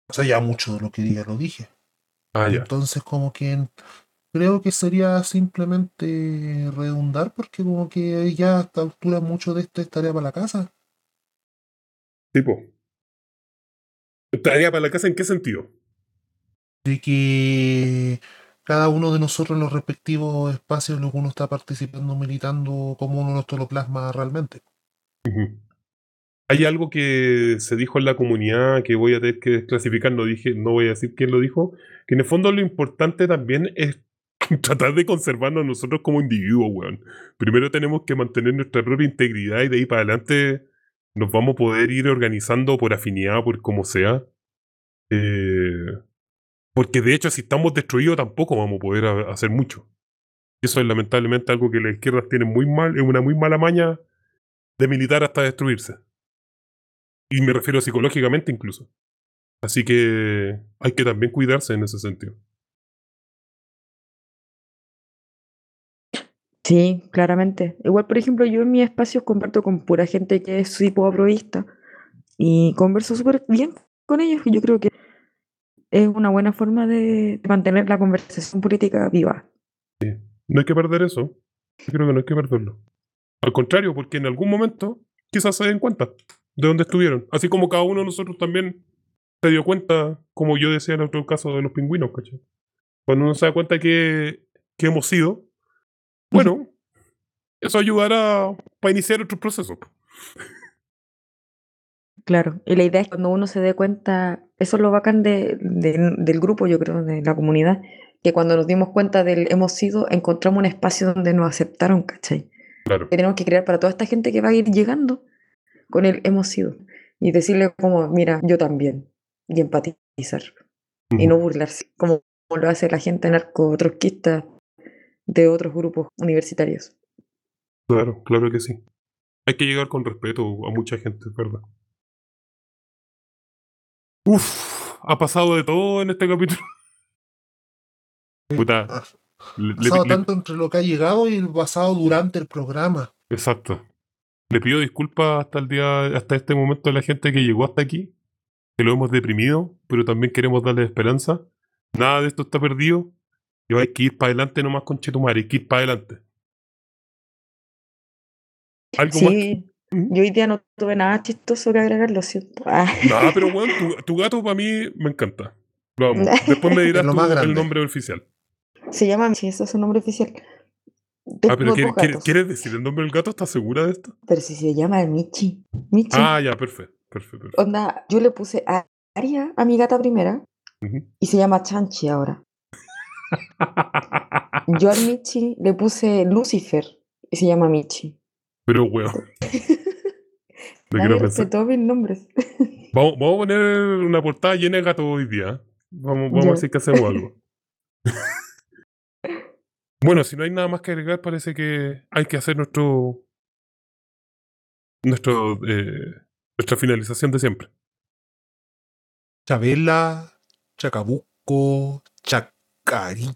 o sea, ya mucho de lo que diga lo dije. Ah, ya. Entonces, como que creo que sería simplemente redundar, porque como que ya a esta altura mucho de esto es tarea para la casa. Tipo. ¿Tarea para la casa en qué sentido? De que cada uno de nosotros en los respectivos espacios en los que uno está participando, militando, cómo uno esto lo plasma realmente. Hay algo que se dijo en la comunidad que voy a tener que desclasificar, no dije, no voy a decir quién lo dijo, que en el fondo lo importante también es tratar de conservarnos nosotros como individuos, weón. Primero tenemos que mantener nuestra propia integridad y de ahí para adelante nos vamos a poder ir organizando por afinidad, por como sea. Eh, porque de hecho, si estamos destruidos, tampoco vamos a poder a- hacer mucho. Eso es lamentablemente algo que las izquierdas tienen muy mal, es una muy mala maña de militar hasta destruirse. Y me refiero psicológicamente incluso. Así que hay que también cuidarse en ese sentido. Sí, claramente. Igual, por ejemplo, yo en mis espacios comparto con pura gente que es tipo aprobista y converso súper bien con ellos. Yo creo que es una buena forma de mantener la conversación política viva. No hay que perder eso. Yo creo que no hay que perderlo. Al contrario, porque en algún momento quizás se den cuenta de dónde estuvieron. Así como cada uno de nosotros también se dio cuenta, como yo decía en otro caso de los pingüinos, ¿cachai? Cuando uno se da cuenta que, que hemos sido, bueno, eso ayudará para iniciar otros procesos. Claro, y la idea es que cuando uno se dé cuenta, eso es lo bacán de, de- del grupo, yo creo, de la comunidad, que cuando nos dimos cuenta del hemos sido, encontramos un espacio donde nos aceptaron, ¿cachai? Claro. que tenemos que crear para toda esta gente que va a ir llegando con el hemos sido. Y decirle como, mira, yo también. Y empatizar. Y no burlarse, como lo hace la gente narcotrotskista de otros grupos universitarios. Claro, claro que sí. Hay que llegar con respeto a mucha gente, es verdad. Uf, ha pasado de todo en este capítulo. Puta. Ha le- le- pasado le- tanto entre lo que ha llegado y el pasado durante el programa. exacto. Le pido disculpas hasta el día, hasta este momento a la gente que llegó hasta aquí, que lo hemos deprimido, pero también queremos darle esperanza. Nada de esto está perdido. Y hay que ir para adelante nomás con Chetumare, hay que ir para adelante. ¿Algo más? Sí, yo hoy día no tuve nada chistoso que agregar, lo siento. Ah, No, pero weón, tu, tu gato para mí me encanta. Lo amo. Después me dirás más el nombre oficial. se llama Michi, ese es su nombre oficial. Ah, pero ¿quieres, gatos, decir el nombre del gato? ¿Estás segura de esto? pero si se llama Michi. Michi. Ah, ya, perfecto. Perfecto. perfecto. Onda, yo le puse a Aria a mi gata primera y se llama Chanchi ahora. Yo al Michi le puse Lucifer y se llama Michi. pero weón. Pensar. respetó mis nombres. Vamos, vamos a poner una portada llena de gatos hoy día. Vamos, vamos a Ya. ver si es que hacemos algo. bueno, si no hay nada más que agregar, parece que hay que hacer nuestro. nuestro eh, nuestra finalización de siempre. Chabela, Chacabuco, Carinha.